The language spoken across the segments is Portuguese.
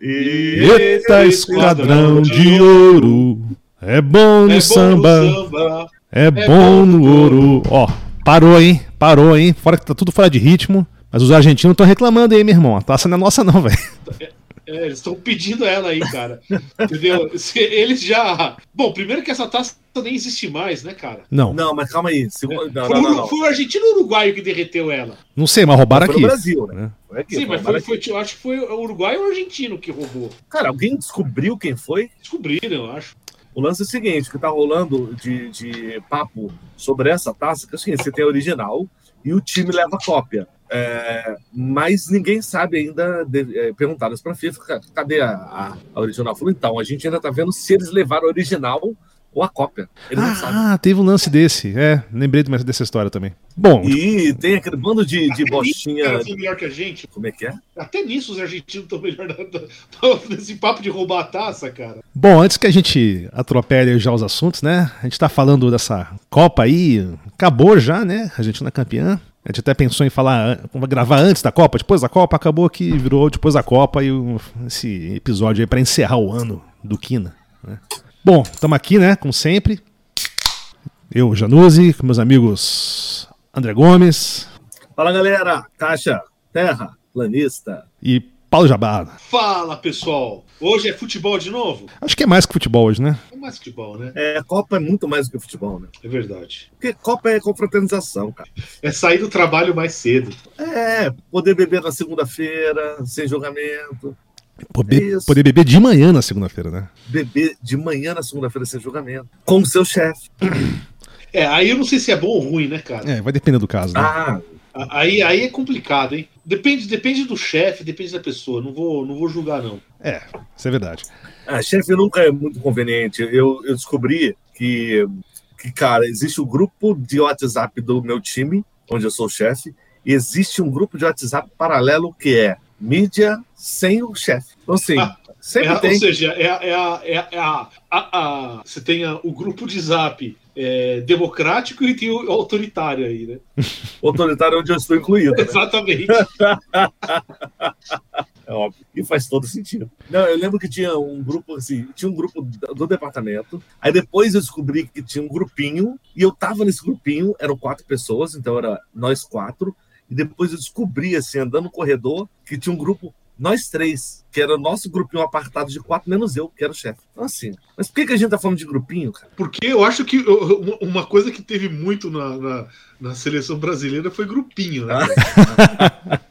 Eita, esquadrão de ouro. É bom no É bom samba, no samba. é bom no ouro. Ó, parou, hein? Parou, hein? Fora que tá tudo fora de ritmo. Mas os argentinos estão reclamando aí, meu irmão. A taça não é nossa, não, velho. É, eles estão pedindo ela aí, cara. Entendeu? Eles já. Bom, primeiro que essa taça nem existe mais, né, cara? Não, Não, mas calma aí. Segura... Não, Foi, não, o- não, não. foi o argentino ou o uruguaio que derreteu ela? não sei, mas roubaram Foi aqui. no Brasil, né? né? Foi aqui, Sim, mas foi, aqui. foi- eu acho que foi o uruguaio ou o argentino que roubou. Cara, alguém descobriu quem foi? Descobriram, eu acho. O lance é o seguinte, o que tá rolando de, de papo sobre essa taça, que é o seguinte, você tem a original e o time leva cópia. É, mas ninguém sabe ainda, de, é, perguntaram isso pra FIFA, "Ca- cadê a, a, a original? Falou, então, a gente ainda tá vendo se eles levaram a original ou a cópia. Sabem. Ah, teve um lance desse. É, lembrei de- dessa história também. Bom, E tem aquele bando de, de nisso bostinha. caras são melhor que a gente. Como é que é? Até nisso os argentinos estão melhor nesse papo de roubar a taça, cara. Bom, antes que a gente atropele já os assuntos, né? A gente tá falando dessa Copa aí, acabou já, né? A Argentina campeã. A gente até pensou em falar, gravar antes da Copa, depois da Copa, acabou que virou depois da Copa e esse episódio aí pra encerrar o ano do Quina. né? Bom, estamos aqui, né? Como sempre. Eu, Januzzi, com meus amigos André Gomes Fala galera, caixa, terra, planista. e Paulo Jabá. Fala, pessoal. Hoje é futebol de novo? Acho que é mais que futebol hoje, né? É mais futebol, né? É, Copa é muito mais do que futebol, né? É verdade. Porque Copa é confraternização, cara. É sair do trabalho mais cedo. É, poder beber na segunda-feira, sem julgamento. Poder, poder beber de manhã na segunda-feira, né? Beber de manhã na segunda-feira sem julgamento. Com o seu chefe. É, aí eu não sei se é bom ou ruim, né, cara? É, vai depender do caso, né? Ah, Aí, aí é complicado, hein? Depende, depende do chefe, depende da pessoa. Não vou, não vou julgar, não. É, isso é verdade. a chefe nunca é muito conveniente. Eu, eu descobri que, que, cara, existe o grupo de WhatsApp do meu time, onde eu sou o chefe, e existe um grupo de WhatsApp paralelo que é mídia sem o chefe. Então, assim, sempre É, tem. Ou seja, é, a- é, a, é, a, é a, a- a- você tem a- o grupo de zap é, democrático e tem o autoritário aí, né? autoritário onde eu estou incluído. né? Exatamente. É óbvio. E faz todo sentido. Não, eu lembro que tinha um grupo assim, tinha um grupo do do departamento. Aí depois eu descobri que tinha um grupinho, e eu tava nesse grupinho, eram quatro pessoas, então era nós quatro. E depois eu descobri, assim, andando no corredor, que tinha um grupo, nós três, que era o nosso grupinho apartado de quatro, menos eu, que era o chefe. Então, assim, mas por que, que a gente tá falando de grupinho, cara? Porque eu acho que eu- uma- coisa que teve muito na, na, na seleção brasileira foi grupinho, né?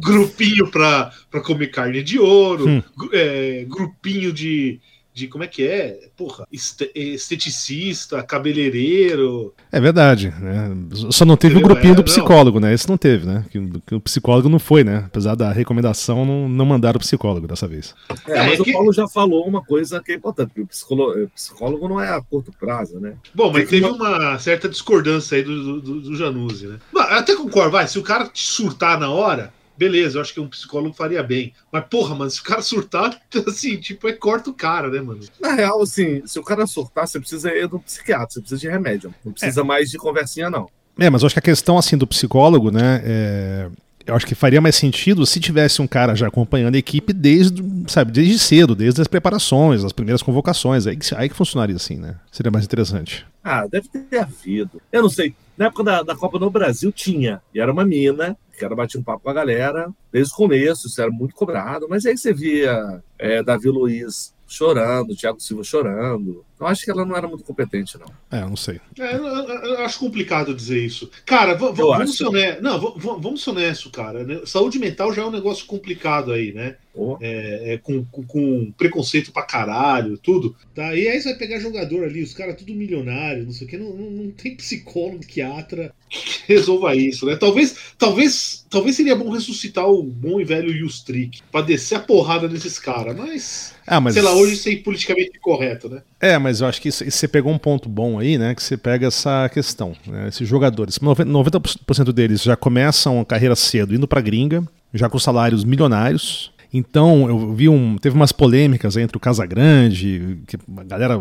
grupinho pra, pra comer carne de ouro, Hum. é, grupinho de, de. Como é que é? Porra, este- esteticista, cabeleireiro. É verdade. Né? Só não teve o Entendeu? grupinho É, do não. psicólogo, né? Esse não teve, né? Que, que o psicólogo não foi, né? Apesar da recomendação, não, não mandaram o psicólogo dessa vez. É, É, mas é o que- Paulo já falou uma coisa que é importante, que o psicólogo, o psicólogo não é a curto prazo, né? Bom, mas teve uma certa discordância aí do, do, do Januzzi, né? Não, eu até concordo, vai. Se o cara te surtar na hora, beleza, eu acho que um psicólogo faria bem. Mas, porra, mano, se o cara surtar, assim, tipo, é corta o cara, né, mano? Na real, assim, se o cara surtar, você precisa ir no psiquiatra, você precisa de remédio. Não precisa mais de conversinha, não. É, mas eu acho que a questão, assim, do psicólogo, né? é, Eu acho que faria mais sentido se tivesse um cara já acompanhando a equipe desde, sabe, desde cedo, desde as preparações, as primeiras convocações. Aí, que- aí que funcionaria assim, né? Seria mais interessante. Ah, deve ter havido. Eu não sei. Na época da, da Copa no Brasil tinha. E era uma mina, era bater um papo com a galera. Desde o começo, isso era muito cobrado. Mas aí você via é, Davi Luiz chorando, Thiago Silva chorando. Eu acho que ela não era muito competente, não. É, eu não sei. É, eu, eu- eu acho complicado dizer isso. Cara, vamos ser honestos. Não, va- va- vamos ser honestos, cara. né? Saúde mental já é um negócio complicado aí, né? Pô, É, é, com, com- com preconceito pra caralho, tudo. Tá? E aí você vai pegar jogador ali, os caras tudo milionário, não sei o que, não, não, não tem psicólogo, psiquiatra que resolva isso, né? Talvez, talvez, talvez seria bom ressuscitar o bom e velho Yustrick pra descer a porrada nesses caras, mas, Ah, mas. sei lá, hoje isso é politicamente correto, né? É, mas eu acho que isso, você pegou um ponto bom aí, né? Que você pega essa questão. Né? Esses jogadores, 90%, 90% deles já começam a carreira cedo indo pra gringa, já com salários milionários. Então, eu vi um. Teve umas polêmicas entre o Casagrande, que a galera,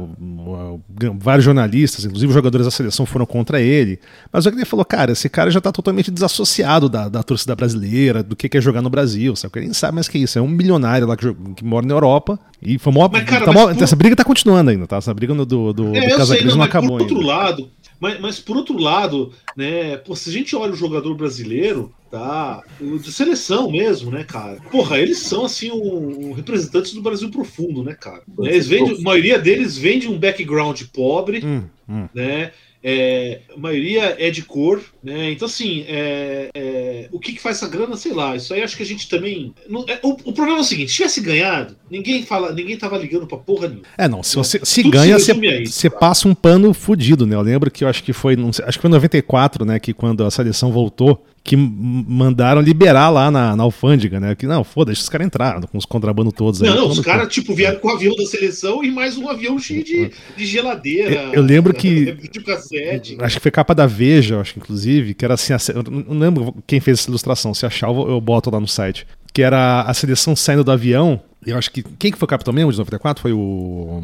vários jornalistas, inclusive jogadores da seleção foram contra ele. Mas o que ele falou, cara, esse cara já tá totalmente desassociado da, da torcida brasileira, do que é jogar no Brasil, sabe? Ele nem sabe mais o que é isso. É um milionário lá que, que mora na Europa. E foi mó, mas, cara, tá mó. Essa briga tá continuando ainda, tá? Essa briga do, do, do, é, Casagrande não, não acabou por ainda. outro lado, mas, mas por outro lado, né, pô, se a gente olha o jogador brasileiro, tá? De seleção mesmo, né, cara? Porra, eles são assim um, um representantes do Brasil profundo, né, cara? Eles vendem, a maioria deles vem de um background pobre, hum, hum. né? É, a maioria é de cor, né? Então, assim, é, é, o que, que faz essa grana, sei lá. Isso aí acho que a gente também. Não, é, o, o, problema é o seguinte: se tivesse ganhado, ninguém fala, ninguém tava ligando pra porra nenhuma. É, não. Se você se ganha, se você passa um pano fudido, né? Eu lembro que eu acho que foi. Sei, acho que foi em 94, né? Que quando a seleção voltou, que mandaram liberar lá na, na alfândega, né? Que não, foda, deixa os caras entrar com os contrabando todos aí. Não, os caras, tipo, vieram com o avião da seleção e mais um avião cheio de, de geladeira. Eu, eu lembro que. De cassete. Acho que foi capa da Veja, acho que inclusive, que era assim. Eu não lembro quem fez essa ilustração. Se achar, eu, eu boto lá no site. Que era a seleção saindo do avião. E eu acho que. Quem que foi o capitão mesmo de 94? Foi o.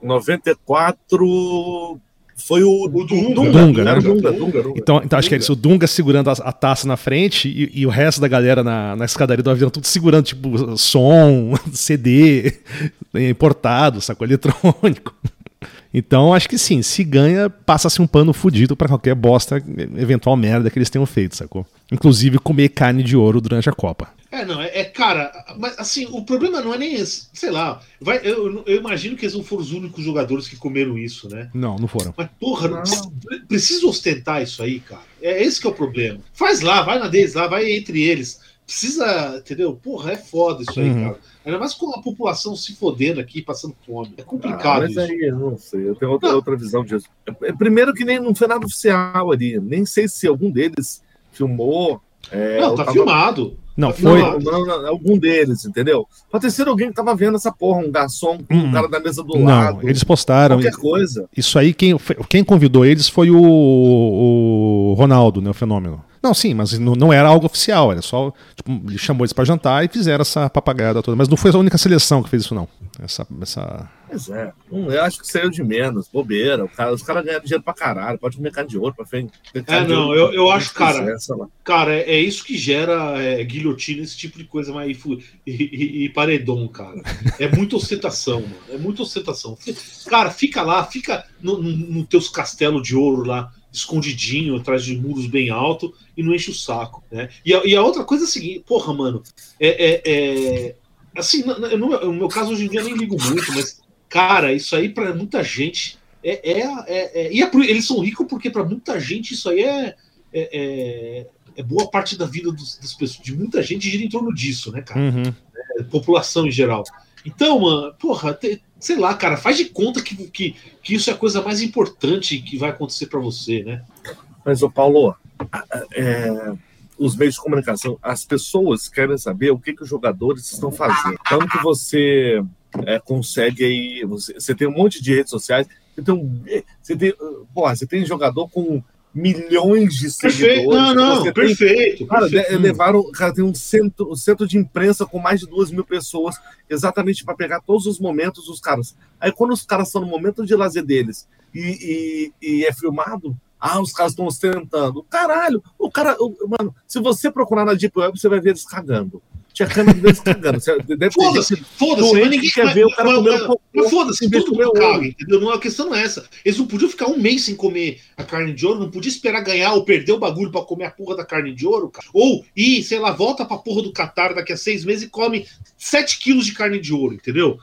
94 foi o, o Dunga, Dunga, Dunga, né? Dunga, Dunga, Dunga, Então, então acho que é isso, o Dunga segurando a, a taça na frente e, e, o resto da galera na, na escadaria do avião, tudo segurando, tipo, som, CD, importado, saco eletrônico. Então, acho que sim, se ganha, passa-se um pano fudido para qualquer bosta, eventual merda que eles tenham feito, sacou? Inclusive comer carne de ouro durante a Copa. É, não, é, é, cara, mas assim, o problema não é nem esse, sei lá, vai, eu, eu, imagino que eles não foram os únicos jogadores que comeram isso, né? Não, não foram. Mas, porra, não. precisa ostentar isso aí, cara. É esse que é o problema. Faz lá, vai na deles lá, vai entre eles. Precisa, entendeu? Porra, é foda isso aí, uhum. cara. Ainda mais com a população se fodendo aqui, passando fome. É complicado ah, mas isso. aí, eu não sei, eu tenho outra, outra visão disso. É, primeiro que nem não foi nada oficial ali, nem sei se algum deles filmou. É, não, tá tava... filmado. Não, foi. Não, não, não, algum deles, entendeu? Pode ter sido alguém que tava vendo essa porra, um garçom, um hum. cara da mesa do não, lado. Eles postaram. Qualquer coisa. Isso aí, quem, quem convidou eles foi o, o Ronaldo, né? O fenômeno. Não, sim, mas não, não era algo oficial, era só. Tipo, ele chamou eles para jantar e fizeram essa papagaiada toda. Mas não foi a única seleção que fez isso, não. Essa. essa... Pois é. Eu acho que saiu de menos, bobeira. Cara, os caras ganharam dinheiro pra caralho, pode comer carne de ouro pra frente. É, não, eu, eu acho, cara. cara, é, é, isso que gera é, guilhotina, esse tipo de coisa mais. E, e, e paredão, cara. É muita ostentação, mano. É muita ostentação. Cara, fica lá, fica nos no, no teus castelos de ouro lá escondidinho, atrás de muros bem alto e não enche o saco, né? E a, e a outra coisa é a seguinte, porra, mano, é, é, é assim, no, no, meu caso hoje em dia nem ligo muito, mas cara, isso aí para muita gente é, é, é, é e é, eles são ricos porque para muita gente isso aí é, é, é, é boa parte da vida dos, das pessoas, de muita gente gira em torno disso, né, cara? Uhum. população em geral. Então, mano, porra, te, sei lá, cara, faz de conta que, que, que isso é a coisa mais importante que vai acontecer para você, né? Mas, ô Paulo, é, os meios de comunicação, as pessoas querem saber o que, que os jogadores estão fazendo. Tanto que você é, consegue aí, você, você, tem um monte de redes sociais, você tem, você tem, porra, você tem jogador com milhões de seguidores. Perfeito, não, não, perfeito. Tem, cara, perfeito. levaram, cara, tem um centro, um centro de imprensa com mais de duas mil pessoas, exatamente para pegar todos os momentos dos caras. Aí quando os caras estão no momento de lazer deles e, e, e é filmado, ah, os caras estão ostentando. Caralho, o cara, o, mano, se você procurar na Deep Web, você vai ver eles cagando tinha câmera deles cagando. Foda-se, foda-se, mas ninguém quer ver o cara comendo Mas foda-se, todo mundo caga, entendeu? Não, a questão não é essa. Eles não podiam ficar um mês sem comer a carne de ouro, não podia esperar ganhar ou perder o bagulho pra comer a porra da carne de ouro, cara. Ou ir, sei lá, volta pra porra do Qatar daqui a seis meses e come 7 quilos de carne de ouro, entendeu?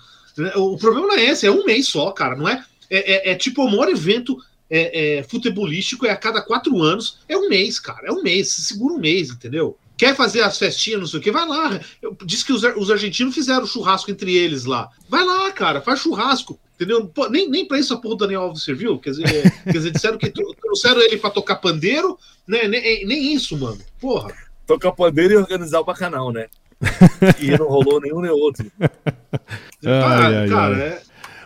O problema não é esse, é um mês só, cara. Não é? É, é, é tipo o maior evento é, é, futebolístico, é a cada quatro anos, é um mês, cara. É um mês, se segura um mês, entendeu? Quer fazer as festinhas, não sei o que, vai lá. Eu, diz que os, os argentinos fizeram churrasco entre eles lá. Vai lá, cara, faz churrasco. Entendeu? Pô, nem, nem pra isso a porra do Daniel Alves serviu. Quer dizer, quer dizer disseram que trouxeram ele pra tocar pandeiro, né? Nem, nem isso, mano. Porra. Tocar pandeiro e organizar o bacanal, né? e não rolou nenhum nem outro. Ah, ai, cara, ai, é.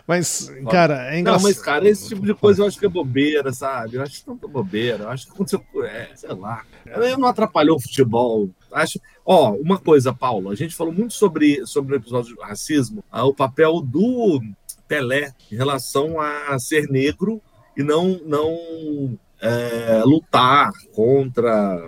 Mas, cara, é engraçado. Não, mas, cara, esse tipo de coisa eu acho que é bobeira, sabe? Eu acho tanta bobeira. Eu acho que aconteceu. É, sei lá. Não atrapalhou o futebol. Acho. Ó, uma coisa, Paulo. A gente falou muito sobre, sobre o episódio de racismo, ah, o papel do Pelé em relação a ser negro e não, não é, lutar contra.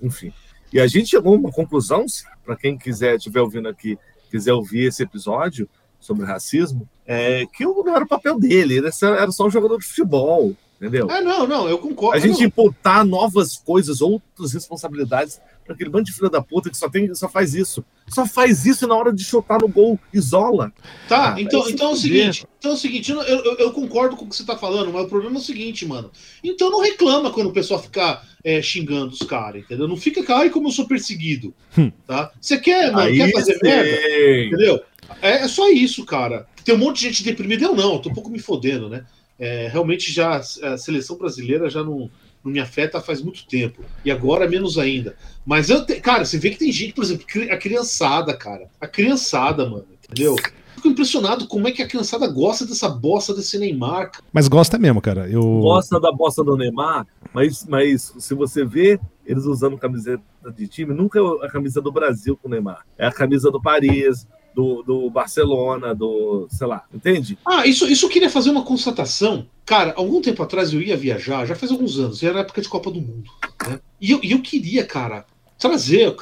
Enfim. E a gente chegou a uma conclusão, para quem quiser, estiver ouvindo aqui, quiser ouvir esse episódio sobre racismo, é que não era o papel dele, ele era só um jogador de futebol, entendeu? É, não, não, eu concordo. A gente não. imputar novas coisas, outras responsabilidades para aquele bando de filha da puta que só, tem, só faz isso. Só faz isso na hora de chutar no gol, isola. Tá, ah, então, então é o seguinte, então é o seguinte, eu, eu, eu, concordo com o que você tá falando, mas o problema é o seguinte, mano. Então não reclama quando o pessoal ficar é, xingando os caras, entendeu? Não fica, ai, como eu sou perseguido. Hum. Tá? Você quer, mano, Aí quer fazer sim. merda? Entendeu? É, é, só isso, cara. Tem um monte de gente deprimida, eu não, eu tô um pouco me fodendo, né? É, realmente já a seleção brasileira já não, não me afeta faz muito tempo. E agora menos ainda. Mas eu, te, cara, você vê que tem gente, por exemplo, a criançada, cara. A criançada, mano, entendeu? Fico impressionado como é que a criançada gosta dessa bosta desse Neymar. Mas gosta mesmo, cara. Eu... Gosta da bosta do Neymar, mas, mas se você vê eles usando camiseta de time, nunca é a camisa do Brasil com o Neymar. É a camisa do Paris, do, do Barcelona, do. sei lá, entende? Ah, isso, isso eu queria fazer uma constatação. Cara, algum tempo atrás eu ia viajar, já faz alguns anos, era época de Copa do Mundo. Né? E, eu, e eu queria, cara, trazer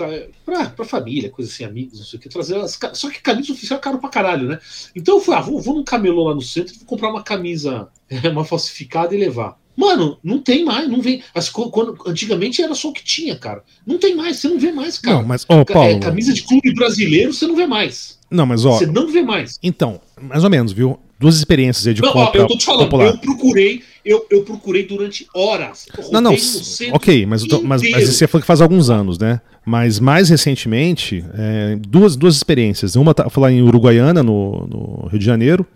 pra, pra família, coisa assim, amigos, não sei o que, trazer. As, só que camisa oficial é caro pra caralho, né? Então eu fui, ah, vou, vou num camelô lá no centro, vou comprar uma camisa, uma falsificada e levar. Mano, não tem mais, não vem. As, quando, antigamente era só o que tinha, cara. Não tem mais, você não vê mais, cara. Não, mas, oh, Paulo, é, camisa de clube brasileiro, você não vê mais. Não, mas ó. Você não vê mais. Então, mais ou menos, viu? Duas experiências aí de não. Ó, eu tô te falando, popular. eu procurei, eu, eu procurei durante horas. Não, não, ok, mas, tô, mas, mas você falou que faz alguns anos, né? Mas mais recentemente, é, duas, duas experiências. Uma tá falar em Uruguaiana, no, no Rio de Janeiro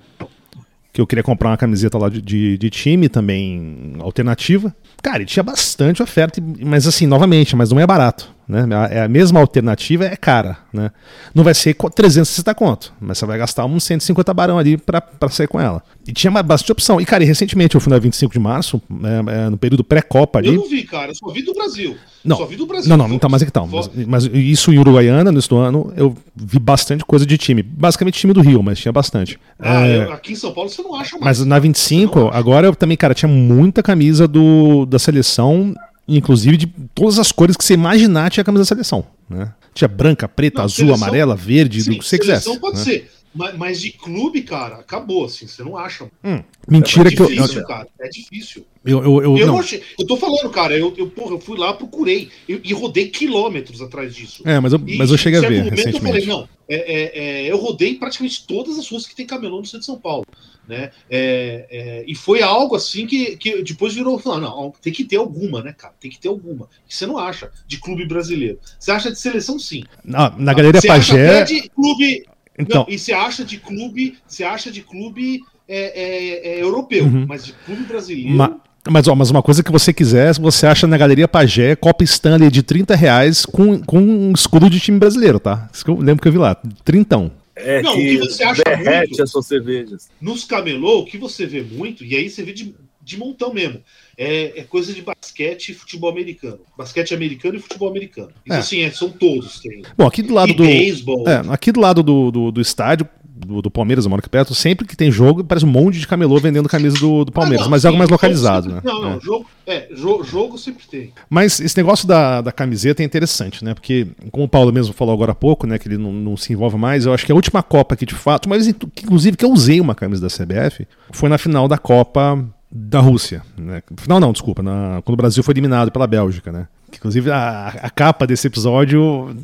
que eu queria comprar uma camiseta lá de, de, de, time também alternativa. Cara, e tinha bastante oferta, mas assim, novamente, mas não é barato. Né? É a mesma alternativa, é cara. Né? Não vai ser 360 conto, mas você vai gastar uns 150 barão ali para sair com ela. E tinha bastante opção. E, cara, e recentemente eu fui na 25 de março, é, é, no período pré-Copa ali. Eu não vi, cara, eu só vi do Brasil. Não, só vi do Brasil. Não, não, então, mas é que tal. Mas, mas, isso em Uruguaiana, nesse ano, eu vi bastante coisa de time. Basicamente time do Rio, mas tinha bastante. Ah, é, eu, aqui em São Paulo você não acha mais. Mas na 25, agora eu também, cara, tinha muita camisa do, da seleção inclusive de todas as cores que você imaginar tinha a camisa da seleção. Né? Tinha branca, preta, não, azul, seleção, amarela, verde, sim, do que você quisesse. Pode né? ser. Mas, mas, de clube, cara, acabou, assim, você não acha. Hum, mentira é que eu. Cara, é difícil. Eu, eu, eu, eu, não. Achei, eu tô falando, cara, eu, eu, porra, eu fui lá, procurei eu, e rodei quilômetros atrás disso. É, mas eu, e, mas eu cheguei a ver. Recentemente. Eu falei, não, é, é, é, eu rodei praticamente todas as ruas que tem camelô no centro de São Paulo. Né? É, é, e foi algo assim que, que depois virou falar, não, tem que ter alguma, né, cara? Tem que ter alguma. Que você não acha de clube brasileiro. Você acha de seleção, sim. na na Galeria você Pagé. Acha de clube. Então... Não, e você acha de clube. Você acha de clube é, é, é europeu, uhum. mas de clube brasileiro. Ma... Mas, ó, mas uma coisa que você quiser, você acha na Galeria Pagé, Copa Stanley de 30 reais com, com um escudo de time brasileiro, tá? Isso que eu lembro que eu vi lá. Trintão. É não, que, o que você acha derrete muito, as suas cervejas. Nos camelô, o que você vê muito, e aí você vê de, de montão mesmo, é, é coisa de basquete e futebol americano. Basquete americano e futebol americano. Isso é. assim, é, são todos. Tem. Bom, aqui do lado e do. Baseball. É, aqui do lado do, do, do estádio, do, do, Palmeiras, eu moro aqui perto, sempre que tem jogo, parece um monte de camelô vendendo camisa do, do Palmeiras, ah, não, mas é algo mais localizado, sempre, né? Não, não, é. jogo, é, jogo, jogo, sempre tem. Mas esse negócio da, da camiseta é interessante, né? Porque, como o Paulo mesmo falou agora há pouco, né, que ele não, não se envolve mais, eu acho que a última Copa que de fato, mas inclusive que eu usei uma camisa da CBF, foi na final da Copa da Rússia. Né? Final não, desculpa, na, quando o Brasil foi eliminado pela Bélgica, né? Inclusive a, a capa desse episódio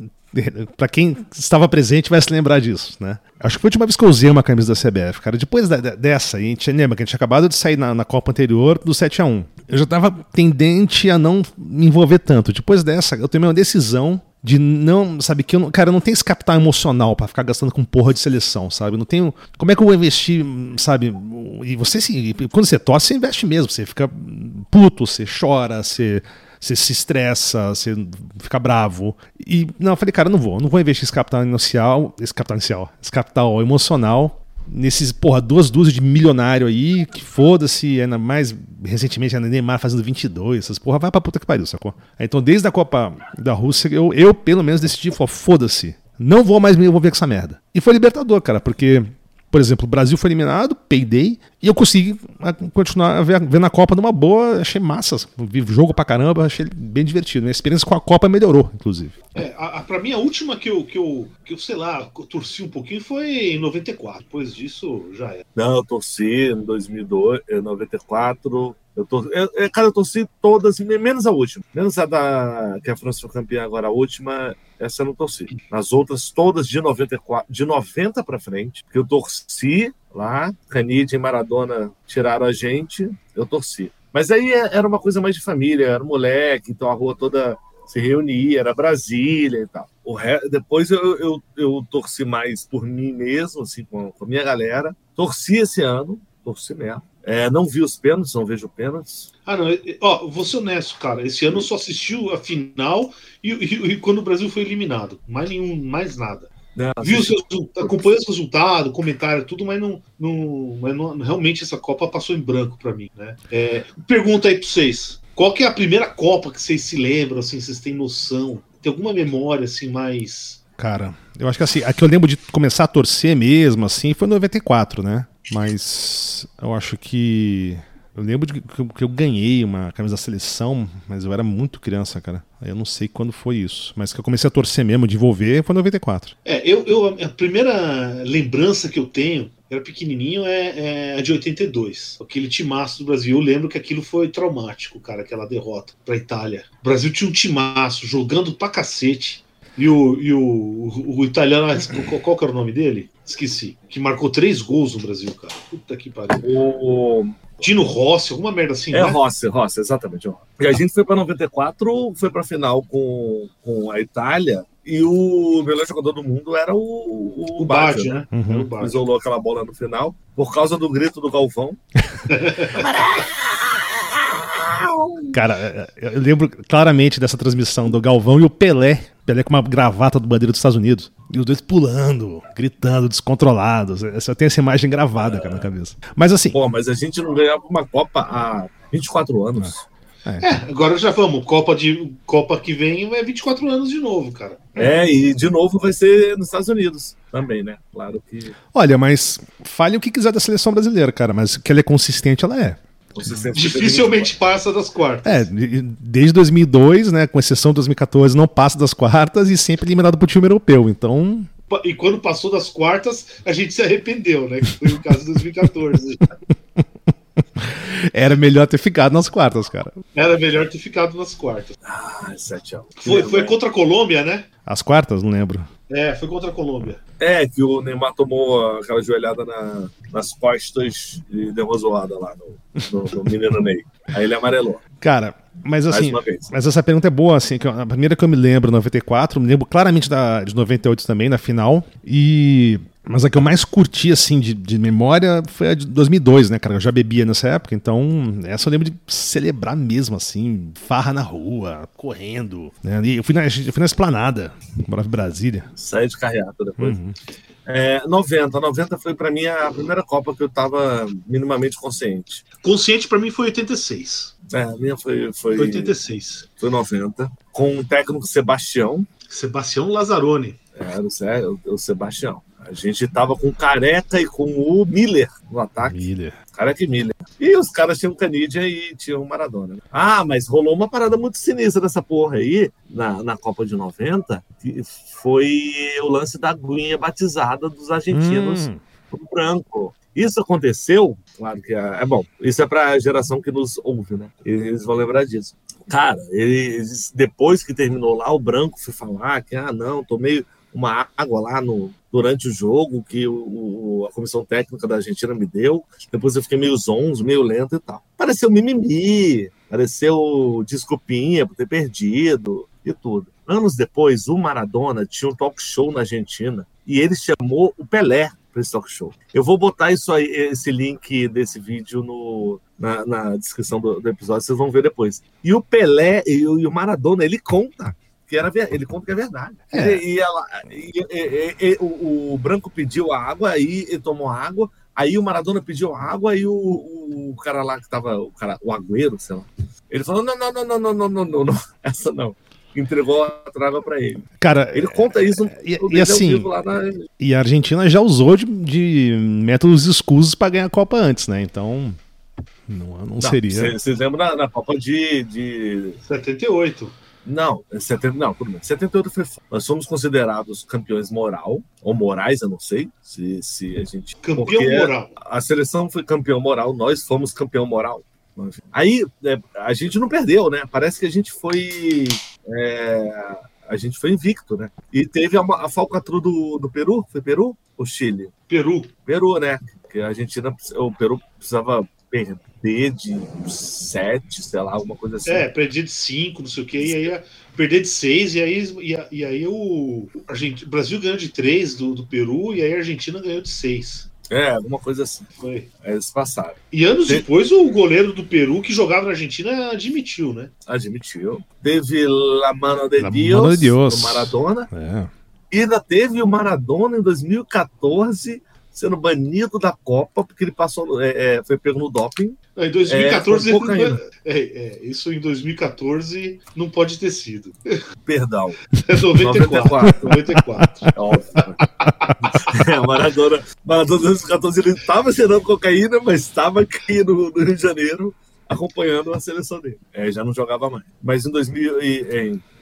para quem estava presente vai se lembrar disso, né? Acho que foi a última vez que eu usei uma camisa da CBF, cara. Depois da, dessa, a gente lembra que a gente acabado de sair na, na Copa anterior do 7 a 1 Eu já estava tendente a não me envolver tanto. Depois dessa, eu tomei uma decisão de não, sabe, que eu não, cara, eu não tenho esse capital emocional para ficar gastando com porra de seleção, sabe? Não tenho, como é que eu vou investir, sabe? E você se, quando você torce, você investe mesmo, você fica puto, você chora, você você se estressa, você fica bravo. E não, eu falei, cara, não vou, não vou investir esse capital inicial, esse capital inicial, esse capital emocional nesses, porra, duas dúzias de milionário aí, que foda-se, ainda mais recentemente a Neymar fazendo 22, essas porra, vai pra puta que pariu, sacou? Então, desde a Copa da Rússia, eu, eu pelo menos decidi, foda-se, não vou mais me envolver com essa merda. E foi libertador, cara, porque por exemplo, o Brasil foi eliminado, peidei, e eu consegui ah, continuar vendo a Copa numa boa, achei massa. Vi jogo pra caramba, achei bem divertido. Minha experiência com a Copa melhorou, inclusive. É, a, a, pra mim, a última que eu, que, eu, que eu, sei lá, torci um pouquinho foi em 94. Depois disso, já era. Não, eu torci em 2002, 94. Eu, tor... eu, eu, cara, eu torci todas, menos a última. Menos a da que a França foi campeã agora, a última, essa eu não torci. Nas outras, todas de 94, de 90 para frente, que eu torci lá, Canidia e Maradona tiraram a gente, eu torci. Mas aí é, era uma coisa mais de família, era moleque, então a rua toda se reunia, era Brasília e tal. Re... Depois eu, eu, eu, torci mais por mim mesmo, assim, com, com a minha galera. Torci esse ano, torci mesmo. É, não vi os pênaltis, não vejo pênaltis. Ah, não. Ó, vou ser honesto, cara. Esse ano eu só assisti a final e, e, e quando o Brasil foi eliminado. Mais nenhum, mais nada. Não, Vi os acompanhei os resultados, comentário, tudo, mas não, não, mas não, realmente essa Copa passou em branco para mim, né? É, pergunta aí para vocês: qual que é a primeira Copa que vocês se lembram, assim, vocês têm noção? Tem alguma memória assim mais? Cara, eu acho que assim, a que eu lembro de começar a torcer mesmo, assim, foi em 94, né? Mas eu acho que. Eu lembro de que eu ganhei uma camisa da seleção, mas eu era muito criança, cara. Eu não sei quando foi isso. Mas que eu comecei a torcer mesmo, de envolver, foi em 94. É, eu, eu, a primeira lembrança que eu tenho, era pequenininho, é, é a de 82. Aquele timaço do Brasil. Eu lembro que aquilo foi traumático, cara, aquela derrota pra Itália. O Brasil tinha um timaço, jogando pra cacete. E o, e o, o, o italiano, qual, qual que era o nome dele? Esqueci. Que marcou três gols no Brasil, cara. Puta que pariu. O Dino Rossi, alguma merda assim. É, né? Rossi, Rossi, exatamente. E a gente foi para 94, foi para final com, com a Itália. E o melhor jogador do mundo era o, o, o né? né? Uhum. Isolou aquela bola no final, por causa do grito do Galvão. Cara, eu lembro claramente dessa transmissão do Galvão e o Pelé. Pelé com uma gravata do bandeira dos Estados Unidos. E os dois pulando, gritando, descontrolados. Eu tenho essa imagem gravada, cara, na cabeça. Mas assim. Pô, mas a gente não ganhava uma Copa há 24 anos. É. é, agora já vamos. Copa, de, Copa que vem é 24 anos de novo, cara. É, e de novo vai ser nos Estados Unidos também, né? Claro que. Olha, mas fale o que quiser da seleção brasileira, cara, mas que ela é consistente, ela é. Dificilmente passa das quartas. É, desde 2002, né, com exceção de 2014, não passa das quartas e sempre eliminado pro time europeu. Então. E quando passou das quartas, a gente se arrependeu, né? Que foi o caso de 2014. Era melhor ter ficado nas quartas, cara. Era melhor ter ficado nas quartas. Ah, 7 Foi, foi contra a Colômbia, né? As quartas? Não lembro. É, foi contra a Colômbia. É, que o Neymar tomou aquela joelhada na, nas costas e deu uma zoada lá no, no, no menino Ney. Aí ele amarelou. Cara, mas assim, mas essa pergunta é boa, assim, que a primeira que eu me lembro, 94, me lembro claramente da, de 98 também, na final, e mas a que eu mais curti, assim, de, de memória foi a de 2002, né, cara? Eu já bebia nessa época, então essa eu lembro de celebrar mesmo, assim, farra na rua, correndo. Né? E eu fui na, eu fui na esplanada, morava em Brasília. Saí de carreata depois. Uhum. É, 90. 90 foi para mim a primeira Copa que eu tava minimamente consciente. Consciente para mim foi 86. É, a minha foi, foi. Foi 86. Foi 90. Com o técnico Sebastião. Sebastião Lazzaroni. Era o, o Sebastião. A gente tava com Careca e com o Miller no ataque. Miller. Careca e Miller. E os caras tinham Canidia e tinham Maradona. Ah, mas rolou uma parada muito sinistra dessa porra aí, na, na Copa de 90, que foi o lance da aguinha batizada dos argentinos hum. branco. Isso aconteceu, claro que é, é bom, isso é para a geração que nos ouve, né? Eles vão lembrar disso. Cara, eles, depois que terminou lá, o branco foi falar que, ah, não, tomei uma água lá no, durante o jogo que o, a comissão técnica da Argentina me deu. Depois eu fiquei meio zonzo, meio lento e tal. Pareceu mimimi, pareceu desculpinha por ter perdido e tudo. Anos depois, o Maradona tinha um talk show na Argentina e ele chamou o Pelé para esse talk show. Eu vou botar isso aí, esse link desse vídeo no, na, na descrição do, do, episódio, vocês vão ver depois. E o Pelé e e o Maradona, ele conta que era ele conta que é verdade. É. E, e ela, e- e- e- e- o, o branco pediu a água, aí ele tomou água, aí o Maradona pediu a água, aí o, o, cara lá que tava, o cara, o Agüero, sei lá, ele falou: não, não, não, não, não, não, não, não, não, essa não. Entregou a água pra ele. Cara, Ele conta isso e- e assim, vivo lá na. e a Argentina já usou de, de métodos escusos para ganhar a Copa antes, né? Então, não, não seria. Vocês lembram na, na Copa de, de 78. Não, é 70, não, tudo bem. 78 foi. Nós fomos considerados campeões moral, ou morais, eu não sei se, se a gente. Campeão moral. A seleção foi campeão moral, nós fomos campeão moral. Aí é, a gente não perdeu, né? Parece que a gente foi. é, a gente foi invicto, né? E teve a, a falcatrua do, do Peru, foi Peru ou Chile? Peru. Peru, né? Que a Argentina, o Peru precisava perder de 7, sei lá, alguma coisa assim. É, perder de 5, não sei o quê, e aí ia perder de 6, e aí, e, e aí o, a gente, o Brasil ganhou de 3 do, do Peru, e aí a Argentina ganhou de 6. É, alguma coisa assim. Foi. Aí Eles passaram. E anos Te- depois, o goleiro do Peru, que jogava na Argentina, admitiu, né? Admitiu. Teve La Mano de La Dios, Mano de Dios. do Maradona. É. E ainda teve o Maradona em 2014 sendo banido da Copa porque ele passou, é, é, foi pego no doping. Em 2014, É, é, é, isso em 2014 não pode ter sido. Perdão. É 94. 94. É óbvio. é, Maradona, Maradona em 2014 ele estava cheirando cocaína, mas estava aqui no, no Rio de Janeiro acompanhando a seleção dele. É, já não jogava mais. Mas em 2000 e,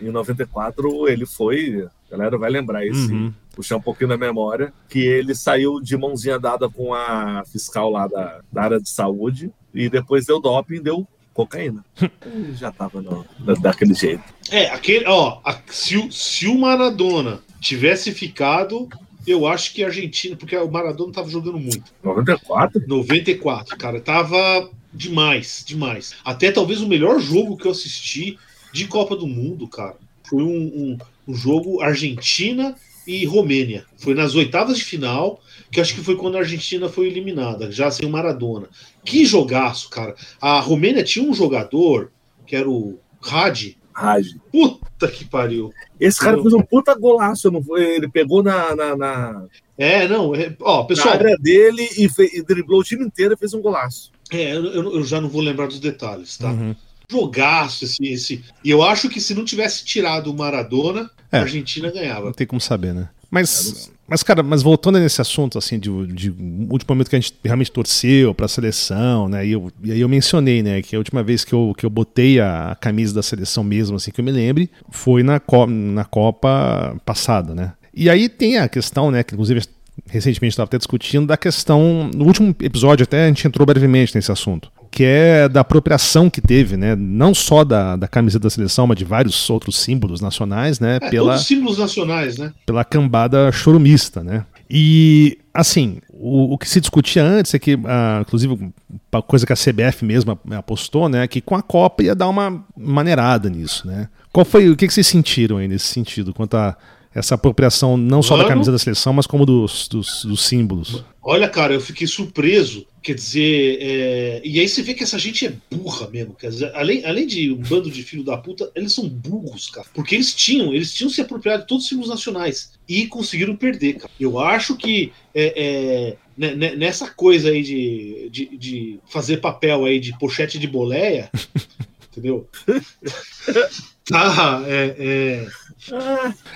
em, em 94 ele foi, a galera vai lembrar isso, Uhum. puxar um pouquinho da memória, que ele saiu de mãozinha dada com a fiscal lá da, da área de saúde e depois deu doping e deu cocaína. E já tava no, da- daquele jeito. É, aquele, ó, a- se, o- se o Maradona tivesse ficado, eu acho que a Argentina, porque o Maradona tava jogando muito. 94? 94, cara, tava demais, demais. Até talvez o melhor jogo que eu assisti de Copa do Mundo, cara, foi um, um, um jogo Argentina e Romênia. Foi nas oitavas de final, que acho que foi quando a Argentina foi eliminada, já sem o Maradona. Que jogaço, cara. A Romênia tinha um jogador, que era o Hadi. Raj. Puta que pariu. Esse cara fez um puta golaço? Ele pegou na, na, na, É, não, é, ó, na pessoal, área dele e, fe- e driblou o time inteiro e fez um golaço. É, eu, eu- já não vou lembrar dos detalhes, tá? Uhum. jogaço esse, esse. E eu acho que se não tivesse tirado o Maradona, É. a Argentina ganhava. Não tem como saber, né? Mas, mas cara, mas voltando nesse assunto, assim, de, de último momento que a gente realmente torceu pra seleção, né? E, eu, e aí eu mencionei, né, que a última vez que eu, que eu botei a camisa da seleção mesmo, assim, que eu me lembre, foi na, Co na Copa passada, né? E aí tem a questão, né, que inclusive recentemente estava até discutindo, da questão, no último episódio até a gente entrou brevemente nesse assunto, que é da apropriação que teve, né, não só da, da camiseta da seleção, mas de vários outros símbolos nacionais, né, É, pela Todos os símbolos nacionais, né? pela cambada chorumista, né? E, assim, o, o que se discutia antes é que, ah, inclusive, uma coisa que a CBF mesma apostou, né? Que com a Copa ia dar uma maneirada nisso, né? Qual foi, o que, que vocês sentiram aí nesse sentido, quanto a essa apropriação não só da camisa da seleção, mas como dos, dos, dos símbolos? Olha, cara, eu fiquei surpreso. Quer dizer, é, e aí você vê que essa gente é burra mesmo. Quer dizer, além, além de um bando de filho da puta, eles são burros, cara. Porque eles tinham, eles tinham se apropriado de todos os símbolos nacionais e conseguiram perder, cara. Eu acho que é, é, ne- ne- nessa coisa aí de, de, de fazer papel aí de pochete de boleia, entendeu? Tá, é, é,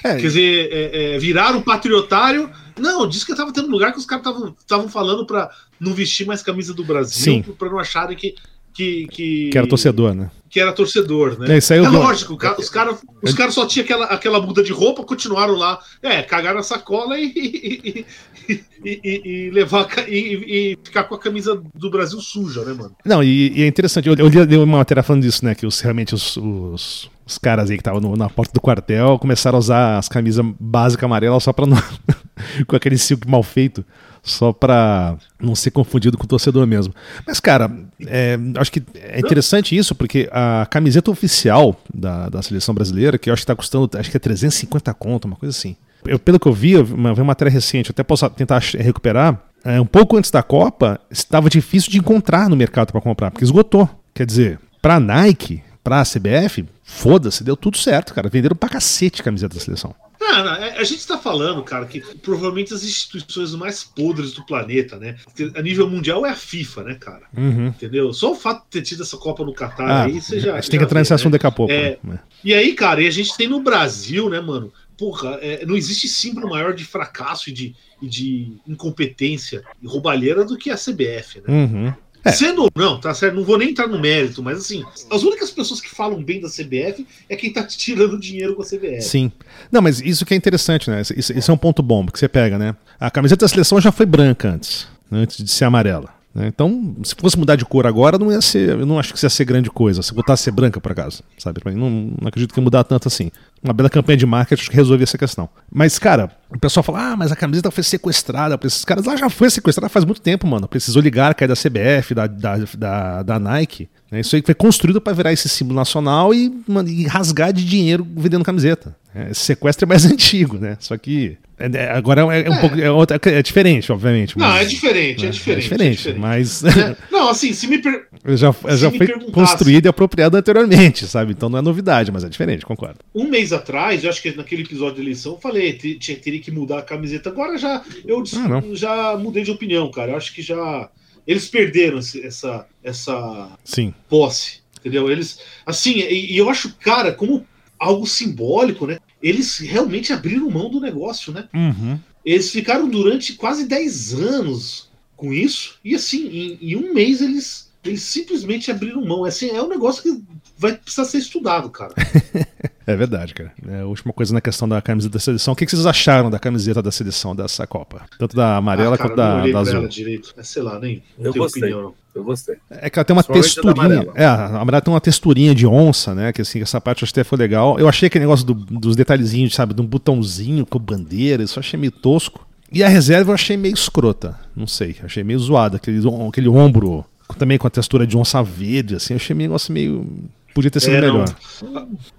É, Quer dizer, é, é, viraram patriotário. Não, disse que tava tendo lugar que os caras estavam falando pra não vestir mais camisa do Brasil, pra não acharem que. Que, que, que era torcedor, né? que era torcedor, né? É, isso aí É lógico, os caras os cara só tinham aquela, aquela muda de roupa, continuaram lá. É, cagaram a sacola e, e, e, e- levar e, ficar com a camisa do Brasil suja, né, mano? Não, e, é interessante, eu, eu li uma matéria falando disso, né? Que os, realmente os, os, os caras aí que estavam na porta do quartel começaram a usar as camisas básicas amarelas só pra não. com aquele silk mal feito, só pra não ser confundido com o torcedor mesmo. Mas, cara, é, acho que é interessante isso, porque a camiseta oficial da, da seleção brasileira, que eu acho que tá custando, acho que é 350 conto, uma coisa assim. Eu, pelo que eu vi, eu vi uma, matéria recente, até posso tentar recuperar. é, um pouco antes da Copa, estava difícil de encontrar no mercado para comprar, porque esgotou. Quer dizer, para Nike, para a CBF, foda-se, deu tudo certo, cara. Venderam pra cacete a camiseta da seleção. Não, é- a gente está falando, cara, que provavelmente as instituições mais podres do planeta, né? A nível mundial é a FIFA, né, cara? Uhum. Entendeu? Só o fato de ter tido essa Copa no Catar Ah, aí, você já. a gente tem que entrar nesse assunto né? daqui a pouco. É. né? E aí, cara, e a gente tem no Brasil, né, mano? Porra, é, não existe símbolo maior de fracasso e de, e de incompetência e roubalheira do que a CBF, né? Uhum. É. Sendo ou não, tá certo? Não vou nem entrar no mérito, mas assim, as únicas pessoas que falam bem da CBF é quem tá tirando dinheiro com a CBF. Sim. Não, mas isso que é interessante, né? Isso, isso é um ponto bom, porque você pega, né? A camiseta da seleção já foi branca antes, antes de ser amarela. Né? Então, se fosse mudar de cor agora, não ia ser. Eu não acho que isso ia ser grande coisa. Se botasse ser branca, por acaso. Sabe? Não, não acredito que ia mudar tanto assim. Uma bela campanha de marketing resolvia essa questão. Mas, cara, o pessoal fala: ah, mas a camiseta foi sequestrada por esses caras. Ela já foi sequestrada faz muito tempo, mano. Pra esses oligarcas da CBF, da, da, da, da Nike. né? Isso aí foi construído pra virar esse símbolo nacional e, mano, e rasgar de dinheiro vendendo camiseta. É, Esse sequestro é mais antigo, né? Só que. é- é- agora é, um pouco. É, outra- é diferente, obviamente. Não, mas- é diferente, é diferente. É diferente, mas Né? Não, assim, se me per... já, já me foi construído e apropriado anteriormente, sabe? Então não é novidade, mas é diferente, concordo. um mês atrás, eu acho que naquele episódio de eleição, eu falei, teria que mudar a camiseta. Agora já eu Ah, não. já mudei de opinião, cara. Eu acho que já eles perderam essa essa Sim. posse, entendeu? Eles assim, e, e eu acho, cara, como algo simbólico, né? Eles realmente abriram mão do negócio, né? Uhum. Eles ficaram durante quase 10 anos com isso, e assim, em, em um mês eles, eles simplesmente abriram mão. Assim, é um negócio que vai precisar ser estudado, cara. É verdade, cara. É, a última coisa na questão da camiseta da seleção. O que que vocês acharam da camiseta da seleção dessa Copa? Tanto da amarela Ah, cara, quanto da, da azul. direito. É, sei lá, nem não Eu tenho gostei. opinião, não. Eu gostei. É que ela tem uma texturinha. É, a amarela tem uma texturinha de onça, né? Que assim, essa parte eu acho que até foi legal. Eu achei aquele negócio do- dos detalhezinhos, sabe? De um botãozinho com bandeira, isso eu achei meio tosco. E a reserva eu achei meio escrota. Não sei, achei meio zoado. Aquele, aquele ombro também com a textura de onça verde, assim, eu achei um negócio meio. Podia ter sido É, não. melhor.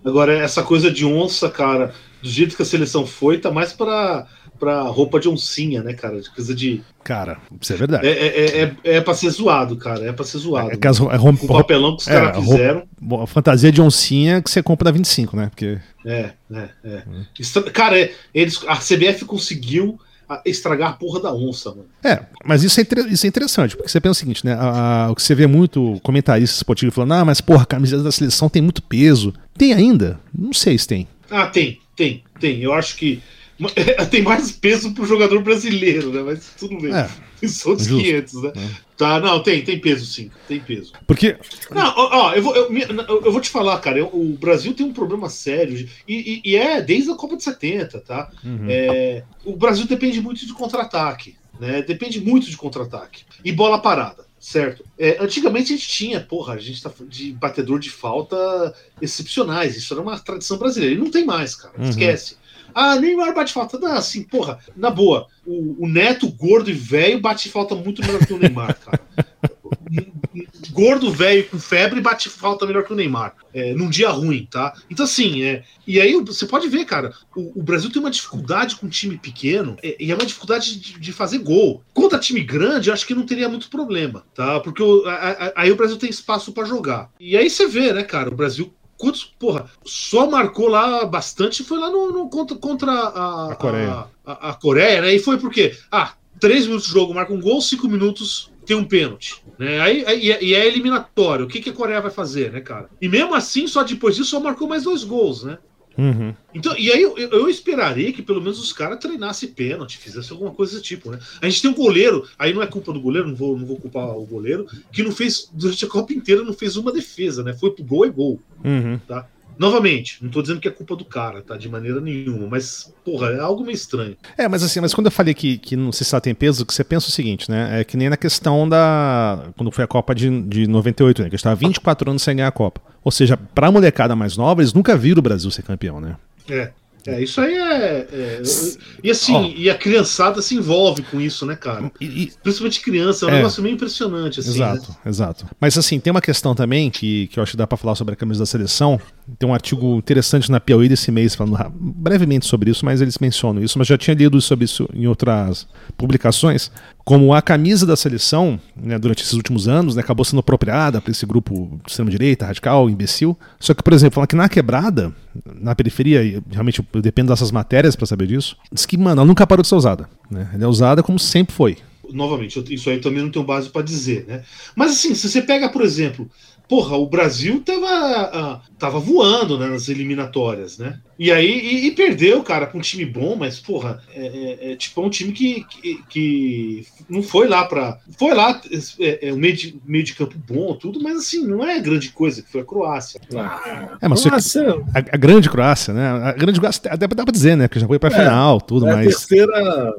Agora, essa coisa de onça, cara, do jeito que a seleção foi, tá mais pra, pra roupa de oncinha, né, cara? De coisa de. Cara, isso é verdade. É, é, é, é, é pra ser zoado, cara. É pra ser zoado. É que as é Com o papelão que os é, caras roupa- fizeram. Bom, a fantasia de oncinha que você compra na 25, né? Porque. É, é, é. Hum. Cara, é, eles, a CBF conseguiu estragar a porra da onça, mano. É, mas isso é, isso é interessante, porque você pensa o seguinte, né? a- a- o que você vê muito comentarista esportivo falando, ah, mas porra, a camiseta da seleção tem muito peso. Tem ainda? Não sei se tem. Ah, tem, tem, tem. Eu acho que tem mais peso pro jogador brasileiro, né? Mas tudo bem. É. São os Justo. 500, né? Tá, não, tem, tem peso sim, tem peso. Porque. Não, ó, ó, eu, vou, eu, eu- vou te falar, cara, eu- o Brasil tem um problema sério, e, e- e é desde a Copa de 70, tá? Uhum. É, o Brasil depende muito de contra-ataque, né? Depende muito de contra-ataque. E bola parada, certo? É, antigamente a gente tinha, porra, a gente tá de batedor de falta excepcionais, isso era uma tradição brasileira, e não tem mais, cara, Uhum. esquece. Ah, Neymar bate falta. Não, assim, porra, na boa, o, o Neto, gordo e velho, bate falta muito melhor que o Neymar, cara. Gordo, velho, com febre, bate falta melhor que o Neymar. É, num dia ruim, tá? Então, assim, é, e aí você pode ver, cara, o, o Brasil tem uma dificuldade com time pequeno, é, e é uma dificuldade de, de fazer gol. Contra time grande, eu acho que não teria muito problema, tá? Porque o- a- a- aí o Brasil tem espaço pra jogar. E aí você vê, né, cara, o Brasil. Quantos, porra, só marcou lá bastante foi lá no, no- contra, contra a, A Coreia. A, a- a Coreia, né? E foi por quê? Ah, três minutos de jogo marca um gol, cinco minutos tem um pênalti. Né? Aí, aí- e é- e é eliminatório. O que, que a Coreia vai fazer, né, cara? E mesmo assim, só depois disso, só marcou mais dois gols, né? Uhum. Então, e aí eu, eu- esperaria que pelo menos os caras treinassem pênalti, fizessem alguma coisa desse tipo, né? A gente tem um goleiro, aí não é culpa do goleiro, não vou, não vou culpar o goleiro, que não fez, durante a Copa inteira, não fez uma defesa, né? Foi pro gol e gol. Uhum. Novamente, não tô dizendo que é culpa do cara, tá? De maneira nenhuma, mas, porra, é algo meio estranho. É, mas assim, mas quando eu falei que, que não sei se ela tem peso, que você pensa o seguinte, né? É que nem na questão da. Quando foi a Copa de, de 98, né? Que a gente tava 24 anos sem ganhar a Copa. Ou seja, pra molecada mais nova, eles nunca viram o Brasil ser campeão, né? É. É, isso aí é. é- e assim, Ó. e a criançada se envolve com isso, né, cara? E- e- Principalmente criança, é um É. negócio meio impressionante, assim. exato, né? exato. Mas assim, tem uma questão também que, que eu acho que dá pra falar sobre a camisa da seleção, Tem um artigo interessante na Piauí desse mês falando brevemente sobre isso, mas eles mencionam isso, mas já tinha lido sobre isso em outras publicações, como a camisa da seleção, né, durante esses últimos anos, né, acabou sendo apropriada para esse grupo de extrema-direita, radical, imbecil. Só que, por exemplo, falar que na quebrada, na periferia, realmente eu dependo dessas matérias para saber disso, diz que, mano, ela nunca parou de ser usada. Né? Ela é usada como sempre foi novamente, isso aí também não tenho base para dizer, né? Mas assim, se você pega, por exemplo, porra, o Brasil tava, uh, tava voando né, nas eliminatórias, né? E aí e, e perdeu, cara, pra um time bom, mas, porra, é, é, é tipo é um time que, que, que, não foi lá pra. Foi lá, é, é um meio de, meio de campo bom, tudo, mas assim, não é grande coisa, que foi a Croácia. é, mas Croácia... a, a, grande Croácia, né? A grande Croácia, dá, dá pra dizer, né? Que já foi pra é, final, tudo, é mas. A terceira.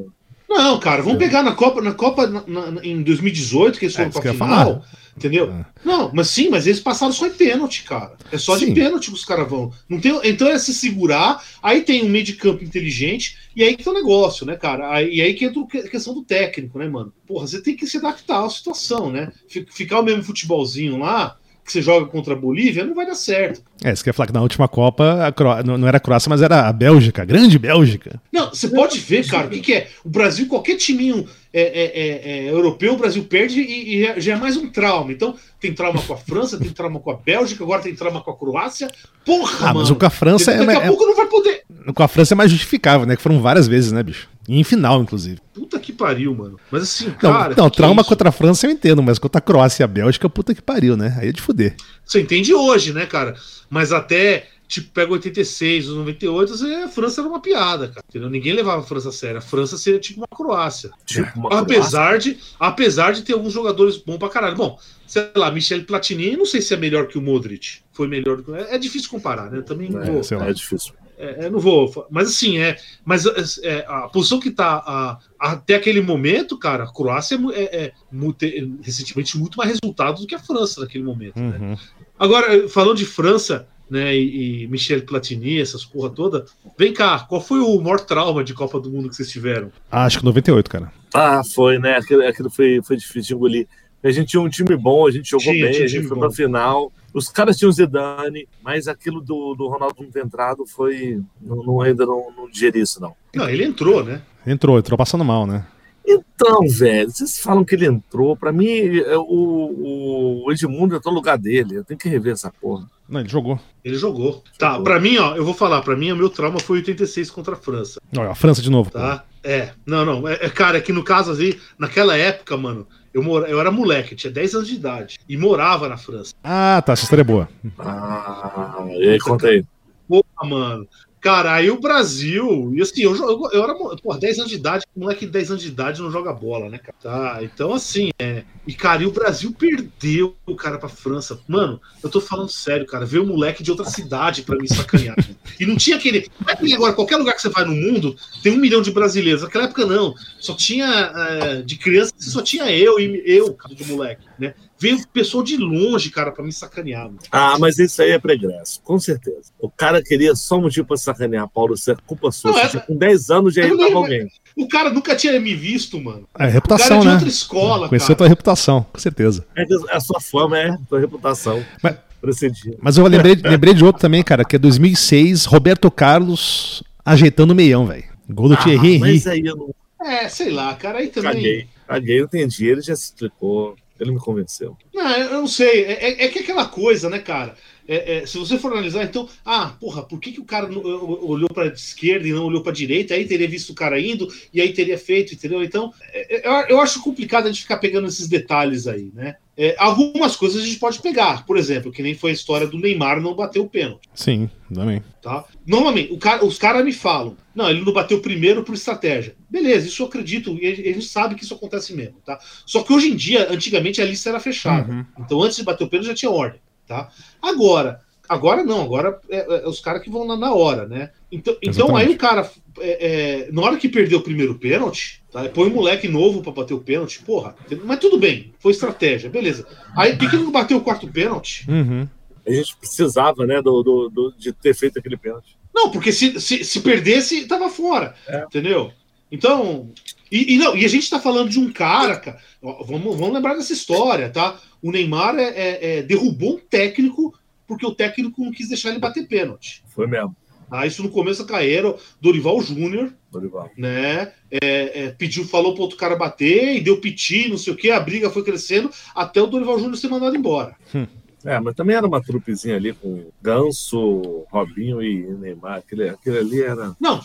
Não, cara, vamos pegar na Copa, na Copa na, na, em 2018, que eles foram é, pra final. Entendeu? É. Não, mas sim, mas eles passaram só em pênalti, cara. É só sim. de pênalti que os caras vão. Não tem, então é se segurar, aí tem um meio de campo inteligente, e aí que tá o negócio, né, cara? Aí, e aí que entra a questão do técnico, né, mano? Porra, você tem que se adaptar à situação, né? Ficar o mesmo futebolzinho lá, que você joga contra a Bolívia, não vai dar certo. É, você quer falar que na última Copa Cro... não era a Croácia, mas era a Bélgica, a grande Bélgica. Não, você pode ver, cara, o que, que, é? O Brasil, qualquer timinho é, é, é, é europeu, o Brasil perde e, e, já é mais um trauma. Então, tem trauma com a França, tem trauma com a Bélgica, agora tem trauma com a Croácia. Porra, ah, mano. Mas o com a França Daqui é. Daqui a pouco não vai poder. Com a França é mais justificável, né? Que foram várias vezes, né, bicho? E em final, inclusive. Puta que pariu, mano. Mas assim, não, cara. Não, trauma é contra a França eu entendo, mas contra a Croácia e a Bélgica, puta que pariu, né? Aí é de fuder. Você entende hoje, né, cara? Mas até tipo, pega 86, os 98, a França era uma piada, cara. Entendeu? Ninguém levava a França a sério. A França seria tipo uma Croácia. Tipo uma apesar, Croácia. De, apesar de ter alguns jogadores bons pra caralho. Bom, sei lá, Michel Platini, não sei se é melhor que o Modric. Foi melhor do que. É, é difícil comparar, né? Também é, vou, sei lá. é difícil. É, é, não vou. Mas assim, é. Mas é, a posição que tá a, até aquele momento, cara, a Croácia é, é, muito, recentemente muito mais resultado do que a França naquele momento. Né? Uhum. Né? Agora, falando de França, né, e, e Michel Platini, essas porra toda. Vem cá, qual foi o maior trauma de Copa do Mundo que vocês tiveram? Ah, acho que 98, cara. Ah, foi, né? Aquilo, aquilo foi, foi difícil de engolir. A gente tinha um time bom, a gente jogou tinha, bem, tinha a gente foi bom. pra final. Os caras tinham Zidane, mas aquilo do, do Ronaldo não ter entrado foi. Não, não ainda não, não digeri isso, não. Não, ele entrou, né? Entrou, entrou passando mal, né? Então, velho, vocês falam que ele entrou. Pra mim, é, o, o Edmundo entrou no lugar dele. Eu tenho que rever essa porra. Não, ele jogou. Ele jogou. Tá, pra mim, ó, eu vou falar. Pra mim, o meu trauma foi 86 contra a França. Olha, a França de novo. Tá? É. Não, não. É, é, cara, é que no caso, assim, naquela época, mano, eu, mora, eu era moleque, tinha 10 anos de idade. E morava na França. Ah, tá. Essa história é boa. Ah, e aí, conta aí. Porra, mano. Cara, aí o Brasil, e assim, eu, eu, eu era, por 10 anos de idade, moleque de 10 anos de idade não joga bola, né, cara? Tá, então assim, é. E, cara, e o Brasil perdeu o cara pra França. Mano, eu tô falando sério, cara. Veio um moleque de outra cidade pra me sacanear. e não tinha aquele. É agora, qualquer lugar que você vai no mundo, tem um milhão de brasileiros. Naquela época, não. Só tinha. É, de criança, só tinha eu e eu, cara, de moleque, né? Veio pessoa de longe, cara, para me sacanear. Mano. Ah, mas isso aí é pregresso, com certeza. O cara queria só um motivo pra sacanear, Paulo. Isso é culpa sua. Não, essa... Com 10 anos já irritava alguém. O cara nunca tinha me visto, mano. É reputação, o cara é de né? outra escola, Conheceu a tua reputação, com certeza. É a sua fama é a tua reputação. Mas, mas eu lembrei, lembrei de outro também, cara, que é 2006, Roberto Carlos ajeitando o meião, velho. Gol do ah, Thierry Henry. Mas aí eu não... É, sei lá, cara, aí também... Caguei, caguei, eu entendi, ele já se explicou. Ele me convenceu. Não, eu não sei. É, é, é que aquela coisa, né, cara? É, é, se você for analisar, então, ah, porra, por que, que o cara olhou para esquerda e não olhou para direita? Aí teria visto o cara indo e aí teria feito, entendeu? Então, é, é, eu, eu, acho complicado a gente ficar pegando esses detalhes aí, né? É, algumas coisas a gente pode pegar, por exemplo, que nem foi a história do Neymar não bater o pênalti. Sim, também. Tá? Normalmente, cara, os caras me falam, não, ele não bateu primeiro por estratégia. Beleza, isso eu acredito, e a gente sabe que isso acontece mesmo, tá? Só que hoje em dia, antigamente a lista era fechada. Uhum. Então, antes de bater o pênalti, já tinha ordem. Tá? Agora, agora não, agora é, é, é os caras que vão na, na, hora, né? Então, então aí o cara, é, é, na hora que perdeu o primeiro pênalti, tá? põe um moleque novo para bater o pênalti, porra. Mas tudo bem, foi estratégia, beleza. Aí por que não bateu o quarto pênalti? Uhum. A gente precisava, né, do, do, do, de ter feito aquele pênalti. Não, porque se, se, se perdesse, tava fora. É. Entendeu? Então. E, e, não, e a gente tá falando de um cara, cara. Vamos, vamos lembrar dessa história, tá? O Neymar é, é, é derrubou um técnico porque o técnico não quis deixar ele bater pênalti. Foi mesmo. Ah, isso no começo da carreira, Dorival Júnior, Dorival. né? é, é, pediu, falou pro outro cara bater e deu piti, não sei o que, a briga foi crescendo até o Dorival Júnior ser mandado embora. É, mas também era uma trupezinha ali com Ganso, Robinho e Neymar. Aquele, aquele ali era. Não,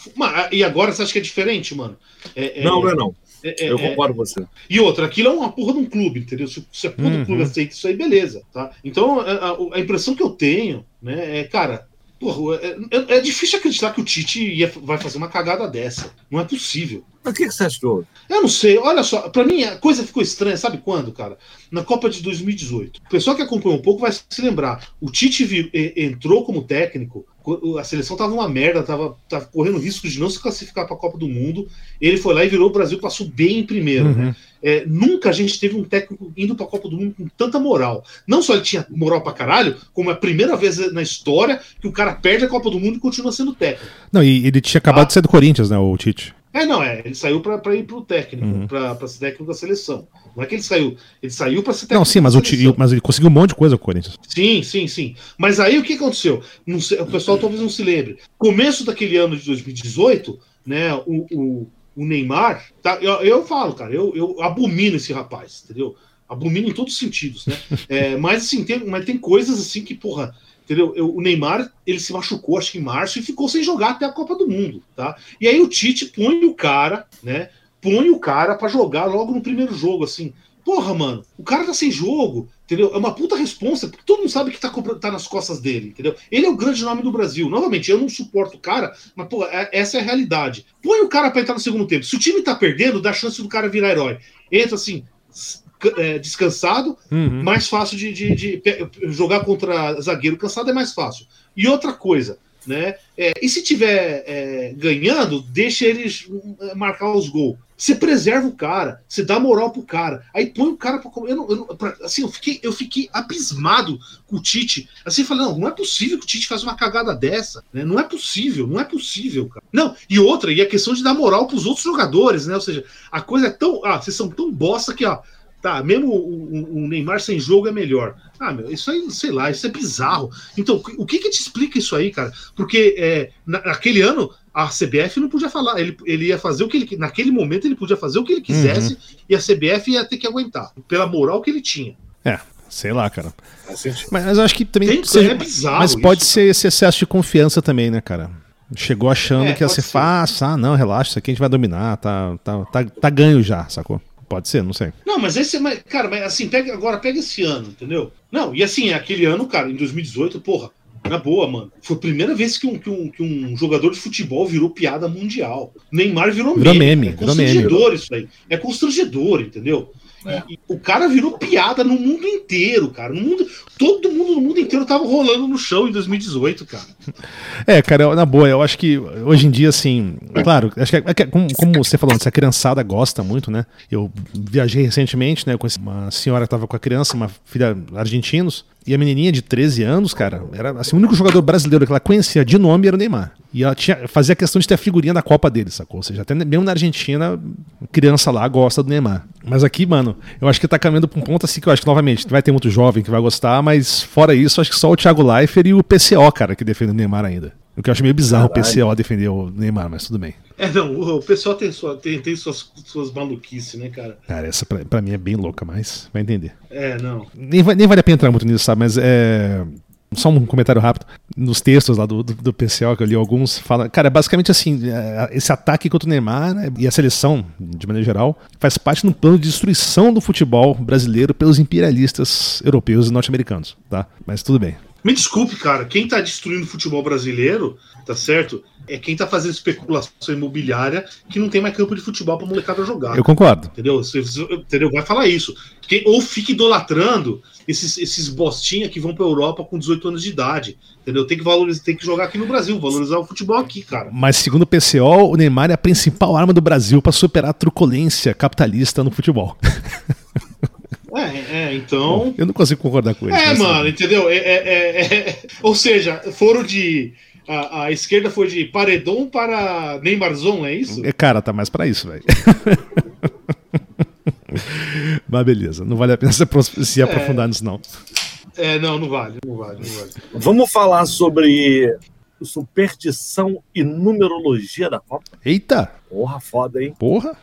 e agora você acha que é diferente, mano? É, é- Não, não é não. É- é- Eu é- concordo com você. E outra, aquilo é uma porra de um clube, entendeu? Se, se a porra Uhum. do clube aceita isso aí, beleza, tá? Então, a, a- impressão que eu tenho, né, é, cara, porra, é, é- é difícil acreditar que o Tite ia- vai fazer uma cagada dessa. Não é possível. Mas o que, que você houve? Eu não sei, olha só, pra mim a coisa ficou estranha, sabe quando, cara? Na Copa de 2018. O pessoal que acompanhou um pouco vai se lembrar. O Tite entrou como técnico, co- a seleção tava uma merda, tava, tava correndo risco de não se classificar pra Copa do Mundo. Ele foi lá e virou o Brasil, passou bem em primeiro, né? Uhum. É, nunca a gente teve um técnico indo pra Copa do Mundo com tanta moral. Não só ele tinha moral pra caralho, como é a primeira vez na história que o cara perde a Copa do Mundo e continua sendo técnico. Não, e ele tinha acabado Ah. de sair do Corinthians, né, o Tite. É, não, é. Ele saiu pra, pra ir pro técnico, Uhum. pra, pra ser técnico da seleção. Não é que ele saiu. Ele saiu pra ser técnico Não, sim, mas, o mas ele conseguiu um monte de coisa com o Corinthians. Sim, sim, sim. Mas aí o que aconteceu? Sei, o pessoal talvez não se lembre. Começo daquele ano de 2018, né? O, o, o Neymar. Tá, eu, eu falo, cara, eu, eu abomino esse rapaz, entendeu? Abomino em todos os sentidos, né? É, mas assim, tem, mas tem coisas assim que, porra. Entendeu? Eu- o Neymar, ele se machucou, acho que em março, e ficou sem jogar até a Copa do Mundo, tá? E aí o Tite põe o cara, né? Põe o cara pra jogar logo no primeiro jogo, assim. Porra, mano, o cara tá sem jogo, entendeu? É uma puta responsa, porque todo mundo sabe que tá, tá nas costas dele, entendeu? Ele é o grande nome do Brasil. Novamente, eu não suporto o cara, mas, pô, é- essa é a realidade. Põe o cara pra entrar no segundo tempo. Se o time tá perdendo, dá chance do cara virar herói. Entra assim, é, descansado, Uhum. mais fácil de, de- de jogar contra zagueiro cansado é mais fácil. E outra coisa, né? é, e se tiver é, ganhando, deixa eles hum, marcar os gols. Você preserva o cara, você dá moral pro cara, aí põe o cara pra. Eu não, eu não- pra- assim, eu fiquei, eu fiquei abismado com o Tite. Assim, falando, não, não é possível que o Tite faça uma cagada dessa. Né? Não é possível, não é possível, cara. Não, e outra, e a questão de dar moral pros outros jogadores, né? Ou seja, a coisa é tão. Ah, vocês são tão bosta que, ó. Tá, mesmo o, o- Neymar sem jogo é melhor. Ah, meu, isso aí, sei lá, isso é bizarro. Então, o que que te explica isso aí, cara? Porque é, na- naquele ano a CBF não podia falar. Ele, ele ia fazer o que ele. Naquele momento ele podia fazer o que ele quisesse e a CBF ia ter que aguentar, pela moral que ele tinha. Sei lá, cara. Mas, mas eu acho que também. Tem- seja- é bizarro mas pode isso, ser esse excesso de confiança também, né, cara? Chegou achando É, que ia ser ser. fácil. Ah, não, relaxa, isso aqui a gente vai dominar. Tá, tá, tá, tá ganho já, sacou? Pode ser, não sei. Não, mas esse é mais. Cara, mas assim, pega, agora pega esse ano, entendeu? Não, e assim, aquele ano, cara, em 2018, porra, na boa, mano. Foi a primeira vez que um, que um, que um jogador de futebol virou piada mundial. Neymar virou, Virou meme, É virou meme. constrangedor isso aí. É constrangedor, entendeu? É. E- o cara virou piada no mundo inteiro, cara. No mundo, todo mundo no mundo inteiro tava rolando no chão em 2018, cara. É, cara, na boa, eu acho que hoje em dia, assim, claro, acho que, é que como, como você falou, essa criançada gosta muito, né? Eu viajei recentemente, né, com uma senhora que tava com a criança, uma filha argentinos, e a menininha de 13 anos, cara, era assim, o único jogador brasileiro que ela conhecia de nome era o Neymar. E ela tinha, fazia questão de ter a figurinha da Copa dele, sacou? Ou seja, até mesmo na Argentina, criança lá gosta do Neymar. Mas aqui, mano, eu acho que tá caminhando pra um ponto assim que eu acho que, novamente, vai ter muito jovem que vai gostar, mas fora isso, acho que só o Thiago Leifert e o PCO, cara, que defende o Neymar ainda. O que eu acho meio bizarro Caralho. o PCO defender o Neymar, mas tudo bem. É, não, o, pessoal tem, sua, tem, tem suas, suas maluquices, né, cara? Cara, essa pra, pra mim é bem louca, mas vai entender. É, não. Nem, nem vale a pena entrar muito nisso, sabe? Mas é. Só um comentário rápido. Nos textos lá do, do, do PCO, que eu li alguns, fala. Cara, é basicamente assim: é, esse ataque contra o Neymar né, e a seleção, de maneira geral, faz parte de um plano de destruição do futebol brasileiro pelos imperialistas europeus e norte-americanos, tá? Mas tudo bem. Me desculpe, cara. Quem tá destruindo o futebol brasileiro, tá certo? É quem tá fazendo especulação imobiliária que não tem mais campo de futebol pra molecada jogar. Eu concordo. Entendeu? Você, entendeu? Vai falar isso. Quem, ou fica idolatrando esses, esses bostinha que vão pra Europa com 18 anos de idade. Entendeu? Tem que valorizar, tem que jogar aqui no Brasil, valorizar o futebol aqui, cara. Mas segundo o PCO, o Neymar é a principal arma do Brasil para superar a truculência capitalista no futebol. É, é, então. Eu não consigo concordar com isso. É, mas- mano, entendeu? É, é, é, é- Ou seja, foram de. A, a esquerda foi de Paredon para Neymarzon, é isso? É, cara, tá mais pra isso, velho. Mas beleza, não vale a pena se, se aprofundar nisso, não. É, não, não vale, não vale, não vale. Vamos falar sobre superstição e numerologia da Copa? Eita! Porra, foda, hein? Porra!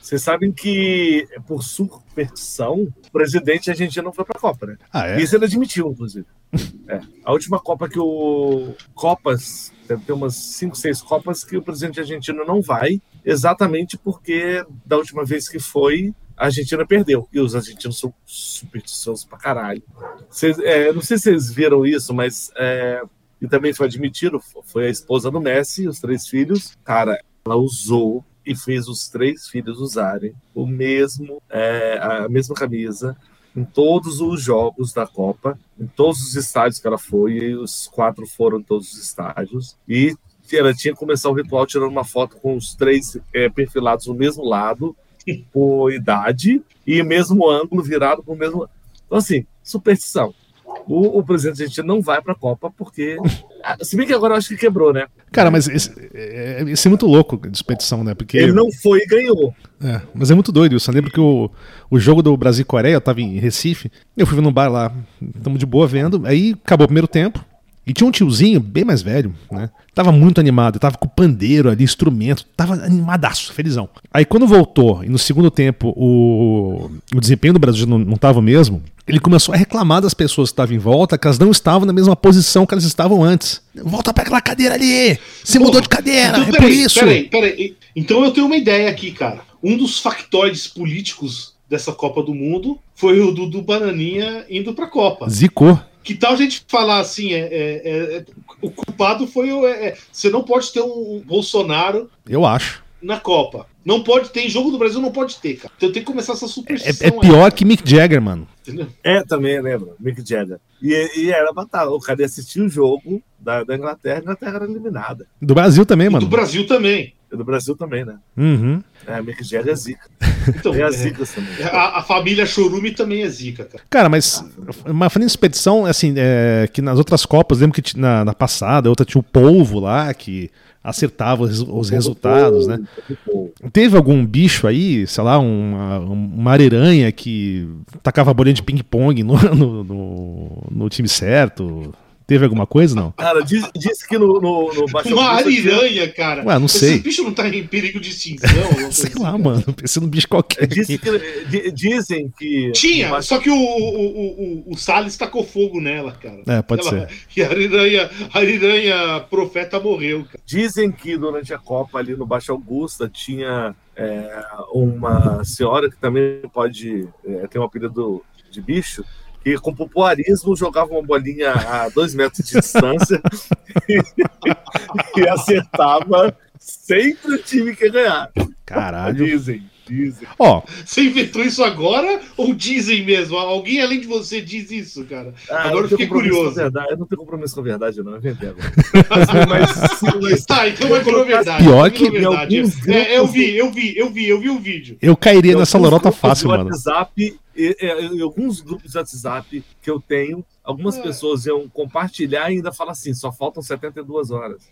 Vocês sabem que, por superstição, o presidente argentino não foi pra Copa, né? Ah, é? Isso ele admitiu, inclusive. É. A última Copa que o. Copas, deve ter umas 5, 6 Copas que o presidente argentino não vai, exatamente porque da última vez que foi, a Argentina perdeu. E os argentinos são supersticiosos pra caralho. Vocês, é, não sei se vocês viram isso, mas. É, e também foi admitido, foi a esposa do Messi, os três filhos. Cara, ela usou e fez os três filhos usarem o mesmo, é, a mesma camisa em todos os jogos da Copa, em todos os estádios que ela foi, e os quatro foram em todos os estádios. E ela tinha que começar o ritual tirando uma foto com os três é, perfilados no mesmo lado, por idade, e mesmo ângulo virado para o mesmo. Então, assim, superstição. O, o presidente argentino não vai para a Copa porque. Ah, se bem que agora eu acho que quebrou, né? Cara, mas esse, é, esse é muito louco de expedição, né? Porque. Ele não foi e ganhou. É, mas é muito doido isso. Eu lembro que o, o jogo do Brasil e Coreia, eu tava em Recife, eu fui num bar lá, estamos de boa vendo, aí acabou o primeiro tempo, e tinha um tiozinho bem mais velho, né? Tava muito animado, tava com pandeiro ali, instrumento, tava animadaço, felizão. Aí quando voltou, e no segundo tempo o, o desempenho do Brasil não, não tava o mesmo, ele começou a reclamar das pessoas que estavam em volta, que elas não estavam na mesma posição que elas estavam antes. Volta pra aquela cadeira ali! Você mudou de cadeira, Então, é por peraí, isso! peraí, peraí. Então eu tenho uma ideia aqui, cara. Um dos factoides políticos dessa Copa do Mundo foi o do, do Bananinha indo pra Copa. Zicou. Que tal a gente falar assim? É, é- é- o culpado foi o. é- é, você não pode ter um Bolsonaro Eu acho. na Copa. Não pode ter. Em jogo do Brasil não pode ter, cara. Então tem que começar essa É, superstição. é pior que Mick Jagger, mano. Aí? É, também lembra, Mick Jagger. E, e era pra estar. O cara ia assistir o jogo da, da Inglaterra, a Inglaterra era eliminada. Do Brasil também, E mano. do Brasil também. E do Brasil também, né? Uhum. É, Mick Jagger é zica. Então, É a é, zica também. a, a família Chorume também é zica, cara. Cara, mas uma falando em expedição, assim, é, que nas outras Copas, lembro que na, na passada, outra tinha o polvo lá, que acertava os, os resultados, né? Teve algum bicho aí, sei lá, uma, uma aranha que tacava bolinha de ping-pong no, no, no- no time certo? Teve alguma coisa, não? Cara, diz, diz que no, no, no Baixo Uma Augusta tinha- ariranha, cara. Ué, não sei. Esse bicho não tá em perigo de extinção? Sei assim, lá, cara? mano, pensei num bicho qualquer. Diz que, di- dizem que. Tinha, Baixo- só que o, o, o, o, o Salles tacou fogo nela, cara. É, pode Ela- ser. E a ariranha, a ariranha profeta morreu, cara. Dizem que durante a Copa ali no Baixo Augusta tinha é, uma senhora que também pode é, ter um apelido de bicho, que com popularismo jogava uma bolinha a dois metros de distância e, e acertava sempre o time que ia ganhar. Caralho. Dizem, dizem. Ó, Você inventou isso agora ou dizem mesmo? Alguém além de você diz isso, cara? Ah, Agora eu fiquei com a curioso. verdade, Eu não tenho compromisso com a verdade, não. Eu inventei agora. mas, mas, Tá, então vai virou verdade. Pior que verdade. É, eu vi, eu vi, eu vi, eu vi o vídeo. eu cairia nessa lorota fácil, mano. WhatsApp, e- e- em alguns grupos de WhatsApp que eu tenho, algumas É. pessoas iam compartilhar e ainda falar assim: só faltam 72 horas.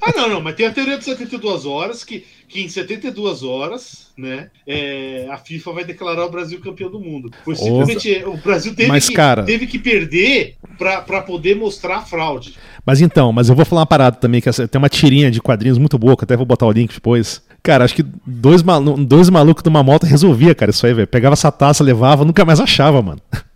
Ah, não, não, mas tem a teoria de 72 horas, que, que em 72 horas, né, é, a FIFA vai declarar o Brasil campeão do mundo. Foi simplesmente, o Brasil teve, Mas, que, cara- teve que perder pra poder mostrar a fraude. Mas então, mas eu vou falar uma parada também, que tem uma tirinha de quadrinhos muito boa, que até vou botar o link depois. Cara, acho que dois, malu dois malucos numa moto resolvia, cara, isso aí, velho. Pegava essa taça, levava, nunca mais achava, mano.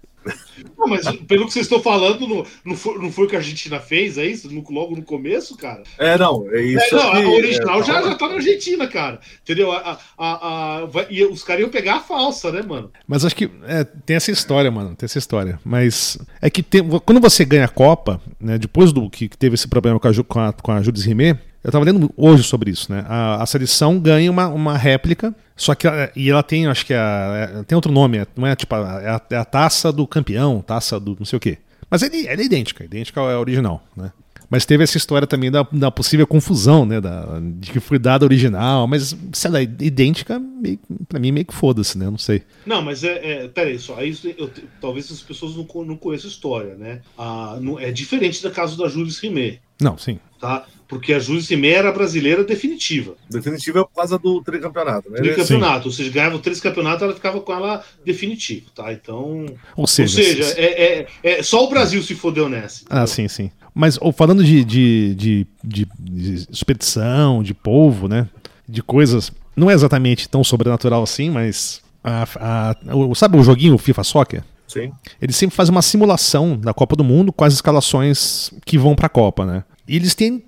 Não, mas pelo que vocês estão falando, não, não, foi, não foi o que a Argentina fez, é isso? No- logo no começo, cara? É, não, é É, isso. não, a original é, já, já tá na Argentina, cara. Entendeu? A, a, a, vai- e os caras iam pegar a falsa, né, mano? Mas acho que é, tem essa história, mano. Tem essa história. Mas é que tem- quando você ganha a Copa, né, depois do que que teve esse problema com a, com a, com a Judith Rimet, eu tava lendo hoje sobre isso, né? A, a seleção ganha uma, uma réplica, só que ela- e ela tem, acho que é a- é- tem outro nome, é- não é tipo a, é a, é a taça do campeão, taça do não sei o quê. Mas ela, ela é idêntica, idêntica à original, né? Mas teve essa história também da, da possível confusão, né? Da, de que foi dada a original, mas se ela é idêntica, meio, pra mim meio que foda-se, né? Eu não sei. Não, mas é. é peraí, só. Aí eu talvez as pessoas não, não conheçam a história, né? Ah, não- é diferente do caso da Jules Rimet. Não, sim. Tá? Porque a Juice Meia era brasileira definitiva. Definitiva é por causa do tricampeonato, né? Tricampeonato. Ou seja, ganhava três campeonatos, ela ficava com ela definitivo, tá? Então. Ou seja, ou seja é, é, é, só o Brasil se fodeu nessa. Ah, sim, sim. Mas ou, falando de, de, de, de, de expedição, de polvo, né? De coisas. Não é exatamente tão sobrenatural assim, mas. A, a, o, sabe o joguinho FIFA Soccer? Sim. Eles sempre fazem uma simulação da Copa do Mundo com as escalações que vão pra Copa, né? E eles têm,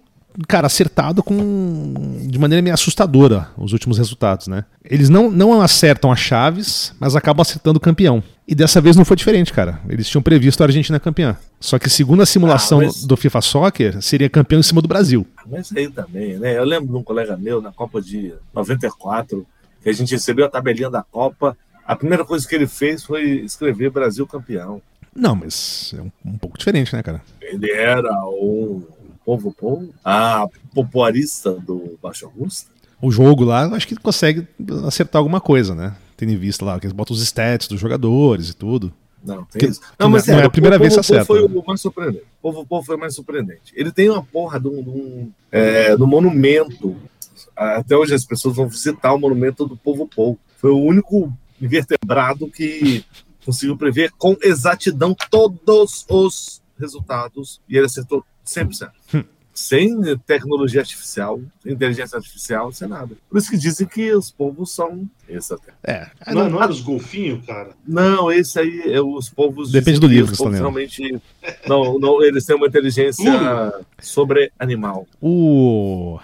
cara, acertado com de maneira meio assustadora os últimos resultados, né? Eles não, não acertam as chaves, mas acabam acertando o campeão. E dessa vez não foi diferente, cara. Eles tinham previsto a Argentina campeã. Só que segundo a simulação Ah, mas- do FIFA Soccer, seria campeão em cima do Brasil. Mas aí também, né? Eu lembro de um colega meu na Copa de 94, que a gente recebeu a tabelinha da Copa. A primeira coisa que ele fez foi escrever Brasil campeão. Não, mas é um, um pouco diferente, né, cara? Ele era um povo povo, a popularista do Baixo Augusta. O jogo lá, acho que consegue acertar alguma coisa, né? Tendo em vista lá que eles botam os stats dos jogadores e tudo. Não, tem Que- isso. não é- não é a o primeira Povo vez que Povo acerta, foi né? o mais surpreendente. O Povo Povo foi o mais surpreendente. Ele tem uma porra de um, de um, é, do monumento. Até hoje as pessoas vão visitar o monumento do Povo Povo. Foi o único invertebrado que conseguiu prever com exatidão todos os resultados e ele acertou 100%. Sem tecnologia artificial, sem inteligência artificial, sem nada. Por isso que dizem que os povos são. Esse até. É. Não, não era os golfinhos, cara? Não, esse aí é os povos. Depende do livro os que você povos realmente. Não, não, eles têm uma inteligência sobre animal. O.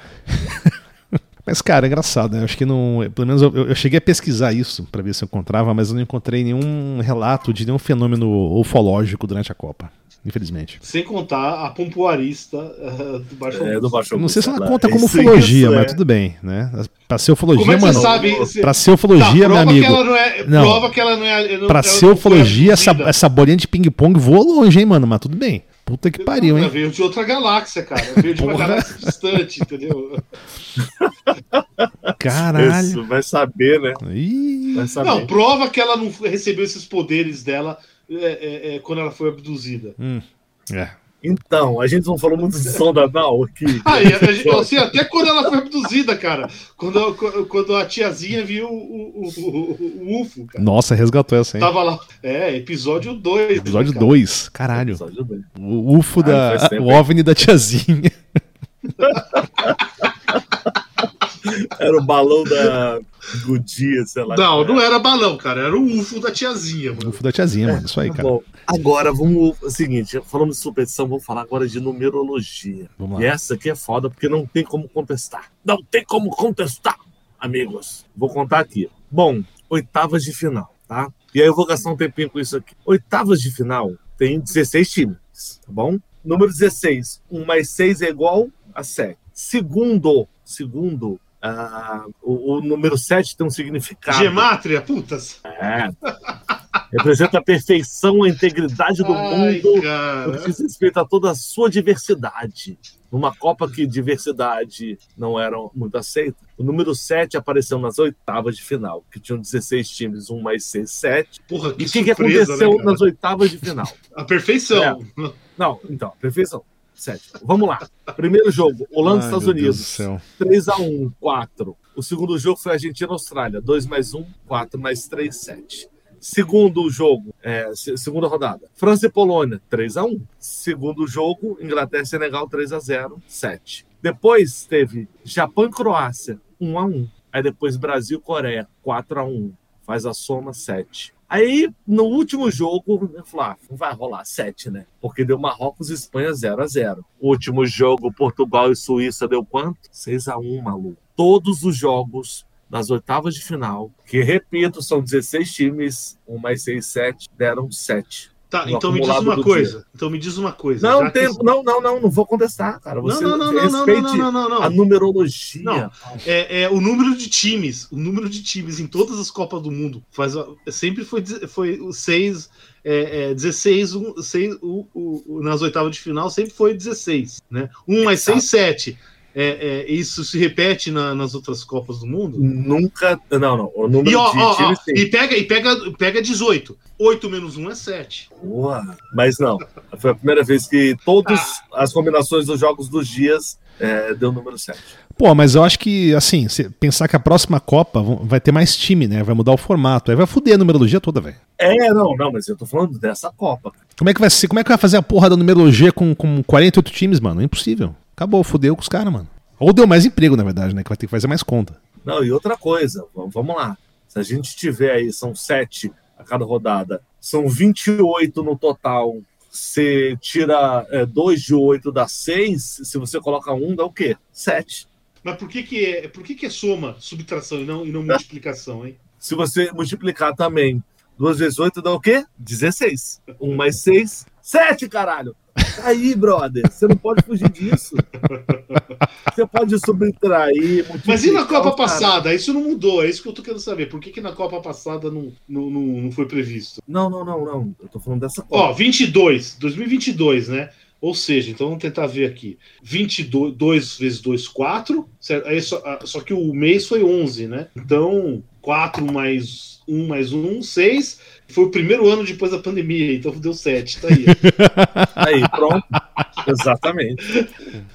Mas, cara, é engraçado, né? Eu acho que não. Pelo menos eu, eu cheguei a pesquisar isso pra ver se eu encontrava, mas eu não encontrei nenhum relato de nenhum fenômeno ufológico durante a Copa. Infelizmente. Sem contar a pompoarista eh, do Baixo É, do Baixo não sei se ela conta lá. como ufologia, mas é. tudo bem, né? Pra ser ufologia, Como é que mano. você sabe? se- Pra ser ufologia, Tá, meu amigo. Que ela não é, Não. Prova que ela não é. não- Pra ela ser ufologia, essa, abduzida. essa bolinha de ping-pong voa longe, hein, mano? Mas tudo bem. Puta que pariu, Ela hein? veio de outra galáxia, cara. Veio de uma galáxia distante, entendeu? Caralho. Isso, vai saber, né? Ih. Vai saber. Não, prova que ela não recebeu esses poderes dela é, é, é, quando ela foi abduzida. Hum. É. Então, a gente não falou muito de som da Nau aqui. Ah, e gente- assim, até quando ela foi abduzida, cara. Quando, quando a tiazinha viu o, o, o, o UFO, cara. Nossa, resgatou essa, hein? Tava lá. É, episódio 2. Episódio 2. Caralho. Episódio dois. O UFO Ah, da. O? OVNI da tiazinha. Era o balão da Godia, sei lá. Não, não era balão, cara. Era o UFO da tiazinha, O mano. UFO da tiazinha, mano. Isso aí, Tá cara. bom. Agora, vamos. É o seguinte, falando de superstição, vamos falar agora de numerologia. Vamos E essa aqui é foda porque não tem como contestar. Não tem como contestar, amigos. Vou contar aqui. Bom, oitavas de final, tá? E aí eu vou gastar um tempinho com isso aqui. Oitavas de final tem 16 times, tá bom? Número 16, 1 mais 6 é igual a 7. Segundo, segundo, ah, o, o número 7 tem um significado. Gemátria, putas. É. Representa a perfeição, a integridade do Ai, mundo no cara. que diz respeito a toda a sua diversidade. Numa Copa que diversidade não era muito aceita, o número 7 apareceu nas oitavas de final, que tinham 16 times, 1 mais 6, 7. Porra, que E o que, que surpresa, aconteceu né, nas oitavas de final? A perfeição. Não, então, perfeição. 7. Vamos lá. Primeiro jogo, Holanda e Estados Unidos. céu. 3x1, 4. O segundo jogo foi Argentina-Austrália. 2 mais 1, 4 mais 3, 7. Segundo jogo, é, se- segunda rodada. França e Polônia, 3x1. Segundo jogo, Inglaterra e Senegal, 3x0, 7. Depois teve Japão e Croácia, 1x1. Aí depois Brasil e Coreia, 4x1. Faz a soma, 7. Aí, no último jogo, eu falei, ah, vai rolar 7, né? Porque deu Marrocos e Espanha 0x0. Último jogo, Portugal e Suíça deu quanto? 6x1, maluco. Todos os jogos das oitavas de final, que repito, são 16 times, 1 mais 6, 7, deram 7. Tá, No então me diz uma coisa. Então me diz uma coisa. Não, tem, que- não, não, não, não vou contestar, cara. Não, Você não, não, não, não, respeite não, não, não, não, a numerologia. Não. É, é o número de times. O número de times em todas as Copas do Mundo faz, sempre foi, foi o 6, é, é, 16, um, seis, o, o, o- nas oitavas de final sempre foi 16. Né? 1 mais 6, 7. É, é, isso se repete na- nas outras Copas do Mundo? Nunca. Não, não. O número E, ó, de ó, ó, times sim. e pega, e pega, pega 18. 8 menos 1 é 7. Boa. Mas não. Foi a primeira vez que todas as combinações dos jogos dos dias é, deu o número 7. Pô, mas eu acho que, assim, se pensar que a próxima Copa vai ter mais time, né? Vai mudar o formato. Aí vai fuder a numerologia toda, velho. É, não, não, mas eu tô falando dessa Copa. Como é que vai ser? Como é que vai fazer a porra da numerologia com, com 48 times, mano? É impossível. Acabou, fudeu com os caras, mano. Ou deu mais emprego, na verdade, né? Que vai ter que fazer mais conta. Não, e outra coisa, vamos, lá. Se a gente tiver aí, são sete a cada rodada, são 28 no total. Você tira é, dois de oito dá seis. Se você coloca um, dá o quê? Sete. Mas por que, que, é, por que, que é soma, subtração e não, e não multiplicação, hein? Se você multiplicar também duas vezes oito, dá o quê? 16. Um mais seis, sete, caralho. Aí, brother, você não pode fugir disso. Você pode subtrair. Mas e na Copa cara. passada? Isso não mudou, é isso que eu tô querendo saber. Por que, que na Copa passada não, não, não, não foi previsto? Não, não, não, não. Eu tô falando dessa Copa. Ó, 22, 2022, né? Ou seja, então vamos tentar ver aqui. 22 2 vezes 2, 4. Certo? Aí só, ah, só que o mês foi 11, né? Então, 4 mais 1 mais 1, 6. Foi o primeiro ano depois da pandemia, então deu 7. Tá aí. Aí, pronto. Exatamente.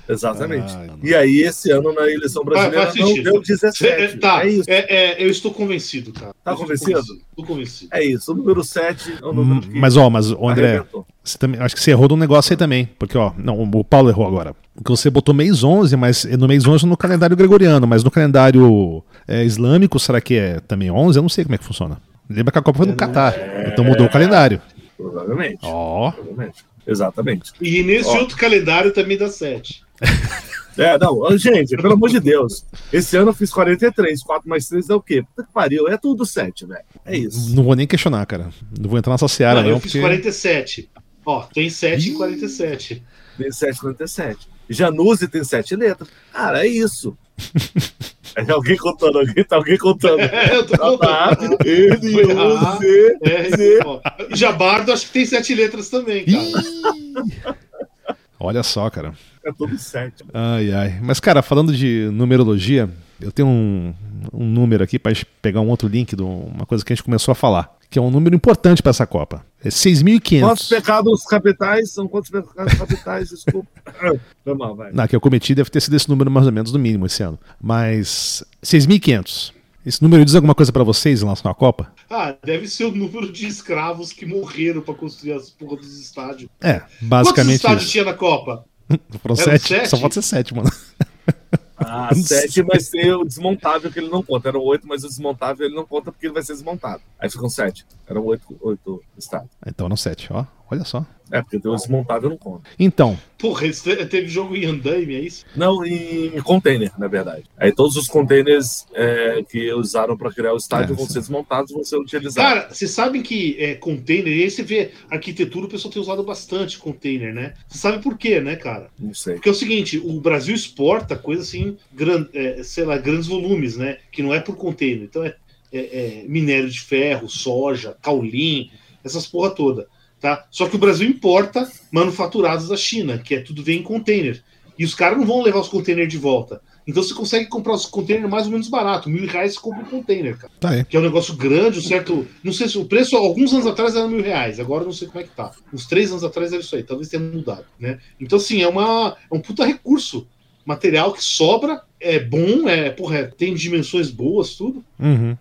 Exatamente. Mano. E aí, esse ano na eleição brasileira faz não sentido. deu Cê- 17. tá, É isso. é, é, eu estou convencido, cara. Tá Eu estou convencido? Estou convencido. É isso. O número 7 é o número que Hum, Mas, ó, mas, ô, André, arrebentou. você também, acho que você errou num negócio aí também. Porque, ó, não, o Paulo errou agora. Porque você botou mês 11, mas no mês 11 no calendário gregoriano, mas no calendário é, islâmico, será que é também 11? Eu não sei como é que funciona. Lembra que a Copa foi no Catar. Então mudou o calendário. Provavelmente. Ó. Provavelmente. Exatamente. E nesse Ó. outro calendário também dá 7. É, não, gente, pelo amor de Deus. Esse ano eu fiz 43. 4 mais 3 é o quê? Puta que pariu. É tudo 7, velho. É isso. Não vou nem questionar, cara. Não vou entrar nessa seara, Não, não. eu fiz porque- 47. Ó, tem 7 e 47. Tem 7, 47. Januse tem 7 letras. Cara, é isso. É alguém contando, alguém, tá alguém contando. É, eu tô Tá, contando. N, U, C. É. E Jabardo acho que tem 7 letras também, cara. Olha só, cara. É tudo 7. Ai, ai. Mas, cara, falando de numerologia, eu tenho um, um número aqui para pegar um outro link de uma coisa que a gente começou a falar, que é um número importante para essa Copa. É Quantos 6.500. pecados capitais são quantos pecados capitais? Desculpa. Foi mal, vai. Não, que eu cometi deve ter sido esse número mais ou menos, no mínimo, esse ano. Mas 6.500. Esse número diz alguma coisa para vocês em relação à Copa? Ah, deve ser o número de escravos que morreram pra construir as porra dos estádios. É, Quantos basicamente estádios isso. tinha na Copa? Foram Eram sete, sete? Só pode ser sete, mano. Ah, 7 vai ser o desmontável que ele não conta. Eram 8, mas o desmontável ele não conta porque ele vai ser desmontado. Aí ficam 7. Eram 8, 8 estados. Então eram sete, ó. Olha só. É, porque tem o desmontável não conta. Então, Porra, teve jogo em andaime, é isso? Não, em container, na verdade. Aí todos os containers é, que usaram para criar o estádio É, vão sim. ser desmontados e vão ser utilizados. Cara, vocês sabem que é, container, e aí você vê arquitetura, o pessoal tem usado bastante container, né? Você sabe por quê, né, cara? Não sei. Porque é o seguinte, o Brasil exporta coisa assim, gran, é, sei lá, grandes volumes, né? Que não é por container. Então é, é- é minério de ferro, soja, caulim, essas porra toda. Tá? Só que o Brasil importa manufaturados da China, que é tudo vem em container. E os caras não vão levar os containers de volta. Então você consegue comprar os containers mais ou menos barato. Mil reais você compra um container, cara. tá. Que é um negócio grande, um certo. Não sei se o preço, alguns anos atrás era mil reais, agora eu não sei como é que tá. Uns três anos atrás era isso aí, talvez tenha mudado, né? Então, assim, é, uma, é um puta recurso. Material que sobra, é bom, é, porra, é- tem dimensões boas, tudo. Uhum.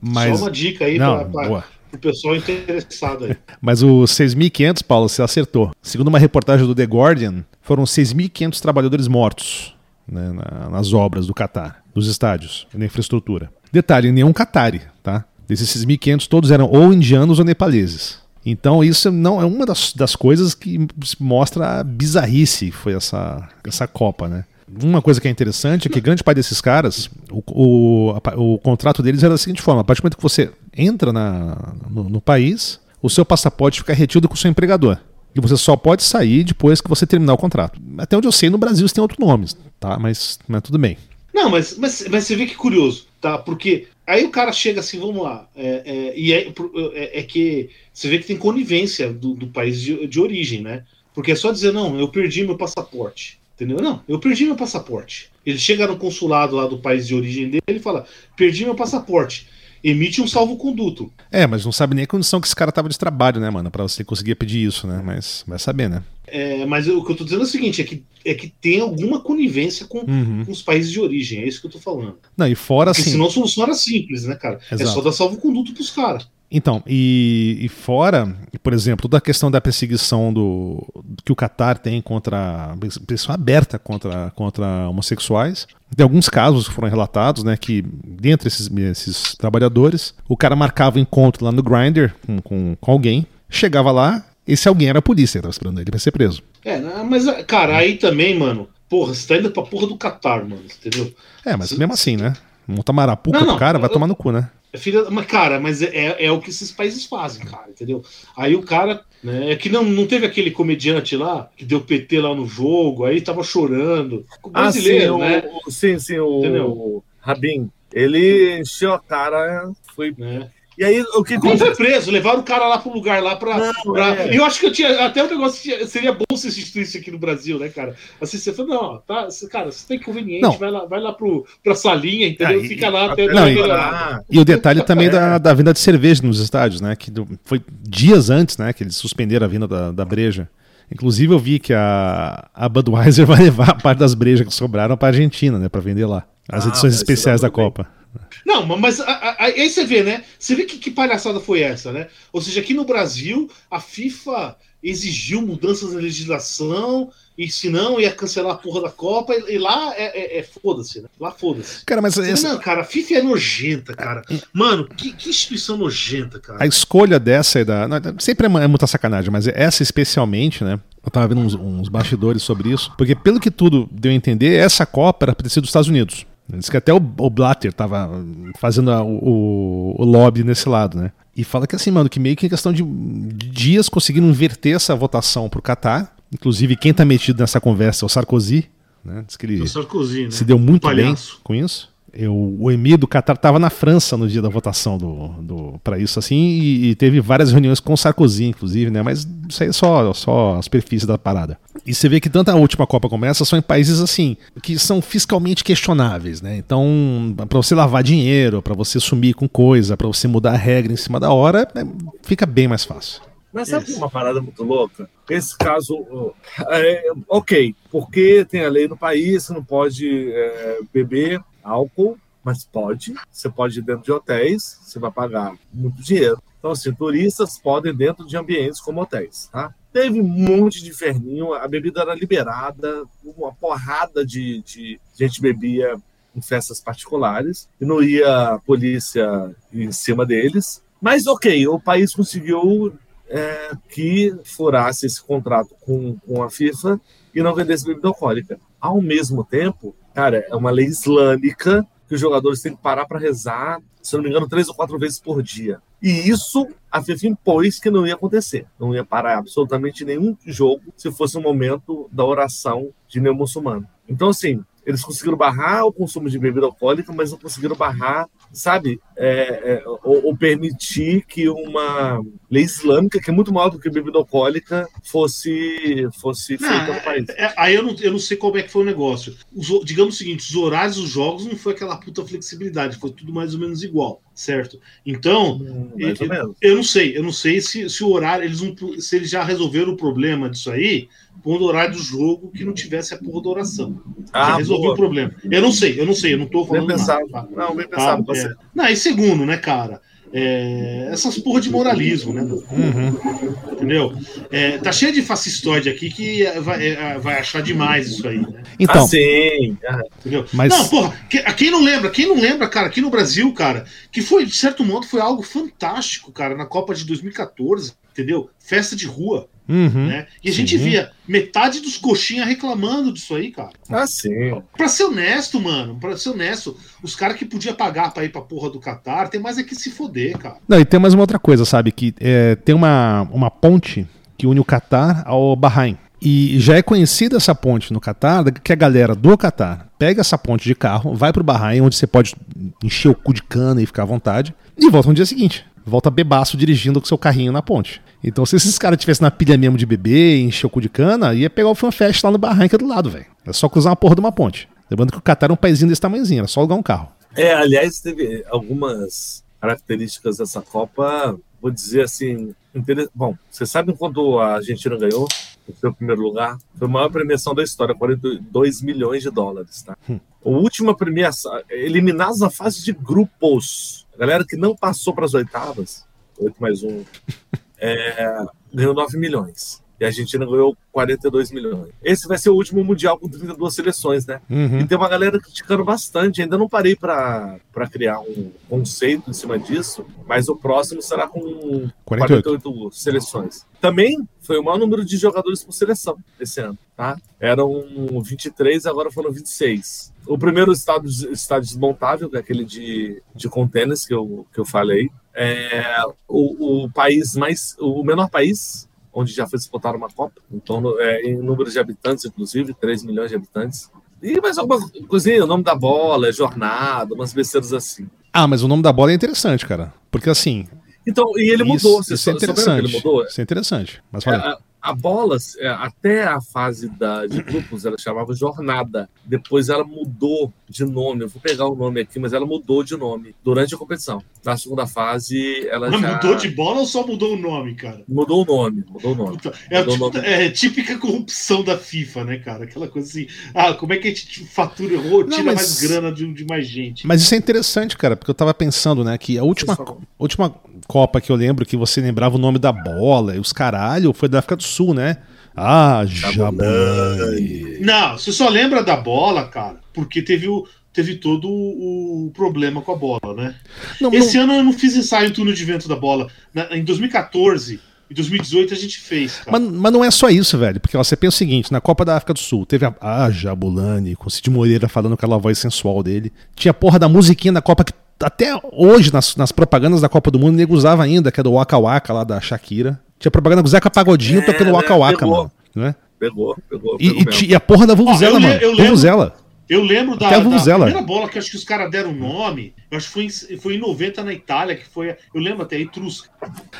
Mas, Só uma dica aí não, pra, pra, pro pessoal interessado aí. Mas os 6.500, Paulo, você acertou. Segundo uma reportagem do The Guardian, foram 6.500 trabalhadores mortos né, na- nas obras do Catar, dos estádios na infraestrutura. Detalhe, nenhum Qatari, tá? Desses 6.500, todos eram ou indianos ou nepaleses. Então isso não é uma das, das coisas que mostra a bizarrice que foi essa, essa Copa, né? Uma coisa que é interessante é que grande parte desses caras, o, o, o contrato deles era da seguinte forma: a partir do momento que você entra na, no, no país, o seu passaporte fica retido com o seu empregador. E você só pode sair depois que você terminar o contrato. Até onde eu sei, no Brasil isso tem outros nomes, tá? Mas, mas tudo bem. Não, mas, mas, mas você vê que curioso, tá? Porque aí o cara chega assim, vamos lá, é, é, e é, é- é que você vê que tem conivência do, do país de, de origem, né? Porque é só dizer, não, eu perdi meu passaporte. Entendeu? Não, eu perdi meu passaporte. Ele chega no consulado lá do país de origem dele e fala: perdi meu passaporte. Emite um salvo-conduto. É, mas não sabe nem a condição que esse cara tava de trabalho, né, mano? Pra você conseguir pedir isso, né? Mas vai saber, né? É, mas o que eu tô dizendo é o seguinte: é que, é que tem alguma conivência com, Uhum. com os países de origem. É isso que eu tô falando. Não, e fora Porque assim. senão a solução era simples, né, cara? É Exato. só dar salvo-conduto pros caras. Então, e, e fora, por exemplo, toda a questão da perseguição do que o Qatar tem contra perseguição aberta contra, contra homossexuais. Tem alguns casos que foram relatados, né, que dentre esses, esses trabalhadores, o cara marcava um encontro lá no Grindr com, com, com alguém, chegava lá, esse alguém era a polícia, que tava esperando ele pra ser preso. É, né, mas, cara, aí também, mano, porra, você tá indo pra porra do Catar, mano, entendeu? É, mas mesmo assim, né? Monta marapuca Não, não, pro cara, vai eu- tomar no cu, né? É filha, mas, cara, mas é, é o que esses países fazem, cara, entendeu? Aí o cara, né, é que não, não teve aquele comediante lá que deu PT lá no jogo, aí tava chorando. O Ah, sim, brasileiro, né? o- sim, sim, o Entendeu? Rabin. Ele encheu a cara, foi. né? E aí, o que Não foi preso, levaram o cara lá pro lugar lá pra. Não, pra- é. Eu acho que eu tinha. Até o negócio tinha- seria bom se instituísse aqui no Brasil, né, cara? Assim, você falou, não, tá, cara, você tem conveniente, Não. vai lá, vai lá pro, pra salinha, entendeu? Ah, Fica lá até. Até Não, até e-. Ah, E o detalhe também É. da, da vinda de cerveja nos estádios, né? Que do- foi dias antes, né? Que eles suspenderam a vinda da, da breja. Inclusive eu vi que a, a Budweiser vai levar a parte das brejas que sobraram para Argentina, né? Para vender lá. As Ah, edições especiais da bem. Copa. Não, mas aí você vê, né? Você vê que, que palhaçada foi essa, né? Ou seja, aqui no Brasil, a FIFA exigiu mudanças na legislação, e se não, ia cancelar a porra da Copa, e, e lá é, é- é foda-se, né? Lá foda-se. Cara, mas essa- Não, cara, a FIFA é nojenta, cara. Mano, que, que instituição nojenta, cara. a escolha dessa é da. Sempre é é muita sacanagem, mas essa especialmente, né? Eu tava vendo uns, uns bastidores sobre isso. Porque, pelo que tudo deu a entender, essa Copa era pra ter sido dos Estados Unidos. Diz que até o, o Blatter tava fazendo a- o, o lobby nesse lado, né? E fala que assim, mano, que meio que em questão de, de dias conseguiram inverter essa votação pro Qatar. Inclusive, quem tá metido nessa conversa é o Sarkozy, né? Diz que ele O Sarkozy, né? se deu muito bem com isso. Eu, o emir do Qatar estava na França no dia da votação do, do, para isso assim e, e teve várias reuniões com o Sarkozy, inclusive, né? Mas isso aí é só, só a superfície da parada. E você vê que tanto a última Copa como essa são em países assim que são fiscalmente questionáveis, né? Então, para você lavar dinheiro, para você sumir com coisa, para você mudar a regra em cima da hora, é- fica bem mais fácil. Mas sabe Isso. uma parada muito louca? Esse caso, ó, é, ok, porque tem a lei no país, você não pode é, beber álcool, mas pode. Você pode ir dentro de hotéis, você vai pagar muito dinheiro. Então, assim, turistas podem dentro de ambientes como hotéis, tá? Teve um monte de inferninho, a bebida era liberada, uma porrada de, de gente bebia em festas particulares, e não ia a polícia em cima deles. Mas, ok, o país conseguiu é, que furasse esse contrato com, com a FIFA e não vendesse bebida alcoólica. Ao mesmo tempo, cara, é uma lei islâmica que os jogadores têm que parar para rezar, se não me engano, três ou quatro vezes por dia. E isso a FIFA impôs que não ia acontecer. Não ia parar absolutamente nenhum jogo se fosse o momento da oração de nenhum muçulmano. Então, assim, eles conseguiram barrar o consumo de bebida alcoólica, mas não conseguiram barrar, sabe, é, é, ou, ou permitir que uma lei islâmica, que é muito maior do que bebida alcoólica, fosse, fosse Não, feita no país. é- aí eu não, eu não sei como é que foi o negócio. Os digamos o seguinte: os horários dos jogos não foi aquela puta flexibilidade, foi tudo mais ou menos igual, certo? Então, Hum, eu, eu não sei, eu não sei se, se o horário, eles não, se eles já resolveram o problema disso aí, pondo o horário do jogo que não tivesse a porra da oração. já Ah, resolvi boa. o problema. Eu não sei, eu não sei, eu não tô Bem falando nada. pensado. tá? Não, bem Tá? pensado. Você. É. Não, e segundo, né, cara? é, essas porra de moralismo, né? Entendeu? É, tá cheio de fascistoide aqui que vai, é, vai achar demais isso aí, né? Então, ah, sim. Entendeu? Mas- Não, porra, que- quem não lembra, quem não lembra, cara, aqui no Brasil, cara, que foi, de certo modo, foi algo fantástico, cara, na Copa de 2014, entendeu? Festa de rua, uhum. né? E a gente Sim. via metade dos coxinhas reclamando disso aí, cara. ah, sim. Pra ser honesto, mano, pra ser honesto, os caras que podia pagar pra ir pra porra do Catar, tem mais é que se foder, cara. Não, e tem mais uma outra coisa, sabe? Que é, tem uma, uma ponte que une o Catar ao Bahrein. E já é conhecida essa ponte no Catar, que a galera do Catar pega essa ponte de carro, vai pro Bahrein, onde você pode encher o cu de cana e ficar à vontade, e volta no dia seguinte. Volta bebaço dirigindo com seu carrinho na ponte. Então, se esses caras tivessem na pilha mesmo de beber, encher o cu de cana, ia pegar o fanfest lá no barranca do lado, velho. É só cruzar uma porra de uma ponte. Lembrando que o Qatar é um paísinho desse tamanhozinho, era só alugar um carro. É, aliás, teve algumas características dessa Copa, vou dizer assim, inter... bom, vocês sabem quando a Argentina ganhou o seu primeiro lugar? Foi a maior premiação da história, 42 milhões de dólares, tá? Hum. A última premiação, eliminados na fase de grupos, a galera que não passou para as oitavas, 8 mais 1, é, ganhou 9 milhões. E a Argentina ganhou 42 milhões. Esse vai ser o último Mundial com 32 seleções, né? Uhum. E tem uma galera criticando bastante. Ainda não parei para criar um conceito em cima disso, mas o próximo será com 48. 48 seleções. Também foi o maior número de jogadores por seleção esse ano, tá? Eram 23, agora foram 26. O primeiro estado, estádio desmontável, que é aquele de, de contêineres que eu, que eu falei. É o, o país mais. O menor país onde já foi disputada uma Copa, em, torno, é, em número de habitantes, inclusive, 3 milhões de habitantes. E mais alguma coisinha, o nome da bola, jornada, umas besteiras assim. Ah, mas o nome da bola é interessante, cara. Porque assim. Então, e ele isso, mudou. Isso, Você é interessante. ele mudou? Isso é interessante. Mas É. a, bola, é, até a fase da, de grupos, ela chamava Jornada. Depois ela mudou de nome. Eu vou pegar o nome aqui, mas ela mudou de nome durante a competição. Na segunda fase, ela Mas já mudou de bola ou só mudou o nome, cara? mudou o nome. Mudou o nome. Puta, É, Mudou tipo- nome. é típica corrupção da FIFA, né, cara? Aquela coisa assim. Ah, como é que a gente fatura ou Não, tira mas- mais grana de, de mais gente? Mas isso é interessante, cara, porque eu tava pensando, né, que a última, Pessoal. última Copa que eu lembro que você lembrava o nome da bola e os caralho foi da África do Sul, né? Ah, Jabulani. Não, você só lembra da bola, cara, porque teve, o, teve todo o problema com a bola, né? Não, Esse não- ano eu não fiz ensaio em túnel de vento da bola. Na- em 2014 e 2018 a gente fez, mas, mas não é só isso, velho. Porque ó, você pensa o seguinte: na Copa da África do Sul, teve a ah, Jabulani, com o Cid Moreira falando com aquela voz sensual dele. Tinha a porra da musiquinha da Copa que até hoje, nas, nas propagandas da Copa do Mundo, nego usava ainda, que é do Waka Waka lá da Shakira. Tinha propaganda com o Zeca Pagodinho É, tocando né? Waka Waka, Pegou. mano. Né? Pegou, pegou. E, pegou e, ti- e a porra da Vuvuzela, le- mano. eu lembro- Vuvuzela. Eu lembro da, da primeira bola que acho que os caras deram nome. Eu acho que foi em, foi em 90 na Itália, que foi. a- Eu lembro até a Etrusca.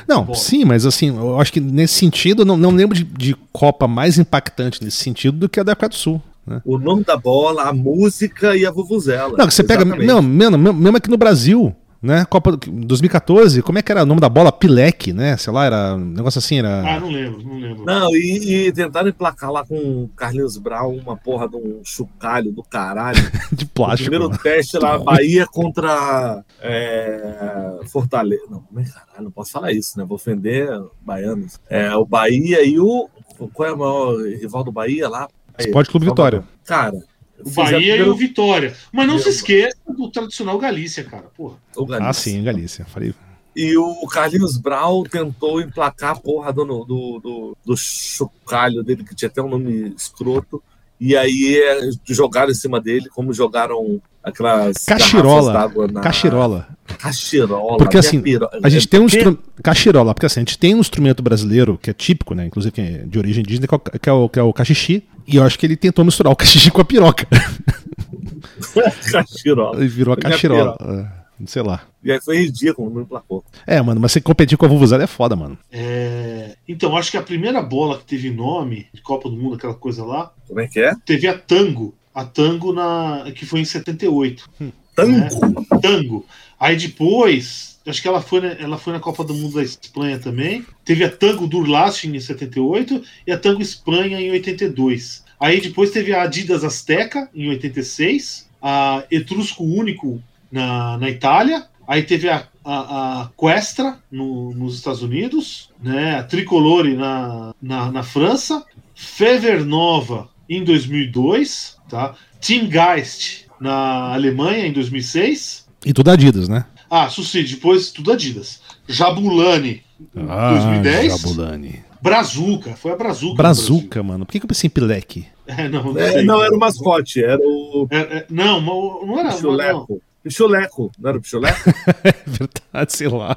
Não, bola. sim, mas assim, eu acho que nesse sentido, eu não, não lembro de, de Copa mais impactante nesse sentido do que a da África do Sul. Né? O nome da bola, a música e a vuvuzela. Não, que você pega. Exatamente. Não, mesmo, mesmo aqui no Brasil, né? Copa do- 2014, como é que era o nome da bola? Pilek, né? Sei lá, era um negócio assim, Ah, era não lembro, não lembro. Não, e, e tentaram emplacar lá com o Carlinhos Brown uma porra de um chucalho do caralho. de O plástico. primeiro né? teste lá, Bahia contra é, Fortaleza. Não, como é caralho? Não posso falar isso, né? Vou ofender baianos. É, o Bahia e o. Qual é o maior rival do Bahia lá? Esporte Clube Vitória. Cara. O Bahia e o Vitória. Mas não se esqueça do tradicional Galícia, cara. Porra. o Galícia. Ah, sim, Galícia. Falei. E o Carlinhos Brown tentou emplacar a porra do, do, do, do chocalho dele, que tinha até um nome escroto. E aí é, jogaram em cima dele, como jogaram aquelas. Cachirola. na- Cachirola. Cachirola. Porque, assim, piro- A gente é tem um instrumento. Cachirola, porque assim, a gente tem um instrumento brasileiro que é típico, né? Inclusive que é de origem indígena, que é o, que é o, é cachixi. E eu acho que ele tentou misturar o cachixi com a piroca. Cachirola. E virou a cachirola. É, Sei lá. E aí foi ridículo, não emplacou. É, mano, mas você competir com a Vuvuzela é foda, mano. É, Então, acho que a primeira bola que teve nome de Copa do Mundo, aquela coisa lá, Como é que é? teve a Tango. A Tango na... que foi em 78. Tango. Tango. Aí depois, acho que ela foi, na, ela foi na Copa do Mundo da Espanha também. Teve a Tango Durlasting em 78 e a Tango Espanha em 82. Aí depois teve a Adidas Azteca em 86, a Etrusco Único na, na Itália. Aí teve a, a, a Questra no- nos Estados Unidos, né? a Tricolore na, na, na França, Fever Nova em 2002, tá? Team Geist na Alemanha em 2006. E tudo Adidas, né? Ah, Sucide, depois tudo Adidas. Jabulani, Ah, 2010. Jabulani. Brazuca, foi a Brazuca. Brazuca, mano. Por que, que eu pensei em Pilek? Brasil. É, não, não, É, não, era o mascote, era o É, é, não, não era. Não, Pichuleco. Pichuleco, não era o Pichuleco? É verdade, sei lá.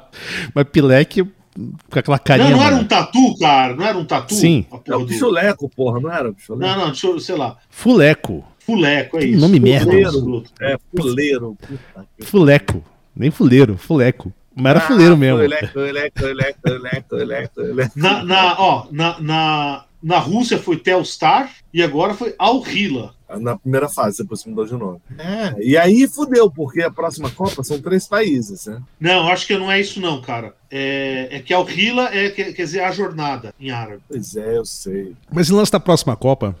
Mas Pilek com aquela carinha. não, não era um tatu, cara. Não era um tatu. Sim. É porra o do- Pichuleco, porra, não era o Pichuleco? Não, não, deixa eu, sei lá. Fuleco. Fuleco, é Que isso. nome merda. Fuleiro. É, fuleiro. Puta que- Fuleco. Nem fuleiro, fuleco. Mas era fuleiro mesmo. Culé, culé, culé, culé. Na, na, ó, na, na, na Rússia foi Telstar e agora foi Al-Hila. Na primeira fase, depois mudou de nome. É, e aí fudeu, porque a próxima Copa são três países, né? Não, acho que não é isso não, cara. É, é que Al-Hila é, quer quer dizer, a jornada em árabe. Pois é, eu sei. Mas em lance da próxima Copa,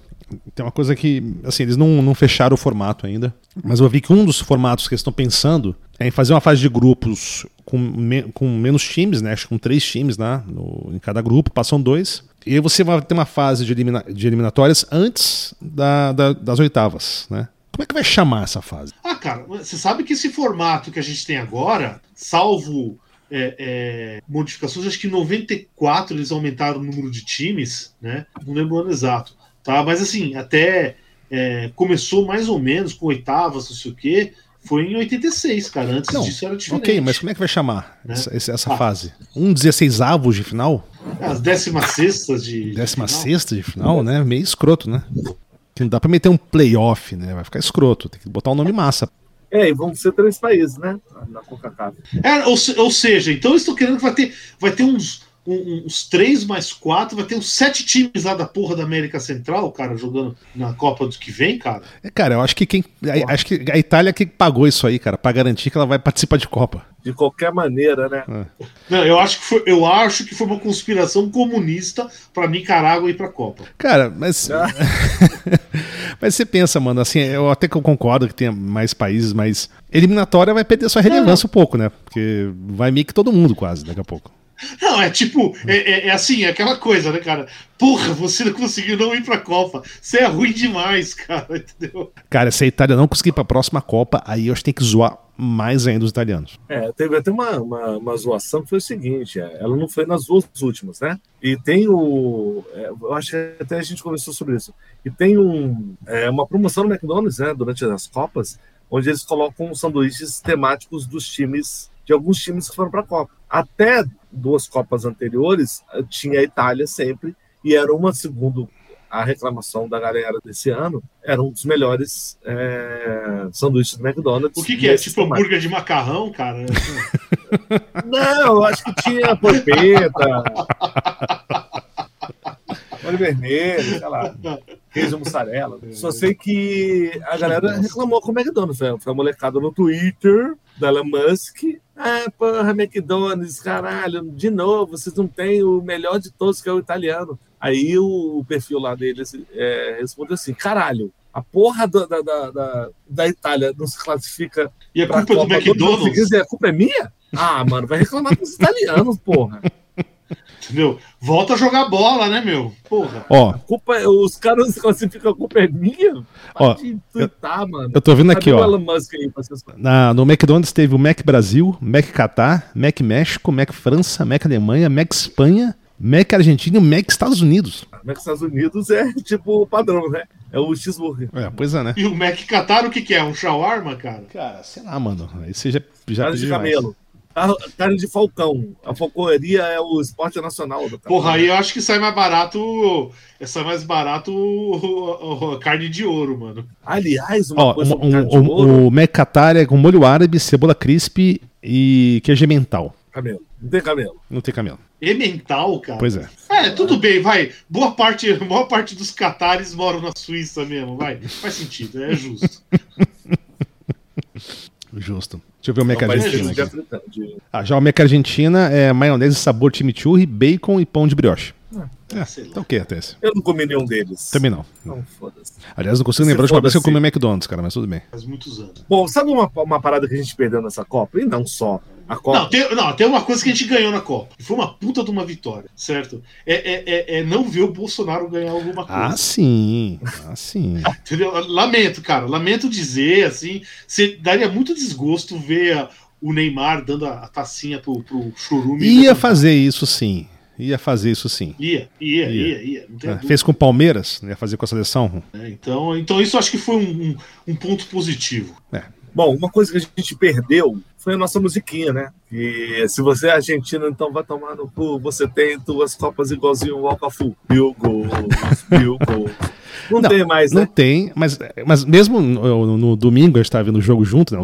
tem uma coisa que, assim, eles não, não fecharam o formato ainda. Mas eu vi que um dos formatos que eles estão pensando é em fazer uma fase de grupos com, me- com menos times, né? Acho que com três times né? no, em cada grupo, passam dois. E aí você vai ter uma fase de, elimina- de eliminatórias antes da- da- das oitavas, né? Como é que vai chamar essa fase? Ah, cara, você sabe que esse formato que a gente tem agora, salvo é, é, modificações, acho que em 94 eles aumentaram o número de times, né? Não lembro o ano exato, tá? Mas assim, até é, começou mais ou menos com oitavas, não sei o quê. Foi em 86, cara. Antes Não, disso era diferente. Ok, mas como é que vai chamar Né? essa, essa- Ah. fase? Um 16 avos de final? As décimas sextas de. de Décima final. sexta de final, né? Meio escroto, né? Que não dá pra meter um playoff, né? Vai ficar escroto. Tem que botar um nome massa. É, e vão ser três países, né? Na Coca-Cola. É, ou, se- ou seja, então eles estão querendo que vai ter, vai ter uns, um- uns três mais quatro, vai ter uns sete times lá da porra da América Central, cara, jogando na Copa do que vem, cara. É, cara, eu acho que quem. a- Acho que a Itália que pagou isso aí, cara, pra garantir que ela vai participar de Copa. De qualquer maneira, né? Não, eu acho que foi, eu acho que foi uma conspiração comunista para Nicarágua ir pra Copa. Cara, mas. mas você pensa, mano, assim, eu até que eu concordo que tenha mais países, mas eliminatória vai perder sua relevância um pouco, né? Porque vai meio que todo mundo quase daqui a pouco. Não, é tipo, é, é- é assim, é aquela coisa, né, cara? Porra, você não conseguiu não ir pra Copa. Você é ruim demais, cara, entendeu? Cara, se a Itália não conseguir pra próxima Copa, aí eu acho que tem que zoar mais ainda os italianos. É, teve até uma, uma, uma zoação que foi o seguinte: é, ela não foi nas duas últimas, né? E tem o. é, eu acho que até a gente conversou sobre isso. E tem um, é, uma promoção no McDonald's, né? Durante as Copas, onde eles colocam sanduíches temáticos dos times, de alguns times que foram para a Copa. Até duas Copas anteriores, eh, tinha a Itália sempre, e era uma, segundo a reclamação da galera desse ano, era um dos melhores é, sanduíches do McDonald's. O que, que é? Tipo formato. hambúrguer de macarrão, cara? Não, eu acho que tinha porpeta. Olho vermelho, sei lá. Queijo mussarela. Só sei que a galera reclamou com o McDonald's. Foi a molecada no Twitter da Elon Musk. Ah, porra, McDonald's, caralho, de novo, vocês não têm o melhor de todos, que é o italiano. Aí o, perfil lá deles é, respondeu assim: caralho, a porra da, da, da, da, Itália não se classifica E a pra culpa do Copa os McDonald's, seguintes, e a culpa é minha? Ah, mano, vai reclamar com os italianos, porra. Entendeu? Volta a jogar bola, né, meu? Porra. Ó, A culpa é, os caras classificam, a culpa é minha? Ó, twittar, mano. eu tô vendo aqui, ó. Na, no McDonald's teve o Mac Brasil, Mac Catar, Mac México, Mac França, Mac Alemanha, Mac Espanha, Mac Argentina e o Mac Estados Unidos. Que os Estados Unidos é tipo o padrão, né? É o cheeseburger. É, pois é, né? E o Mac Qatar, o que, que é? Um shawarma, cara? Cara, sei lá, mano. Aí você já, já de camelo. Carne de falcão. A falcoaria é o esporte nacional do Porra, aí eu acho que sai mais barato. Sai mais barato o- o- a carne de ouro, mano. Aliás, uma Ó, coisa um- um- ouro, o, o Mac Catar é com molho árabe, cebola crisp e queijo mental. camelo. Não tem camelo. Não tem camelo. Emmental, cara. Pois é. É, tudo bem, vai. Boa parte, boa parte dos catares moram na Suíça mesmo, vai. Faz sentido, é justo. Justo. Deixa eu ver o Mac É país Argentina. de Ah, já o Mac Argentina é maionese sabor chimichurri, bacon e pão de brioche. É, sei lá. tá ok até esse. Eu não comi nenhum deles. Também não. Não, foda-se. Aliás, não consigo lembrar de uma vez que eu comi McDonald's, cara, mas tudo bem. Faz muitos anos. Bom, sabe uma, uma parada que a gente perdeu nessa Copa? E não só. Não tem, não, tem uma coisa que a gente ganhou na Copa. Foi uma puta de uma vitória, certo? É, é, é, é não ver o Bolsonaro ganhar alguma coisa. Ah, sim. Ah, sim. Entendeu? Lamento, cara. Lamento dizer, assim, você daria muito desgosto ver a- o Neymar dando a, a tacinha pro, pro Churume. Ia fazer isso sim. Ia fazer isso sim. Ia, ia, Ia. ia, ia. É, fez com o Palmeiras, ia fazer com a seleção. né? Então, então isso acho que foi um, um, um ponto positivo. Bom, uma coisa que a gente perdeu foi a nossa musiquinha, né? Que se você é argentino, então vai tomar no cu. Você tem duas copas igualzinho o Walkafu. Mil gols, mil gols. Não, Não, tem mais, Não né? tem, mas, mas mesmo no, no domingo a gente estava vendo o jogo junto, né?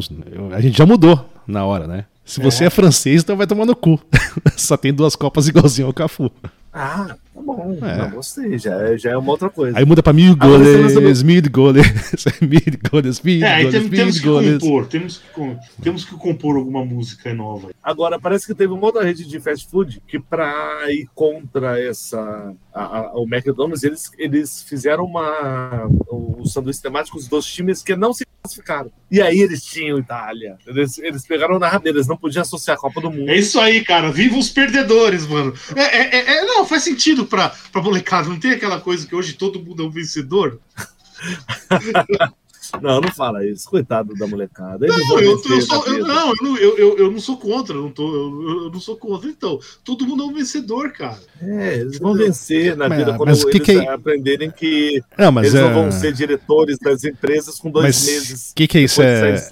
A gente já mudou na hora, né? Se você é. francês, então vai tomar no cu. Só tem duas copas igualzinho ao Cafu. Ah, tá bom. É. Não, gostei. Já, é, já é uma outra coisa. Aí muda pra mil goles, mil goles, mil goles, mil é, goles, tem, temos que compor, temos que, temos que compor alguma música nova. Agora, parece que teve uma outra rede de fast food que pra ir contra essa, a, a, o McDonald's, eles, eles fizeram uma, os sanduíches temáticos dos times que não se classificaram. E aí eles tinham Itália. Eles, eles pegaram na rabeira, eles não podiam associar a Copa do Mundo. É isso aí, cara. Viva os perdedores, mano. É, é, é, é não, faz sentido pra, pra molecada. Não tem aquela coisa que hoje todo mundo é um vencedor? Não, não fala isso. Coitado da molecada. Eles não, eu, eu, sou, eu, não, eu, eu, eu, não sou contra. Eu não, tô, eu, eu, não sou contra. Então, todo mundo é um vencedor, cara. É, eles vão vencer na vida quando mas eles que que... aprenderem que não, mas eles é... não vão ser diretores das empresas com dois mas meses. O que, que é isso? É...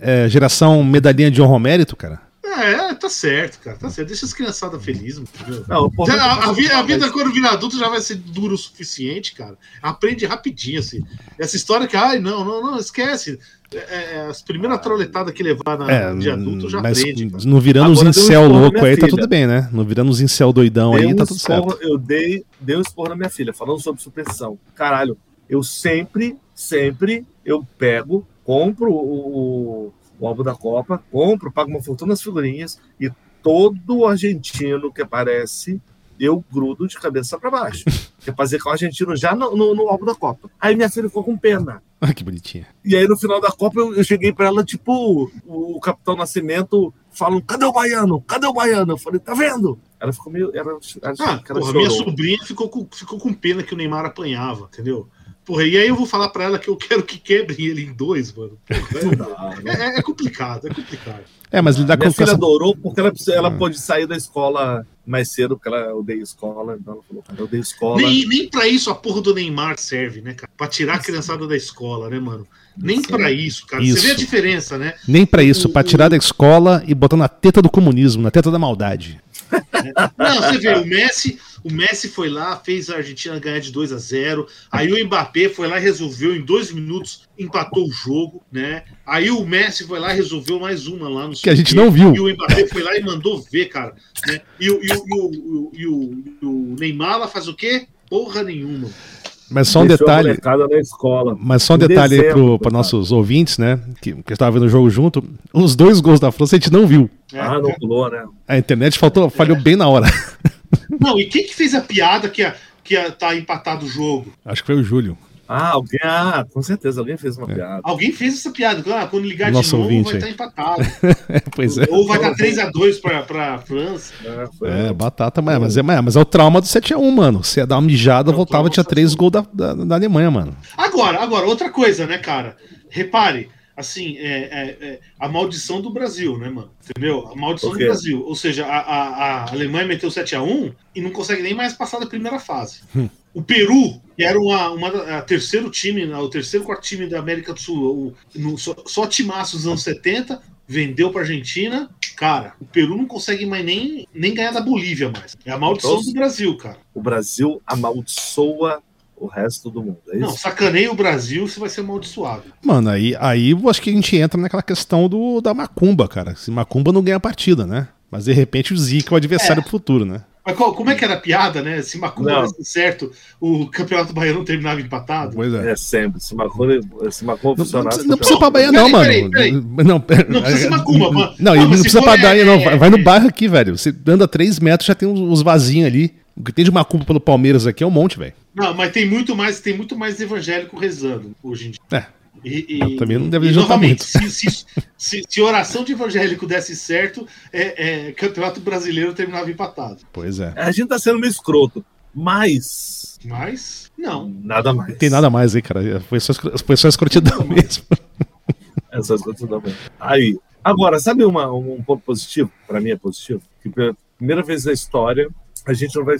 é geração medalhinha de honro mérito, cara? É, tá certo, cara. Tá certo. Deixa as criançadas felizes, entendeu? Não, porra, a, a, vida, a, vida, quando virar adulto já vai ser duro o suficiente, cara. Aprende rapidinho, assim. Essa história que, ai, não, não, não, esquece. É, é as primeiras troletadas que levar na, é, de adulto já mas aprende. Cara. Não virando uns incel louco aí, tá tudo bem, né? Não virando uns incel doidão dei aí, um tá tudo esporro, certo. Eu dei, dei um esporro na minha filha, falando sobre supressão. Caralho, eu sempre, sempre, eu pego, compro o, o álbum da Copa, compro, pago uma fortuna nas figurinhas e todo argentino que aparece eu grudo de cabeça para baixo. Quer fazer com o argentino já no, no, no, álbum da Copa. Aí minha filha ficou com pena. Ah, que bonitinha. E aí no final da Copa eu, eu cheguei para ela, tipo, o, o, Capitão Nascimento falando: cadê o baiano? Cadê o baiano? Eu falei: tá vendo? Ela ficou meio. Ela, ela, ah, ela porra, minha sobrinha ficou com, ficou com pena que o Neymar apanhava, entendeu? Porra, e aí eu vou falar pra ela que eu quero que quebre ele em dois, mano. Porra, é, é, é, complicado, é complicado. É, mas lidar com Minha filha adorou porque ela, ela ah. pôde sair da escola mais cedo, porque ela odeia escola, então ela falou, eu odeio escola. Nem, nem pra isso a porra do Neymar serve, né, cara? Pra tirar a criançada da escola, né, mano? Nem para isso, cara. Isso. Você vê a diferença, né? Nem para isso, para tirar da escola e botar na teta do comunismo, na teta da maldade. Não, você vê, o Messi, o Messi foi lá, fez a Argentina ganhar de 2 a 0. Aí o Mbappé foi lá e resolveu em dois minutos, empatou o jogo, né? Aí o Messi foi lá e resolveu mais uma lá no Que a gente não viu. E o Mbappé foi lá e mandou ver, cara. Né? E, o, e, o, e, o, e o Neymar lá faz o quê? Porra nenhuma. Mas só um Deixou detalhe. Na escola, mas só um detalhe para nossos ouvintes, né? Que, que estavam vendo o jogo junto. Os dois gols da França a gente não viu. É. Ah, não pulou, né? A internet faltou, falhou é. bem na hora. Não, e quem que fez a piada que, a, que a, tá empatado o jogo? Acho que foi o Júlio. Ah, alguém, ah, com certeza, alguém fez uma é. piada. Alguém fez essa piada. Ah, quando ligar Nosso de novo, ouvinte, vai estar tá empatado. pois é. Ou vai estar tá 3x2 pra, pra França. É, é batata, mas, mas, é, mas é o trauma do 7x1, mano. Se ia dar uma mijada, voltava, tinha 3 gols da, da, da Alemanha, mano. Agora, agora, outra coisa, né, cara? Repare, assim, é, é, é, a maldição do Brasil, né, mano? Entendeu? A maldição do Brasil. Ou seja, a, a, a Alemanha meteu 7x1 e não consegue nem mais passar da primeira fase. O Peru, que era uma, uma a terceiro time, o terceiro quarto time da América do Sul, o, no, só, só timaço dos anos 70, vendeu para Argentina. Cara, o Peru não consegue mais nem, nem ganhar da Bolívia mais. É a maldição então, do Brasil, cara. O Brasil amaldiçoa o resto do mundo. É não, sacaneia o Brasil, você vai ser amaldiçoado. Mano, aí, aí acho que a gente entra naquela questão do, da macumba, cara. Se macumba não ganha a partida, né? Mas de repente o Zica é o adversário é. pro futuro, né? Mas qual, como é que era a piada, né? Se Macumba desse certo, o Campeonato Baiano terminava empatado? Pois é. É sempre. Se Macumba, se Macumba funcionasse... Não, não, precisa pra Bahia não, mano. Peraí, peraí. Não, pera, não precisa ser Macumba, mano. Não, não, não precisa pra Bahia, é, não. Vai, vai no bairro aqui, velho. Você anda 3 metros, já tem uns vasinhos ali. O que tem de macumba pelo Palmeiras aqui é um monte, velho. Não, mas tem muito mais, tem muito mais evangélico rezando hoje em dia. É. E, e, também não deve adiantar muito. Se, se, se, se, oração de evangélico desse certo, é, é, campeonato brasileiro terminava empatado. Pois é. A gente tá sendo meio escroto, mas. Mas? Não. Nada mais. Tem nada mais aí, cara. Foi só, foi só escrotidão mesmo. É só escrotidão mesmo. Aí. Agora, sabe uma, um ponto positivo? Para mim é positivo? Que pela primeira vez na história, a gente não vai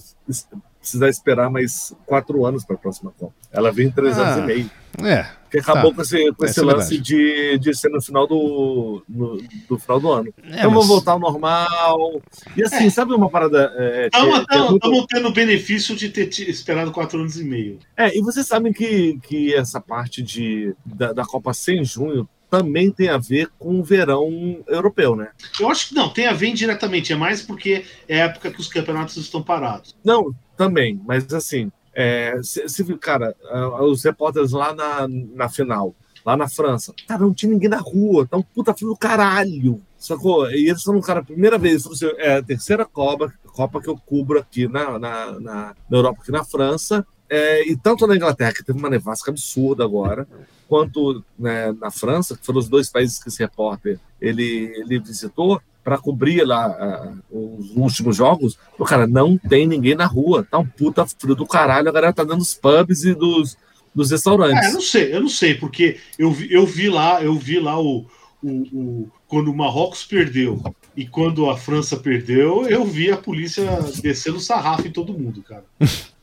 precisar esperar mais quatro anos para a próxima Copa. Ela vem em três ah, anos e meio. É. Que acabou tá. com esse, com esse lance de, de ser no final do, no, do final do ano. É, então mas... vamos voltar ao normal. E assim, é. sabe uma parada. Estamos é, é muito... tendo o benefício de ter esperado quatro anos e meio. É, e vocês sabem que, que essa parte de, da, da Copa ser em junho também tem a ver com o verão europeu, né? Eu acho que não, tem a ver indiretamente, é mais porque é a época que os campeonatos estão parados. Não, também, mas assim, é, se, se, cara, os repórteres lá na, na final, lá na França, cara, não tinha ninguém na rua, tá um puta frio do caralho, sacou? E eles são, cara, primeira vez, assim, é a terceira Copa, Copa que eu cubro aqui na, na, na, na Europa, aqui na França, é, e tanto na Inglaterra, que teve uma nevasca absurda agora, quanto né, na França, que foram os dois países que esse repórter ele, ele visitou, para cobrir lá os últimos jogos, o cara não tem ninguém na rua, tá um puta frio do caralho, a galera tá dando os pubs e dos, dos restaurantes. É, eu não sei, eu não sei, porque eu vi, eu vi lá, eu vi lá o, o, o, quando o Marrocos perdeu e quando a França perdeu, eu vi a polícia descendo sarrafo em todo mundo, cara.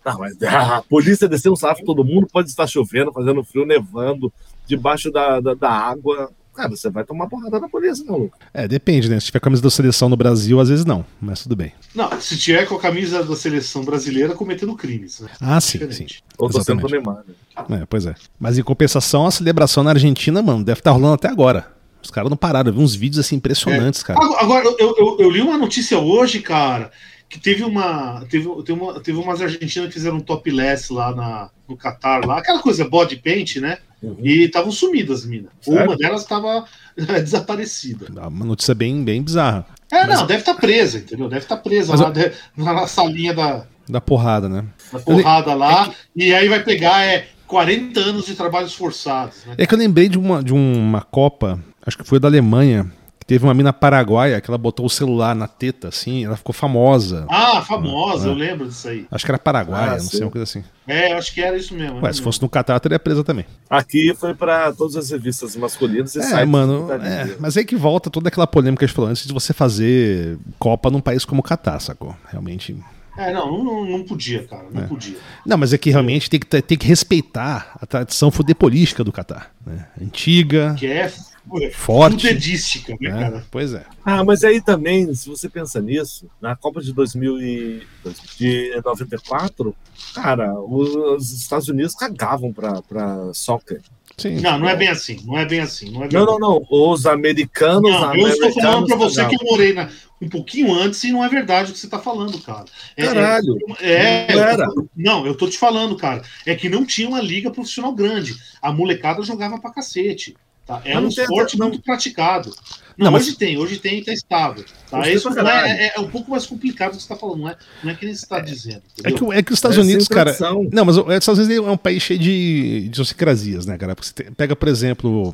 Não, mas a polícia descendo sarrafo em todo mundo pode estar chovendo, fazendo frio, nevando, debaixo da, da, da água. Cara, você vai tomar porrada da polícia, maluco. É, depende, né? Se tiver camisa da seleção no Brasil, às vezes não, mas tudo bem. Não, se tiver com a camisa da seleção brasileira cometendo crimes, né? Ah, sim, Diferente. sim. Ou tô sendo Neymar, né? É, pois é. Mas em compensação, a celebração na Argentina, mano, deve estar tá rolando até agora. Os caras não pararam, eu vi uns vídeos assim impressionantes, é. cara. Agora, eu, eu, eu, li uma notícia hoje, cara, que teve uma. Teve, teve, uma, teve umas argentinas que fizeram um topless lá na, no Catar, lá, aquela coisa body paint, né? Uhum. E estavam sumidas as minas. Uma delas estava desaparecida. Uma notícia bem, bem bizarra. É, Mas... não, deve estar tá presa, entendeu? Deve estar tá presa Mas lá eu... na salinha da. Da porrada, né? Da porrada eu... lá. É que... E aí vai pegar é, 40 anos de trabalhos forçados. Né? É que eu lembrei de uma, de uma Copa, acho que foi da Alemanha, Teve uma mina paraguaia que ela botou o celular na teta, assim, ela ficou famosa. Ah, famosa, eu lembro disso aí. Acho que era paraguaia, ah, não sei, uma coisa assim. É, acho que era isso mesmo. Ué, se fosse no Catar, teria presa também. Aqui foi para todas as revistas masculinas e É, mano, é, mas aí que volta toda aquela polêmica que a gente falou antes de você fazer Copa num país como o Catar, sacou? Realmente. É, não, não, não podia, cara, não é. podia. Não, mas é que realmente tem que, tem que respeitar a tradição futebolística do Catar. Né? Antiga. Que é forte. Fudedística, né, é, cara? Pois é. Ah, mas aí também, se você pensa nisso, na Copa de 2094, cara, os Estados Unidos cagavam pra, pra soccer. Sim. Não, não é bem assim. Não é bem assim. Não, é bem não, não, não, Os americanos. Não, eu estou falando para você que eu morei na, um pouquinho antes e não é verdade o que você está falando, cara. É, Caralho. É, não, era. Eu, não, eu tô te falando, cara. É que não tinha uma liga profissional grande. A molecada jogava pra cacete. Tá? É um esporte muito praticado. Não, não mas... hoje tem, hoje tem e está estável. Tá? Isso é, é, é, um pouco mais complicado do que você está falando, não é, não é que nem você está dizendo. É que, é que, os Estados é Unidos, cara. Não, mas os Estados Unidos é um país cheio de idiosincrasias, né, cara? Porque você pega, por exemplo,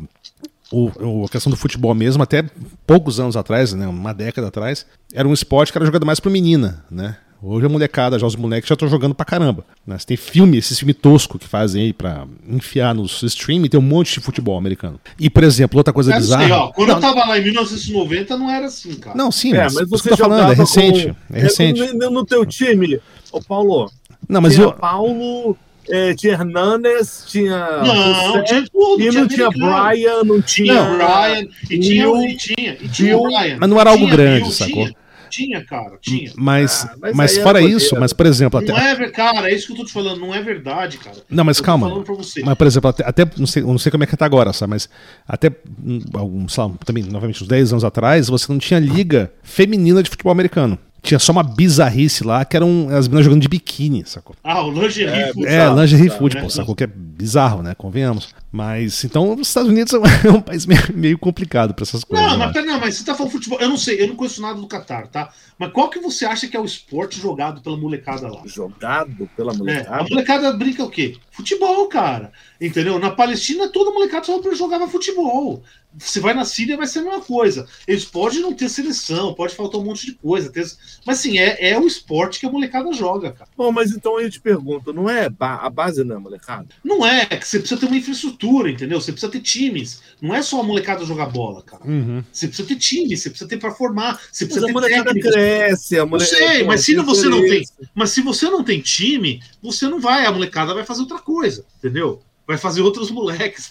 o, a questão do futebol mesmo, até poucos anos atrás, né, uma década atrás, era um esporte que era jogado mais para menina, né? Hoje a molecada, já os moleques já estão jogando pra caramba. Né? Você tem filme, esse filme tosco que fazem aí pra enfiar nos streaming, tem um monte de futebol americano. E, por exemplo, outra coisa bizarra. Sei, ó, quando não, eu tava lá em 1990 não era assim, cara. Não, sim, é, mas, mas você tá falando, é recente. Com... É recente. No, no teu time, ô Paulo. Não, mas eu. Paulo. É, tinha Hernanes, tinha. Não, tinha tudo. E não tinha Brian, não tinha. Não, Brian, e tinha, e tinha, e tinha, Brian. Mas não era algo grande, sacou? Tinha. Cara, tinha. Mas, ah, mas, mas fora isso, mas por exemplo. Não até... é, cara, é isso que eu tô te falando, não é verdade, cara. Não, mas eu calma. Mas, por exemplo, até, até não, sei, não sei como é que tá agora, sabe? Mas até hum, sei lá, também, novamente, uns 10 anos atrás, você não tinha liga feminina de futebol americano. Tinha só uma bizarrice lá, que eram as meninas jogando de biquíni, sacou? Ah, o lingerie é. É, lingerie football, né? sacou? Que é bizarro, né? Convenhamos. Mas, então, os Estados Unidos é um país meio, complicado para essas coisas. Não, mas, não, mas você tá falando futebol. Eu não sei, eu não conheço nada do Qatar, tá? Mas qual que você acha que é o esporte jogado pela molecada lá? Jogado pela molecada? É, a molecada brinca o quê? Futebol, cara. Entendeu? Na Palestina, toda molecada só jogava futebol. Você vai na Síria, vai ser a mesma coisa. Eles podem não ter seleção, pode faltar um monte de coisa. Ter... Mas assim, é, é o esporte que a molecada joga, cara. Bom, mas então eu te pergunto, não é a base não é molecada? Não é, é que você precisa ter uma infraestrutura, entendeu? Você precisa ter times. Não é só a molecada jogar bola, cara. Uhum. Você precisa ter times, você precisa ter para formar, você precisa mas ter a molecada técnicos. cresce, a molecada. Não sei, mas se você não tem, mas se você não tem time, você não vai, a molecada vai fazer outra coisa, entendeu? Vai fazer outros moleques,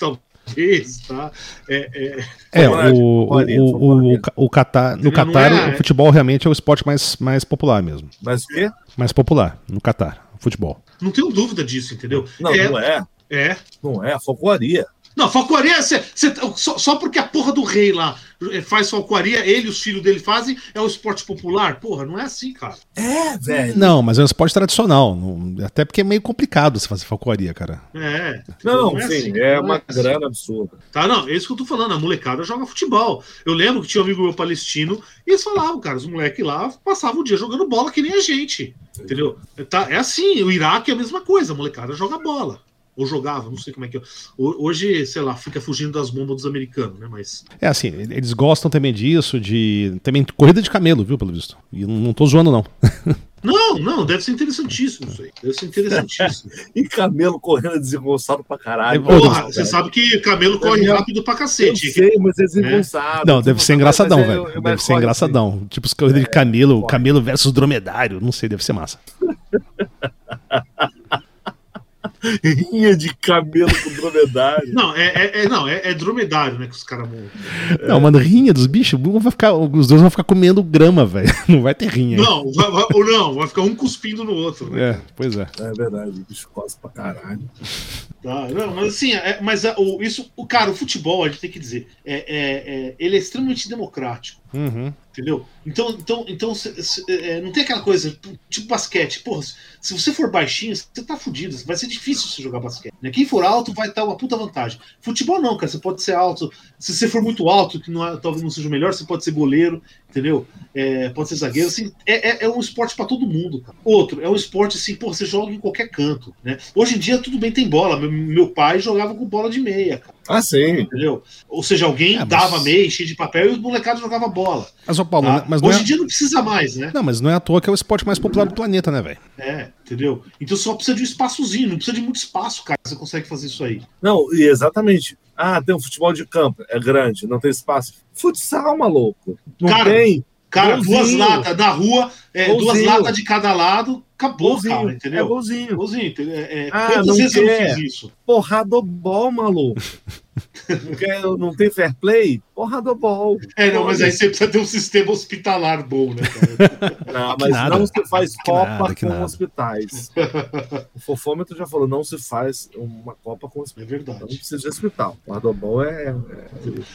tal tá? É, é... é o, o, o, o, Qatar, no Catar, é, o futebol realmente é o esporte mais, mais popular mesmo. Mas o quê? Mais popular, no Catar, futebol. Não tenho dúvida disso, entendeu? Não, é, não é. É. Não é, a folcloria. Não, falcoaria, cê, cê, só, só, porque a porra do rei lá faz falcoaria, ele e os filhos dele fazem, é o esporte popular? Porra, não é assim, cara. É, velho. Não, mas é um esporte tradicional. até porque é meio complicado você fazer falcoaria, cara. É. Não, não é sim, assim, é uma é assim. grana absurda. Tá, não, é isso que eu tô falando. A molecada joga futebol. Eu lembro que tinha um amigo meu palestino e eles falavam, cara, os moleques lá passavam o dia jogando bola que nem a gente. Entendeu? Tá, é assim, o Iraque é a mesma coisa, a molecada joga bola. Ou jogava, não sei como é que é. Hoje, sei lá, fica fugindo das bombas dos americanos, né? Mas. É assim, eles gostam também disso, de. Também corrida de camelo, viu, pelo visto. E não, tô zoando, não. Não, não, deve ser interessantíssimo isso aí. Deve ser interessantíssimo. e camelo correndo desengonçado pra caralho. É, porra, você sabe que camelo corre rápido pra cacete. Eu sei, mas é desengonçado. Não, deve ser engraçadão, velho. Deve ser engraçadão. Assim. Tipo os corridas de camelo, camelo versus dromedário. Não sei, deve ser massa. rinha de camelo com dromedário. Não, é, é, é não, é, é, dromedário, né? Que os caras montam. Não, mano, rinha dos bichos, vai ficar, os dois vão ficar comendo grama, velho. Não vai ter rinha. Não, vai, vai, ou não, vai ficar um cuspindo no outro. Né? É, pois é. É verdade, o bicho cospe pra caralho. Tá, não, mas assim, é, mas é, o, isso, o cara, o futebol, a gente tem que dizer, é, é, é ele é extremamente democrático. Uhum. Entendeu? Então, então, então cê, cê, é, não tem aquela coisa, tipo basquete. Porra, se você for baixinho, você tá fudido. Vai ser difícil você jogar basquete. Né? Quem for alto vai estar uma puta vantagem. Futebol não, cara. Você pode ser alto. Se você for muito alto, que não, é, talvez não seja o melhor, você pode ser goleiro, entendeu? É, pode ser zagueiro. Assim, é, é, é um esporte para todo mundo, cara. Outro, é um esporte assim, pô, você joga em qualquer canto. Né? Hoje em dia, tudo bem, tem bola. Meu, meu pai jogava com bola de meia, cara. Ah, sim. Entendeu? Ou seja, alguém é, mas... dava meia, cheio de papel e os molecados jogavam bola. Mas, ô Paulo, tá? mas Hoje é... em dia não precisa mais, né? Não, mas não é à toa que é o esporte mais popular do planeta, né, velho? É, entendeu? Então só precisa de um espaçozinho, não precisa de muito espaço, cara, você consegue fazer isso aí. Não, exatamente. Ah, tem um futebol de campo, é grande, não tem espaço. Futsal, maluco. Não cara, tem. Cara, golzinho. duas latas na rua, é, duas latas de cada lado, acabou, golzinho. cara, entendeu? É golzinho. Golzinho, é, é, ah, quantas vezes quer. eu não fiz isso? Porradobol, maluco. não, quer, não tem fair play? Porradobol. É, não, mas aí você precisa ter um sistema hospitalar bom, né, cara? Não, mas nada. não se faz copa nada, com nada. hospitais. O fofômetro já falou, não se faz uma copa com hospitais. É verdade. Não precisa de hospital. Porradobol é, é...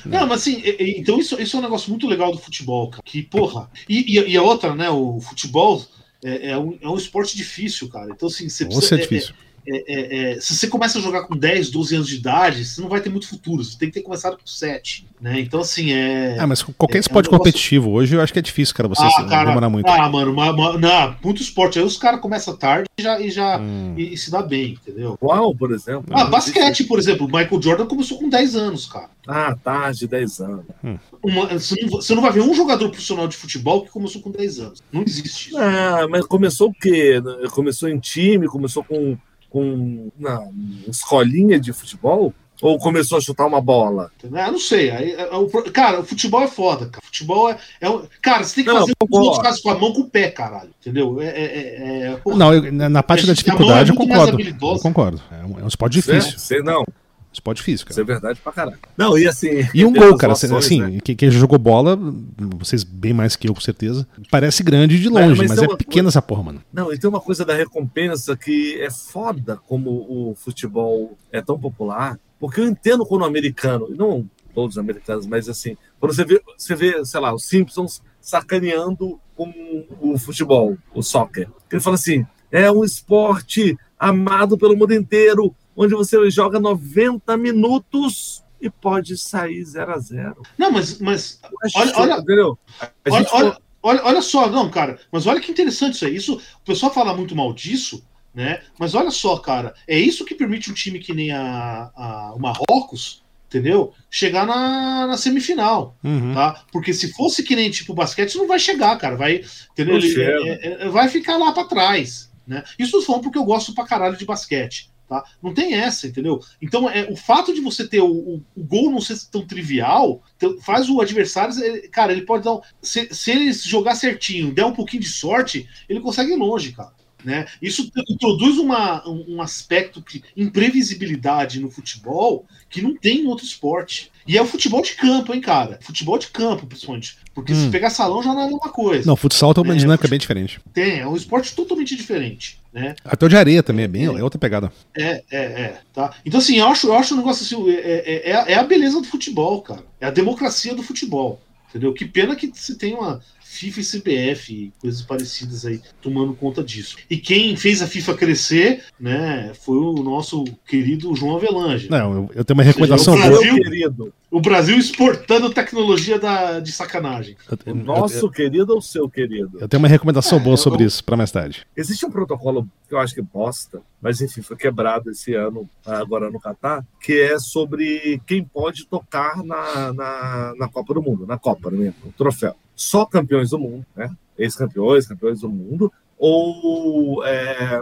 Não, mas assim, então isso, isso é um negócio muito legal do futebol, cara. Que, porra. E, e, e a outra, né, o futebol é, é, um, é um esporte difícil, cara. Então, assim, você precisa. É, difícil. É, é, é, se você começa a jogar com 10, 12 anos de idade, você não vai ter muito futuro. Você tem que ter começado com 7. Né? Então, assim, é. Ah, mas qualquer esporte um negócio... competitivo hoje eu acho que é difícil, cara, você ah, cara, demorar muito. Ah, mano, uma, uma, não, muito esporte. Aí os caras começam tarde e já, e, já hum. e, e, se dá bem, entendeu? Qual, por exemplo? Ah, basquete, por exemplo. O Michael Jordan começou com 10 anos, cara. Ah, tarde, 10 anos. Hum. Uma, você, não, você, não, vai ver um jogador profissional de futebol que começou com 10 anos. Não existe isso. Ah, mas começou o quê? Começou em time, começou com com uma escolinha de futebol? Ou começou a chutar uma bola? Ah, não sei. Aí, é, é cara, o futebol é foda, cara. Futebol é. é cara, você tem que não, fazer o que os outros fazem com a mão com o pé, caralho. Entendeu? É, é, é não, eu, na parte da dificuldade eu concordo. Eu concordo. É um, é um esporte difícil. Você, não. Esporte físico. Cara. Isso é verdade pra caralho. Não, e assim. E um gol, cara. Ações, assim, né? quem, quem jogou bola, vocês bem mais que eu, com certeza, parece grande de longe, mas, mas é pequena essa porra, mano. Não, e tem uma coisa da recompensa que é foda como o futebol é tão popular, porque eu entendo quando o americano, não todos os americanos, mas assim, quando você vê, você vê, sei lá, os Simpsons sacaneando com o futebol, o soccer. Ele fala assim: é um esporte amado pelo mundo inteiro onde você joga 90 minutos e pode sair 0 a 0 Não, mas, mas olha, olha, entendeu? Olha, olha, olha, olha, só, não, cara, mas olha que interessante isso aí. Isso, o pessoal fala muito mal disso, né? Mas olha só, cara, é isso que permite um time que nem a, a o Marrocos, entendeu? Chegar na, na semifinal, uhum. tá? Porque se fosse que nem tipo basquete, isso não vai chegar, cara. Vai, entendeu? Ele, é, é, vai ficar lá para trás, né? Isso falando porque eu gosto pra caralho de basquete. Tá? Não tem essa, entendeu? Então, é, o fato de você ter o, o, o gol não ser tão trivial faz o adversário. Cara, ele pode dar. Um, se, se ele jogar certinho, der um pouquinho de sorte, ele consegue ir longe, cara. Né? Isso introduz uma, um aspecto de imprevisibilidade no futebol que não tem em outro esporte. E é o futebol de campo, hein, cara? Futebol de campo, principalmente. Porque hum. se pegar salão já não é a mesma coisa. Não, futsal tem uma é, dinâmica bem diferente. Tem, é um esporte totalmente diferente. Né? Até o de areia também é bem, é, é outra pegada. É, é, é. Tá? Então, assim, eu acho, eu acho um negócio assim, é, é, é a beleza do futebol, cara. É a democracia do futebol. Entendeu? Que pena que você tem uma, FIFA e CBF e coisas parecidas aí tomando conta disso. E quem fez a FIFA crescer, né, foi o nosso querido João Avelange. Não, eu, eu tenho uma recomendação seja, o Brasil, boa. Querido. O Brasil exportando tecnologia da, de sacanagem. O nosso eu, querido ou seu querido? Eu tenho uma recomendação é, boa sobre isso para mais tarde. Existe um protocolo que eu acho que bosta, mas enfim, foi quebrado esse ano, agora no Catar, que é sobre quem pode tocar na, na, na Copa do Mundo, na Copa, né? O troféu só campeões do mundo, né? Ex-campeões, campeões do mundo, ou é,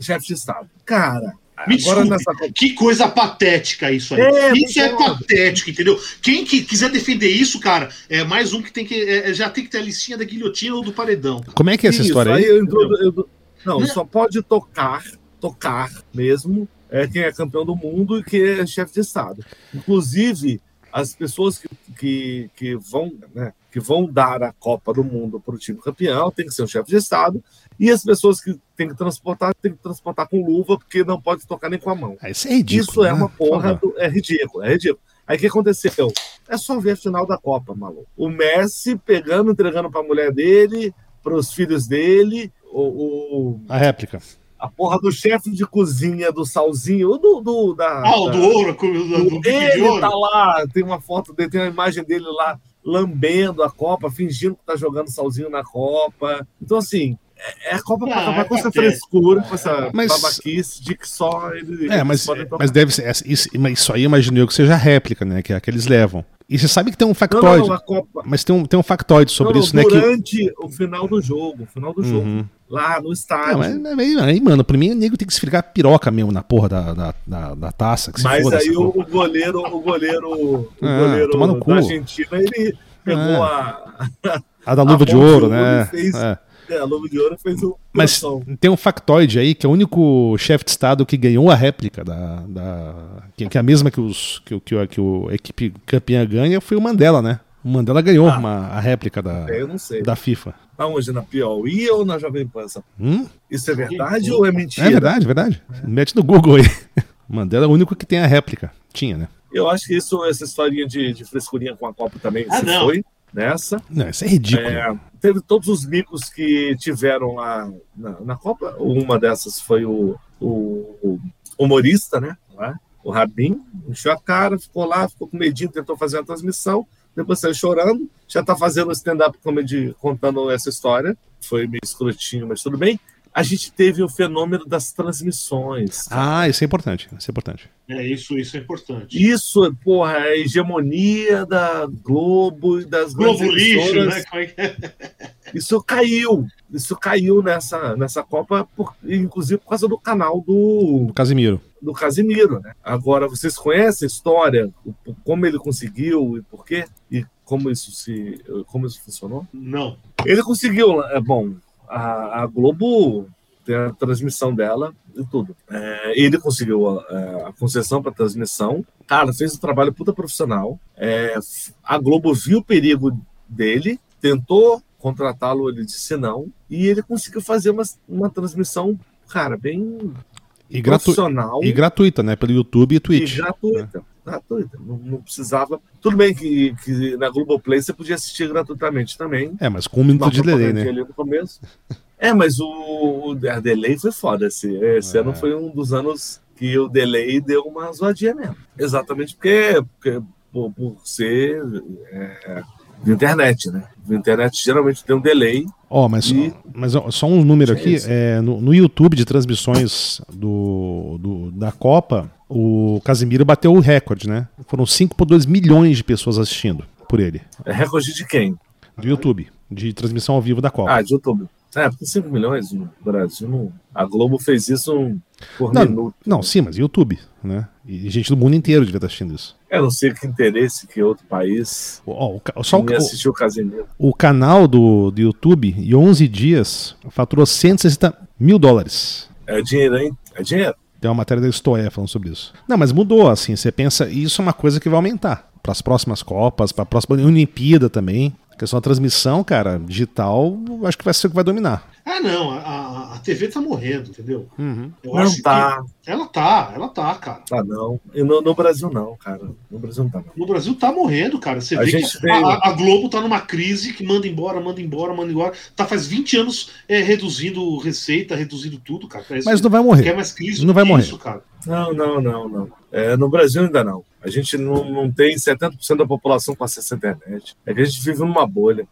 chefe de Estado. Cara, me Agora nessa... Que coisa patética isso aí. É, isso é patético, entendeu? Quem que quiser defender isso, cara, é mais um que tem que. É, é já tem que ter a listinha da guilhotina ou do paredão. Como é que é essa isso, história aí? aí eu, eu, não, não, só pode tocar, tocar mesmo, é quem é campeão do mundo e que é chefe de Estado. Inclusive, as pessoas que, que, que vão, né, que vão dar a Copa do Mundo para o time campeão tem que ser o chefe de Estado, e as pessoas que têm que transportar têm que transportar com luva, porque não pode tocar nem com a mão. Ah, isso é ridículo. Isso é né? é uma porra, do, é ridículo, é ridículo. Aí o que aconteceu? É só ver a final da Copa, maluco. O Messi pegando, entregando para a mulher dele, para os filhos dele, o, o, A réplica a porra do chefe de cozinha do Salzinho, do, do da. Ah, o do ouro, do, do ele tá lá, tem uma foto dele, tem uma imagem dele lá lambendo a Copa, fingindo que tá jogando Salzinho na Copa. Então, assim, é, é a Copa para acabar com essa frescura, com essa mas, babaquice de que só ele. É, mas, mas deve ser. Isso, isso aí imaginei que seja réplica, né? Que é a que eles levam. E você sabe que tem um factoide. Não, não, mas tem um, tem um factoide sobre não, isso, durante né? Durante o final do jogo, o final do jogo. Lá no estádio. Não, mas, aí, mano, pra mim o nego tem que esfregar piroca mesmo na porra da, da, da, da taça. mas aí o, o, goleiro, o goleiro, o ah, goleiro da Argentina, ele pegou é. a. A da luva a de ouro, né? Fez, é. É, a luva de ouro fez o. Mas tem um factoide aí que é o único chefe de Estado que ganhou a réplica da. da que, que é a mesma que, os, que, que, que a equipe campeã ganha foi o Mandela, né? O Mandela ganhou ah, uma, a réplica da, da FIFA. Aonde? Na Piauí ou na Jovem Pan? Hum? Isso é verdade ou é mentira? É verdade, verdade. É. Mete no Google aí. Mandela é o único que tem a réplica. Tinha, né? Eu acho que isso, essa historinha de, de frescurinha com a Copa também ah, se foi nessa. Não, isso é ridículo. É, teve todos os micos que tiveram lá na, na Copa. Uma dessas foi o, o, o humorista, né? O Rabin, encheu a cara, ficou lá, ficou com medinho, tentou fazer a transmissão, depois saiu chorando, já está fazendo stand-up comedy contando essa história. Foi meio escrotinho, mas tudo bem a gente teve o fenômeno das transmissões. Ah, isso é importante. Isso é importante. É, isso, isso é importante. Isso, porra, é a hegemonia da Globo e das Globo lixo, né? É? Isso caiu. Isso caiu nessa, nessa Copa, por, inclusive por causa do canal do. Do Casimiro. Do Casimiro, né? Agora, vocês conhecem a história, como ele conseguiu e por quê? E como isso se. como isso funcionou? Não. Ele conseguiu, é bom, a, a Globo tem a transmissão dela e tudo. É, ele conseguiu a, a concessão para transmissão. Cara, fez um trabalho puta profissional. É, a Globo viu o perigo dele, tentou contratá-lo, ele disse não, e ele conseguiu fazer uma, uma transmissão, cara, bem e profissional. E gratuita, né? Pelo YouTube e Twitch. E gratuita. Né? Gratuita. Não, não, precisava. Tudo bem que, que na Globoplay você podia assistir gratuitamente também. É, mas com um minuto de delay, né? Ali no começo. É, mas o, o delay foi foda. Esse, esse é. ano foi um dos anos que o delay deu uma zoadinha mesmo. Exatamente porque, porque por, por ser é, de internet, né? A internet geralmente tem um delay. Ó, oh, mas, e... mas só um número aqui. É, no, no YouTube de transmissões do, do, da Copa, o Casimiro bateu o recorde, né? Foram 5,2 milhões de pessoas assistindo por ele. É recorde de quem? Do YouTube, de transmissão ao vivo da Copa. Ah, de YouTube. É, porque 5 milhões no Brasil. Não... A Globo fez isso por não, minuto. Não, sim, mas YouTube, né? E gente do mundo inteiro devia estar assistindo isso. Eu não sei que interesse que outro país. Oh, o, só o, assistiu o Casimiro. O canal do, do YouTube, em 11 dias, faturou 160 Mil dólares. É dinheiro, hein? É dinheiro. Tem uma matéria da Stoé falando sobre isso. Não, mas mudou, assim, você pensa, isso é uma coisa que vai aumentar para as próximas Copas, para a próxima Olimpíada também. A questão da transmissão, cara, digital, acho que vai ser o que vai dominar. Ah, não, a, a TV tá morrendo, entendeu? Uhum. Eu não acho tá. que ela tá, ela tá, cara. Tá, não. E no, no Brasil, não, cara. No Brasil não tá, não. No Brasil tá morrendo, cara. Você A vê que veio- a, a Globo tá numa crise que manda embora, manda embora, manda embora. Tá faz 20 anos é, reduzindo receita, reduzindo tudo, cara. Parece Mas não vai quer morrer. mais crise Não vai morrer. Isso, cara. Não, não, não, não. É, no Brasil ainda não. A gente não, não tem 70% da população com acesso à internet. É que a gente vive numa bolha.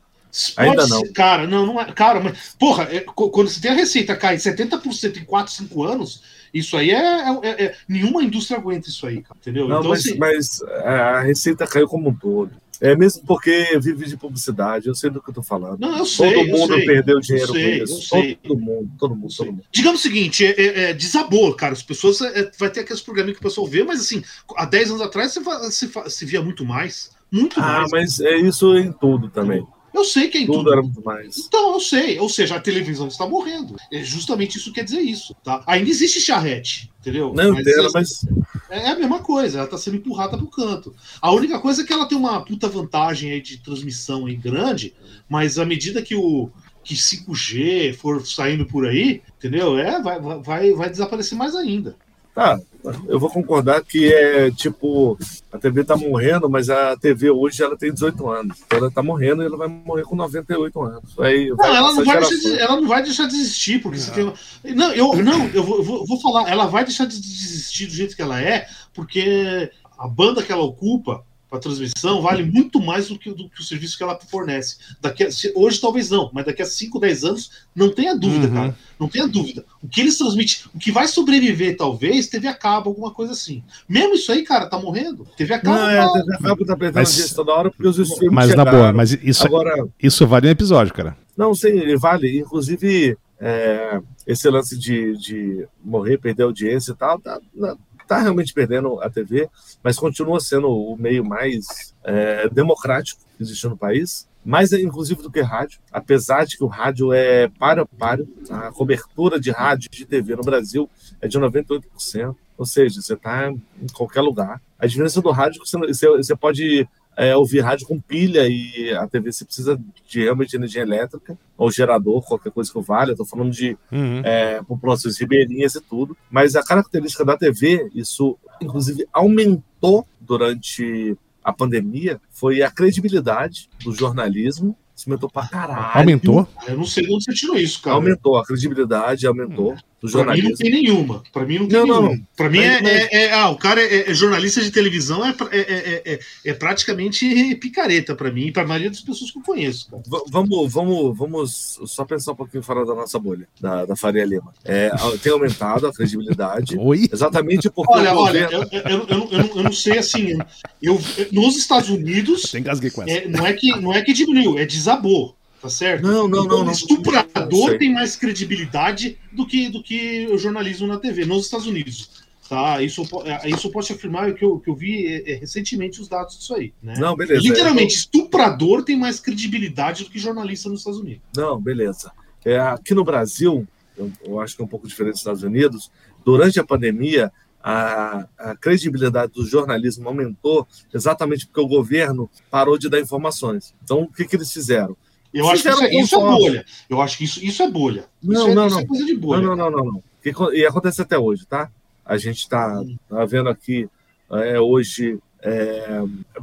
Pode Ainda ser- não. Cara, não, não é. Cara, mas, porra, é, quando você tem a receita cair 70% em 4, 5 anos, isso aí é, é- é- é- Nenhuma indústria aguenta isso aí, cara. Entendeu? Não, então, mas, assim, mas a receita caiu como um todo. É mesmo porque vive de publicidade, eu sei do que eu tô falando. não, eu sei. todo mundo sei. perdeu dinheiro sei, com isso. Todo mundo, todo mundo, todo mundo. Digamos o seguinte, é, é- é, desabou, cara. As pessoas é, vai ter aqueles programinhos que o pessoal vê, mas assim, há 10 anos atrás você, se, se via muito mais. Muito Ah, mais. mas é isso em tudo também. Eu sei que é em Tudo tudo. era muito mais. Então, eu sei. Ou seja, a televisão está morrendo. É justamente isso que quer dizer isso, tá? Ainda existe charrete, entendeu? Não Mas é- mas É a mesma coisa, ela está sendo empurrada pro canto. A única coisa é que ela tem uma puta vantagem aí de transmissão aí grande, mas à medida que o que 5G for saindo por aí, entendeu? É, vai- vai, vai desaparecer mais ainda. Tá. Eu vou concordar que é tipo, a TV tá morrendo, mas a TV hoje ela tem 18 anos. Então ela tá morrendo e ela vai morrer com 98 anos. Vai Não, ela não, vai deixar de, ela não vai deixar de existir, porque você tem. Não, eu, não, eu vou, vou- eu vou falar, ela vai deixar de desistir do jeito que ela é, porque a banda que ela ocupa para transmissão vale muito mais do que, do que o serviço que ela fornece. Daqui a- se- hoje talvez não, mas daqui a 5, 10 anos, não tenha dúvida, Uhum. cara. Não tenha dúvida. O que eles transmitem, o que vai sobreviver, talvez, TV a cabo, alguma coisa assim. Mesmo isso aí, cara, tá morrendo. TV a cabo. Não, é, tá- a TV a cabo tá Mas- toda hora porque os streams Mas na chegaram. boa, mas isso, Agora, isso vale um episódio, cara. Não, sim, vale. Inclusive, é, esse lance de, de morrer, perder audiência e tal, tá, na- tá realmente perdendo a TV, mas continua sendo o meio mais é, democrático que existe no país. Mais, inclusive, do que rádio, apesar de que o rádio é para páreo, a cobertura de rádio de TV no Brasil é de 98%, ou seja, você está em qualquer lugar. A diferença do rádio é que você, você pode é, ouvir rádio com pilha e a TV você precisa de realmente energia elétrica ou gerador, qualquer coisa que vale. Eu estou falando de Uhum. é, populações ribeirinhas e tudo. Mas a característica da TV, isso inclusive aumentou durante a pandemia, foi a credibilidade do jornalismo. Isso aumentou pra caralho. Aumentou? Eu não sei de onde você tirou isso, cara. Aumentou, a credibilidade aumentou do Pra mim não tem nenhuma. Pra mim não tem Não, nenhuma. não. Pra mim é, mas- é- é- Ah, o cara é, é jornalista de televisão, é, é, é, é- é praticamente picareta pra mim e pra maioria das pessoas que eu conheço, cara. Vamos, vamos, vamos só pensar um pouquinho fora da nossa bolha, da, da Faria Lima. É, tem aumentado a credibilidade, Oi? exatamente porque Olha, olha, eu, eu, eu, eu não- sei assim. Eu, nos Estados Unidos, engasguei com essa. é, não, é que, não é que diminuiu, é desabou. Tá certo? Não, não, Então, não, não. O estuprador sei. tem mais credibilidade do que, do que o jornalismo na TV, nos Estados Unidos. Tá? Isso, é, isso eu posso afirmar que eu, que eu vi é, é, recentemente os dados disso aí. Né? Não, beleza. Literalmente, estuprador tem mais credibilidade do que jornalista nos Estados Unidos. Não, beleza. É, aqui no Brasil, eu, eu acho que é um pouco diferente dos Estados Unidos, durante a pandemia, a, a credibilidade do jornalismo aumentou exatamente porque o governo parou de dar informações. Então, o que, que eles fizeram? Eu acho que isso, é, isso é conforme. bolha. Eu acho que isso, isso é bolha. Não, isso é, não, isso não. é coisa de bolha. Não, não, não, não. não. E acontece até hoje, tá? A gente está tá vendo aqui é, hoje é,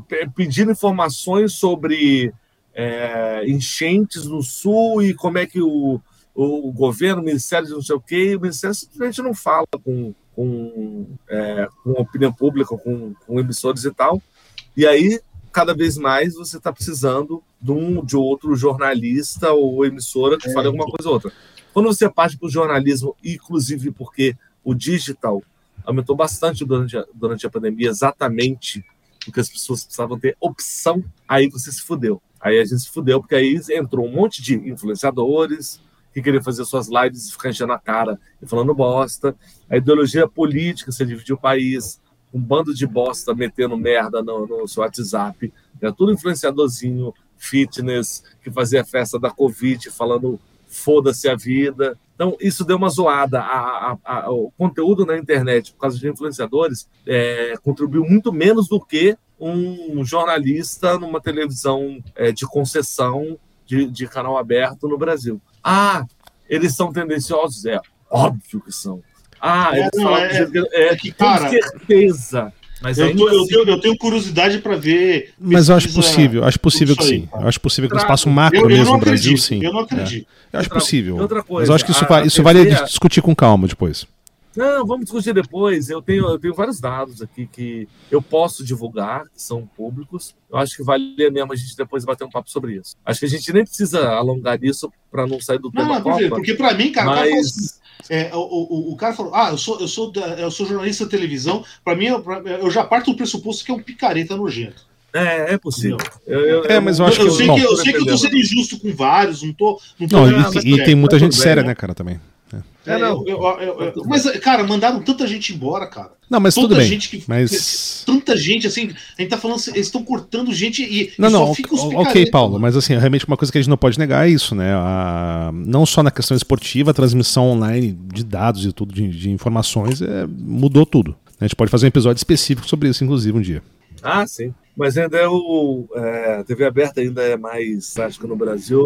pe- pedindo informações sobre é, enchentes no sul e como é que o, o governo, o Ministério de não sei o quê, o Ministério simplesmente não fala com, com, é, com a opinião pública, com, com emissores e tal. E aí, cada vez mais, você está precisando de um de outro jornalista ou emissora que fale alguma coisa ou outra. Quando você parte para o jornalismo, inclusive porque o digital aumentou bastante durante a, durante a pandemia, exatamente porque as pessoas precisavam ter opção, aí você se fudeu. Aí a gente se fudeu, porque aí entrou um monte de influenciadores que queriam fazer suas lives e ficar enchendo a cara e falando bosta. A ideologia política, você dividiu o país, um bando de bosta metendo merda no, no seu WhatsApp, né? tudo influenciadorzinho, fitness, que fazia festa da Covid, falando foda-se a vida. Então, isso deu uma zoada. A, a, a, o conteúdo na internet, por causa de influenciadores, é, contribuiu muito menos do que um jornalista numa televisão é, de concessão de, de canal aberto no Brasil. Ah, eles são tendenciosos? É óbvio que são. Ah, É, eles não, é- é, é que, com cara, certeza. Mas Eu, tô- eu assim- tenho, eu tenho curiosidade para ver. Mas eu acho possível, acho possível que isso aí, sim. Eu acho possível que no Claro. espaço macro Eu, eu mesmo no Brasil, acredito. sim. Eu não É. acredito. Eu acho Outra- possível. outra Mas coisa, eu acho que isso, a- vai, a isso vale discutir com calma depois. Não, vamos discutir depois. Eu tenho, eu tenho vários dados aqui que eu posso divulgar, que são públicos. Eu acho que vale mesmo a gente depois bater um papo sobre isso. Acho que a gente nem precisa alongar isso para não sair do Não, tema não, porque para mim, cara, mas é, o, o, o cara falou: Ah, eu sou, eu sou, da- eu sou jornalista de televisão. Para mim, eu, eu já parto do pressuposto que é um picareta nojento. é, é possível. Eu, eu- É, mas eu acho eu, que- sei bom, que, eu sei que eu tô sendo injusto com vários, não tô. Não tô Não, e, e tem muita tudo gente séria, né? né, cara, também. É, não. eu- eu- eu- eu- mas, cara, mandaram tanta gente embora, cara. Não, mas Tanta tudo bem. gente que. Mas. Tanta gente, assim, a gente tá falando, eles estão cortando gente e. Não, e não, só ok, fica os ok, picaretas, Paulo, mas assim, realmente uma coisa que a gente não pode negar é isso, né? A- não só na questão esportiva, a transmissão online de dados e tudo, de, de informações, é, mudou tudo. A gente pode fazer um episódio específico sobre isso, inclusive, um dia. Ah, sim. Mas ainda é o. É, a TV aberta ainda é mais prática no Brasil.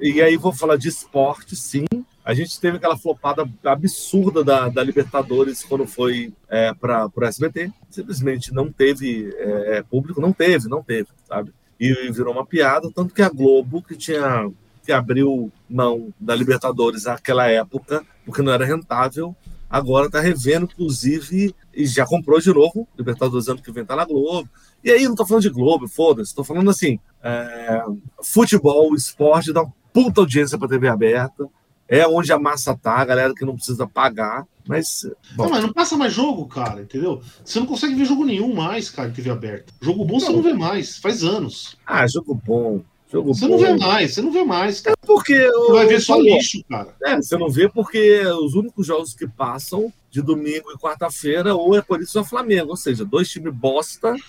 E aí vou falar de esporte, sim. A gente teve aquela flopada absurda da, da Libertadores quando foi é, para o SBT. Simplesmente não teve é, público, não teve, não teve, sabe? E virou uma piada, tanto que a Globo, que tinha que abriu mão da Libertadores naquela época, porque não era rentável, agora está revendo, inclusive, e já comprou de novo. Libertadores ano que vem tá na Globo. E aí, não tô falando de Globo, foda-se, tô falando assim: é, futebol, esporte, dá uma puta audiência pra TV aberta. É onde a massa tá, a galera que não precisa pagar. Mas, bom, Não, mas não passa mais jogo, cara, entendeu? Você não consegue ver jogo nenhum mais, cara, em TV aberta. Jogo bom você não vê mais, faz anos. ah, jogo bom. Jogo Você bom. não vê mais, você não vê mais, cara. Porque Você vai ver só falou, lixo, cara. É, você não vê porque os únicos jogos que passam de domingo e quarta-feira, ou é por isso ou é Flamengo, ou seja, dois times bosta.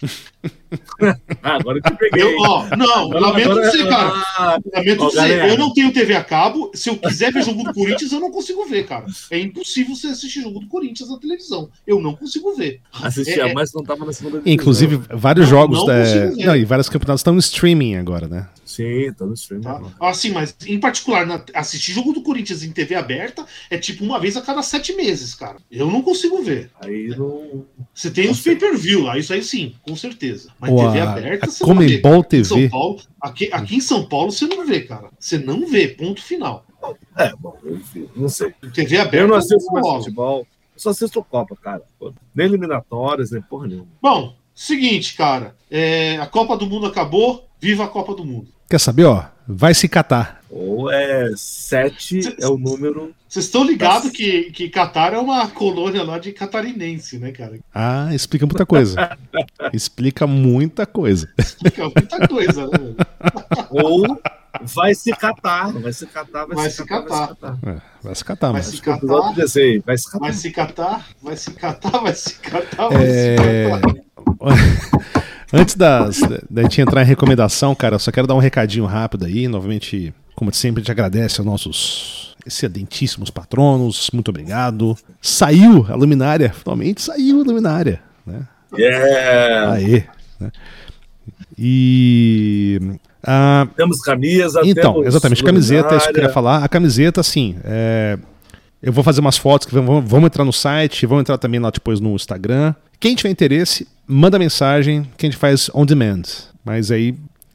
ah, agora eu te peguei. Eu, ó, não, Agora- lamento agora- dizer, cara. Ah, Lamento Ó, galera. eu não tenho TV a cabo. Se eu quiser ver jogo do Corinthians, eu não consigo ver, cara. É impossível você assistir jogo do Corinthians na televisão. Eu não consigo ver. assistia, É, é- mas não tava na segunda divisão. Inclusive, vários jogos. não é, ver. não, e vários campeonatos estão no streaming agora, né? Sim, tá no stream. Tá? Assim, mas em particular, na- assistir jogo do Corinthians em TV aberta é tipo uma vez a cada sete meses, cara. Eu não consigo ver. Aí não. Você tem os pay-per-view lá, isso aí sim, com certeza. Mas Ou TV aberta a você não vê. Aqui em São TV. Paulo, aqui, aqui em São Paulo você não vê, cara. Você não vê, ponto final. É, bom, enfim, não sei. TV aberta Eu não assisto mais futebol. Eu só assisto Copa, cara. Nem eliminatórias, nem porra nenhuma. Bom, seguinte, cara. é, a Copa do Mundo acabou. Viva a Copa do Mundo. Quer saber, ó? Vai se catar. Ou é sete é o número. Vocês estão ligados Nossa. que, que Catar é uma colônia lá de catarinense, né, cara? Ah, explica muita coisa. explica muita coisa. Explica muita coisa, né? Ou vai se catar. Vai se catar, vai, Vai se se catar. catar. É, vai se catar, Vai mas. se que o episódio catar. vai se catar. Vai se catar, vai se catar, vai se catar, vai É, se catar. Antes das, da gente entrar em recomendação, cara, eu só quero dar um recadinho rápido aí. Novamente, como sempre, a gente agradece aos nossos excedentíssimos patronos. Muito obrigado. Saiu a luminária, finalmente saiu a luminária. Né? Yeah! Aê. né? E. ah, Temos camisa, então, temos exatamente, camiseta, é isso que eu queria luminária. falar. A camiseta, assim, é, eu vou fazer umas fotos que vão, vamos entrar no site, vamos entrar também lá depois no Instagram. Quem tiver interesse, manda mensagem que a gente faz on demand. Mas aí,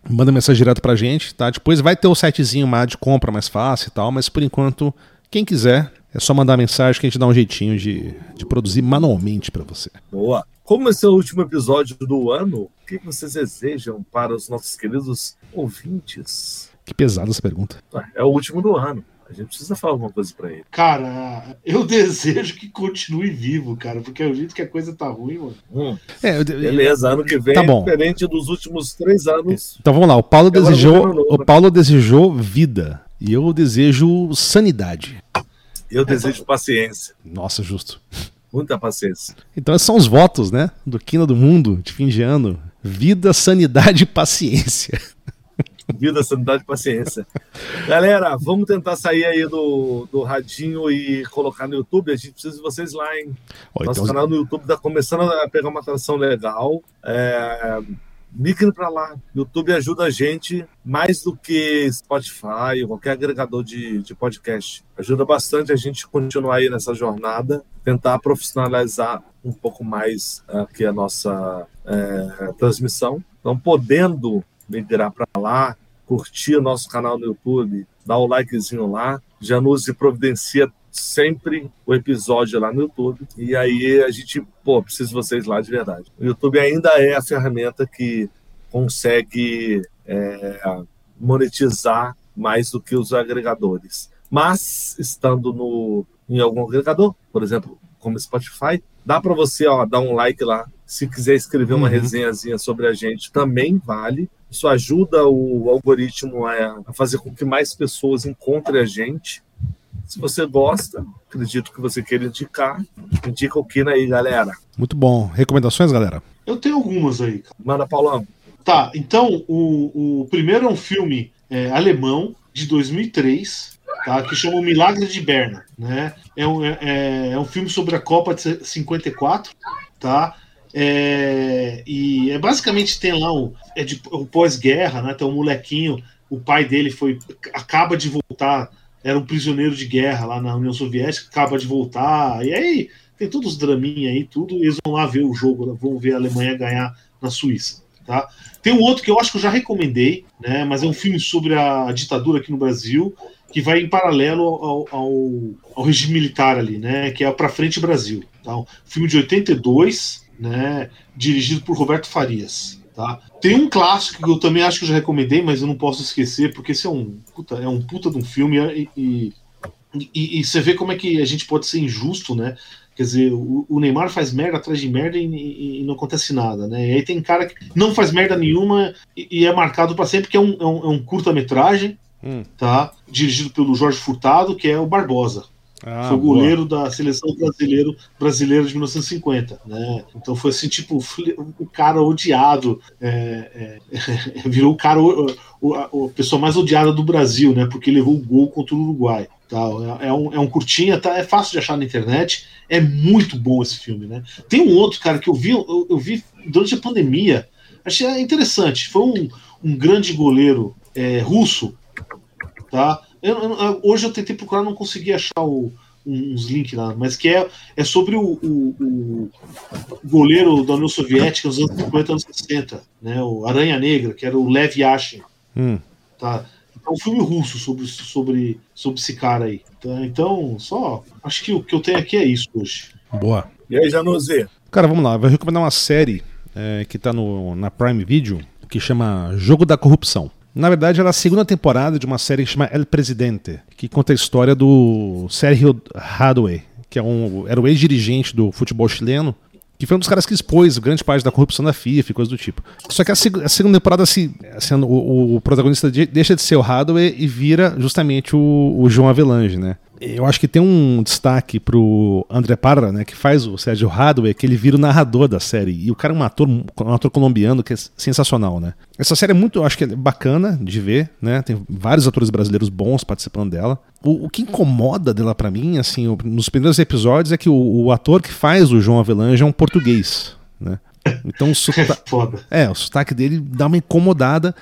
manda mensagem direto pra gente, tá? Depois vai ter o sitezinho lá de compra mais fácil e tal, mas por enquanto, quem quiser, é só mandar mensagem que a gente dá um jeitinho de, de produzir manualmente pra você. Boa. Como esse é o último episódio do ano, o que vocês desejam para os nossos queridos ouvintes? Que pesada essa pergunta. Ah, É o último do ano. A gente precisa falar alguma coisa para ele. Cara, eu desejo que continue vivo, cara, porque é o jeito que a coisa tá ruim, mano. Hum, É, eu- beleza, ano que vem, Tá bom. diferente dos últimos três anos. Então vamos lá, o Paulo desejou, o né? Paulo desejou vida e eu desejo sanidade. Eu desejo paciência, Nossa, justo. muita paciência. Então esses são os votos, né, do Quina do Mundo de fim de ano. Vida, sanidade e paciência. Vida, sanidade e paciência. Galera, vamos tentar sair aí do, do radinho e colocar no YouTube. A gente precisa de vocês lá, hein? Ó, Nosso então- canal no YouTube está começando a pegar uma atração legal. É, migrem para lá. YouTube ajuda a gente mais do que Spotify ou qualquer agregador de, de podcast. Ajuda bastante a gente continuar aí nessa jornada, tentar profissionalizar um pouco mais aqui a nossa é, transmissão. Então, podendo migrar para lá, curtir o nosso canal no YouTube, dar o likezinho lá, já nos providencia sempre o episódio lá no YouTube. E aí a gente, pô, precisa de vocês lá de verdade. O YouTube ainda é a ferramenta que consegue é, monetizar mais do que os agregadores. Mas, estando no, em algum agregador, por exemplo, como Spotify, dá para você ó, dar um like lá. Se quiser escrever uma Uhum. resenhazinha sobre a gente, também vale. Isso ajuda o algoritmo a, fazer com que mais pessoas encontrem a gente. Se você gosta, acredito que você queira indicar, indica o Kina aí, galera. Muito bom. Recomendações, galera? Eu tenho algumas aí, cara. Manda, Paulão. Tá, então o, o primeiro é um filme é, alemão de 2003, tá, que chama O Milagre de Berna, né? É um, é, é um filme sobre a Copa de 54, tá? É, e é basicamente tem lá um, é de o pós-guerra, né? Tem um molequinho, o pai dele foi acaba de voltar, era um prisioneiro de guerra lá na União Soviética, acaba de voltar, e aí tem todos os draminha aí, tudo, eles vão lá ver o jogo, vão ver a Alemanha ganhar na Suíça, tá? Tem um outro que eu acho que eu já recomendei, né? Mas é um filme sobre a ditadura aqui no Brasil, que vai em paralelo ao, ao, ao regime militar ali, né? Que é Pra Frente Brasil. Tá? Um filme de 82, né? Dirigido por Roberto Farias. Tá? Tem um clássico que eu também acho que eu já recomendei, mas eu não posso esquecer, porque esse é um puta, é um puta de um filme e, e, e- e você vê como é que a gente pode ser injusto, né? Quer dizer, o, o Neymar faz merda atrás de merda e, não acontece nada, né? E aí tem cara que não faz merda nenhuma e, e é marcado para sempre, que é um, é um, é um curta-metragem, Hum. tá? Dirigido pelo Jorge Furtado, que é o Barbosa. Ah, foi o boa. goleiro da seleção brasileiro, brasileira de 1950, né? Então foi assim, tipo, o cara odiado, é, é, virou o cara, o, o- a, pessoa mais odiada do Brasil, né? Porque levou o gol contra o Uruguai. Tá? É, é um, é um curtinha, tá? É fácil de achar na internet. É muito bom esse filme, né? Tem um outro, cara, que eu vi, eu, eu vi durante a pandemia. Achei interessante. Foi um, um grande goleiro é, russo, tá? Eu- eu- hoje eu tentei procurar, não consegui achar o- uns links lá, mas que é, é sobre o, o- o goleiro da União Soviética nos anos 50 anos 60, né? O Aranha Negra, que era o Lev Yashin, Hum. tá? É um filme russo sobre, sobre, sobre esse cara aí. tá? Então, só. Acho que o que eu tenho aqui é isso hoje. Boa. E aí, Januzzi? Cara, vamos lá. Vou recomendar uma série é, que tá no, na Prime Video que chama Jogo da Corrupção. Na verdade, ela é a segunda temporada de uma série que chama El Presidente, que conta a história do Sergio Hadwe, que é um, era o ex-dirigente do futebol chileno, que foi um dos caras que expôs grande parte da corrupção da FIFA e coisa do tipo. Só que a, seg- a segunda temporada, se, sendo o, o protagonista de- deixa de ser o Hadwe e vira justamente o, o João Avelange, né? Eu acho que tem um destaque pro André Parra, né, que faz o Sérgio Hadwe, que ele vira o narrador da série. E o cara é um ator, um ator colombiano que é sensacional, né? Essa série é muito, eu acho que é bacana de ver, né? Tem vários atores brasileiros bons participando dela. O, o que incomoda dela pra mim, assim, nos primeiros episódios é que o, o ator que faz o João Avelange é um português, né? Então o sota- Foda. é, o sotaque dele dá uma incomodada,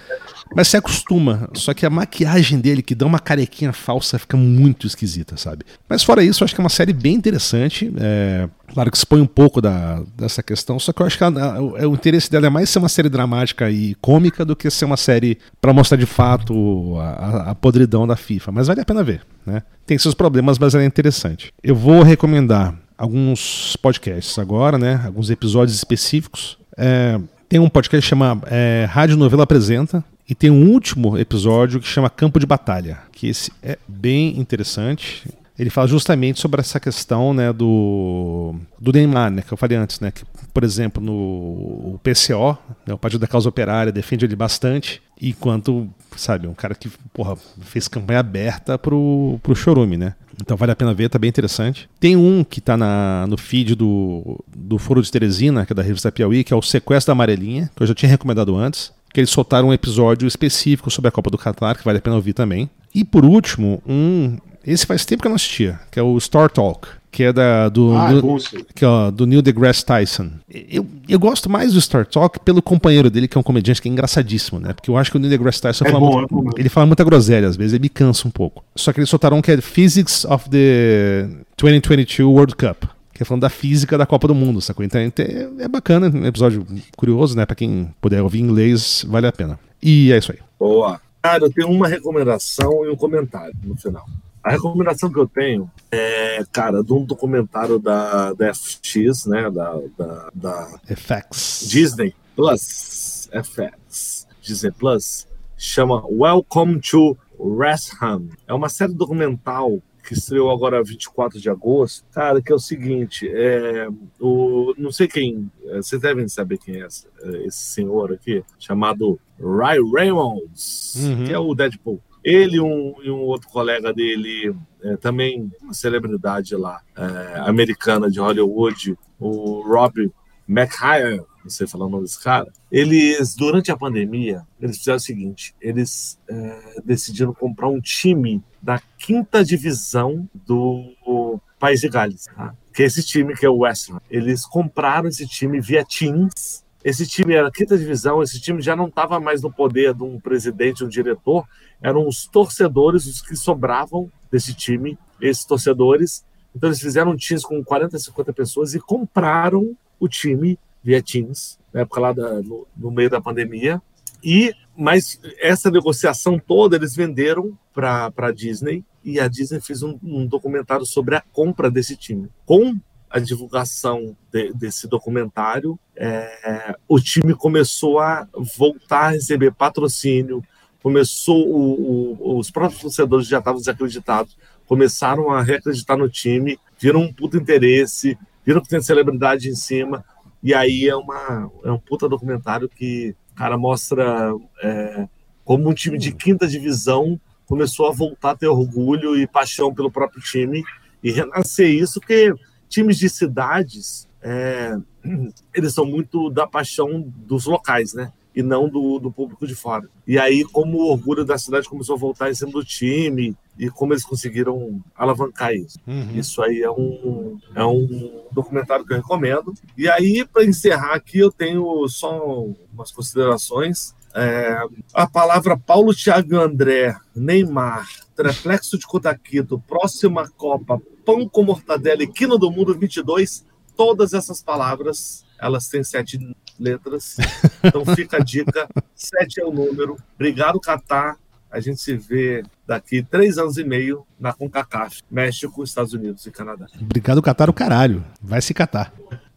mas se acostuma. Só que a maquiagem dele, que dá uma carequinha falsa, fica muito esquisita, sabe? Mas fora isso, eu acho que é uma série bem interessante. É, claro que expõe um pouco da, dessa questão, só que eu acho que a- a- o, o interesse dela é mais ser uma série dramática e cômica do que ser uma série pra mostrar de fato a, a- podridão da FIFA. Mas vale a pena ver, né? Tem seus problemas, mas ela é interessante. Eu vou recomendar alguns podcasts agora, né? Alguns episódios específicos. É, tem um podcast que chama é, Rádio Novela Apresenta e tem um último episódio que chama Campo de Batalha, que esse é bem interessante. Ele fala justamente sobre essa questão né, do, do Neymar, né, que eu falei antes, né, que, por exemplo, no PCO, né, o Partido da Causa Operária, defende ele bastante, enquanto, sabe, um cara que porra, fez campanha aberta pro, pro Chorume, né? Então vale a pena ver, tá bem interessante. Tem um que tá na, no feed do, do Foro de Teresina, que é da revista Piauí, que é o Sequestro da Amarelinha, que eu já tinha recomendado antes. Que eles soltaram um episódio específico sobre a Copa do Qatar, que vale a pena ouvir também. E por último, um. Esse faz tempo que eu não assistia, que é o Star Talk, que é da, do, Ah, é do, isso. que, ó, do Neil deGrasse Tyson. Eu, eu gosto mais do Star Talk pelo companheiro dele, que é um comediante que é engraçadíssimo, né? Porque eu acho que o Neil deGrasse Tyson É fala bom, muito, é mesmo. ele fala muita groselha, às vezes ele me cansa um pouco. Só que eles soltaram um que é Physics of the 2022 World Cup. Que é falando da física da Copa do Mundo, sacou? Então é, é bacana, um episódio curioso, né? Pra quem puder ouvir inglês, vale a pena. E é isso aí. Boa. Cara, eu tenho uma recomendação e um comentário no final. A recomendação que eu tenho é, cara, de um documentário da, da FX, né? Da, da, da FX. Disney Plus, FX, Disney Plus, chama Welcome to Wrexham. É uma série documental que estreou agora 24 de agosto. Cara, que é o seguinte, é, o, não sei quem, é, vocês devem saber quem é esse, é, esse senhor aqui, chamado Ry Reynolds, Uhum. que é o Deadpool. Ele e um, e um outro colega dele, é, também uma celebridade lá, é, americana de Hollywood, o Rob McHire, não sei falar o nome desse cara, eles, durante a pandemia, eles fizeram o seguinte, eles é, decidiram comprar um time da quinta divisão do País de Gales, tá? que é esse time que é o West Ham. Eles compraram esse time via Teams, esse time era quinta divisão, esse time já não estava mais no poder de um presidente, um diretor, eram os torcedores, os que sobravam desse time, esses torcedores. Então eles fizeram time com 40, 50 pessoas e compraram o time via Teams, na época lá da, no, no meio da pandemia. E mas essa negociação toda eles venderam para a Disney e a Disney fez um, um documentário sobre a compra desse time. Com a divulgação de- desse documentário, é, o time começou a voltar a receber patrocínio, começou o- o- os próprios torcedores já estavam desacreditados, começaram a reacreditar no time, viram um puto interesse, viram que tem celebridade em cima, e aí é, uma, é um puta documentário que, cara, mostra é, como um time de quinta divisão começou a voltar a ter orgulho e paixão pelo próprio time e renascer isso, porque times de cidades, é, eles são muito da paixão dos locais, né? E não do, do público de fora. E aí, como o orgulho da cidade começou a voltar em cima do time e como eles conseguiram alavancar isso. Uhum. Isso aí é um, é um documentário que eu recomendo. E aí, para encerrar aqui, eu tenho só umas considerações. É, a palavra Paulo Thiago André, Neymar, Treflexo de Cotaquito, próxima Copa, Pão com Mortadela e Quino do Mundo 22, todas essas palavras, elas têm sete letras. Então fica a dica, sete é o número. Obrigado, Catar. A gente se vê daqui três anos e meio na CONCACAF, México, Estados Unidos e Canadá. Obrigado, Catar, o caralho. Vai se catar.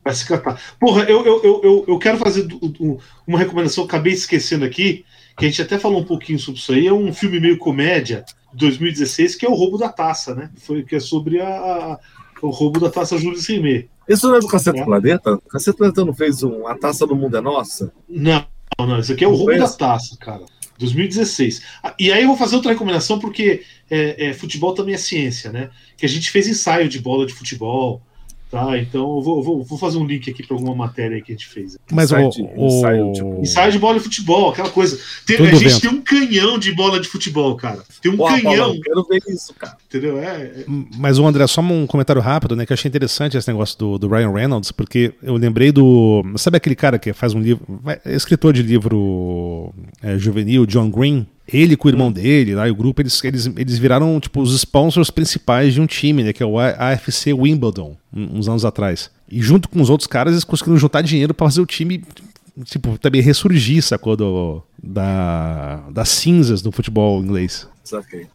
Vai se catar. Porra, eu, eu, eu, eu, quero fazer do- do- uma recomendação, acabei esquecendo aqui, que a gente até falou um pouquinho sobre isso aí. É um filme meio comédia, de 2016, que é o roubo da taça, né? Foi, que é sobre a, a- o roubo da taça Júlio Rimet. Isso não é do Cacete É. Planeta? Cacete Planeta não fez um A Taça do Mundo é Nossa? Não, não, isso aqui é o Não roubo da taça, cara. 2016. Ah, E aí eu vou fazer outra recomendação, porque é, é, futebol também é ciência, né? Que a gente fez ensaio de bola de futebol, tá? Então eu vou, vou, vou fazer um link aqui para alguma matéria que a gente fez. Mas o, Ensaio de- o- ensaio, tipo, Ensaio de bola de futebol, aquela coisa. Tem- a gente vento. tem um canhão de bola de futebol, cara. Tem um canhão, Paulão, quero ver isso, cara. entendeu? É, é- Mas o André, só um comentário rápido, né? Que eu achei interessante esse negócio do, do Ryan Reynolds, porque eu lembrei do. Sabe aquele cara que faz um livro. É escritor de livro é, juvenil, John Green? Ele com o irmão dele, lá, e o grupo, eles, eles, eles viraram, tipo, os sponsors principais de um time, né? Que é o AFC Wimbledon, uns anos atrás. E junto com os outros caras, eles conseguiram juntar dinheiro pra fazer o time, tipo, também ressurgir, sacou? Do, da, das cinzas do futebol inglês.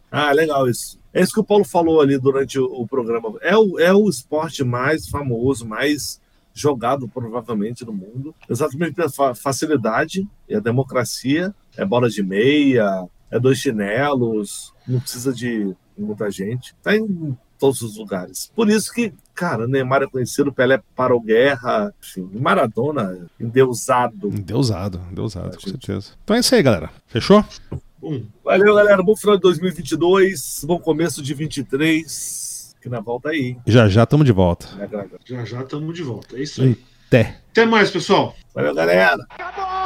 Ah, legal isso. É isso que o Paulo falou ali durante o, o programa. É o, é o esporte mais famoso, mais jogado provavelmente no mundo. Exatamente pela fa- facilidade e a democracia. É bola de meia, é dois chinelos, não precisa de muita gente. Tá em todos os lugares. Por isso que, cara, Neymar é conhecido, Pelé parou guerra, enfim, Maradona endeusado. Endeusado, endeusado, com certeza. Então é isso aí, galera. Fechou? um, Valeu, galera. Bom final de 2022, bom começo de 23, que na volta aí. Já já estamos de volta. já já estamos de volta. É isso aí. Até. Até mais, pessoal. Valeu, galera. Acabou!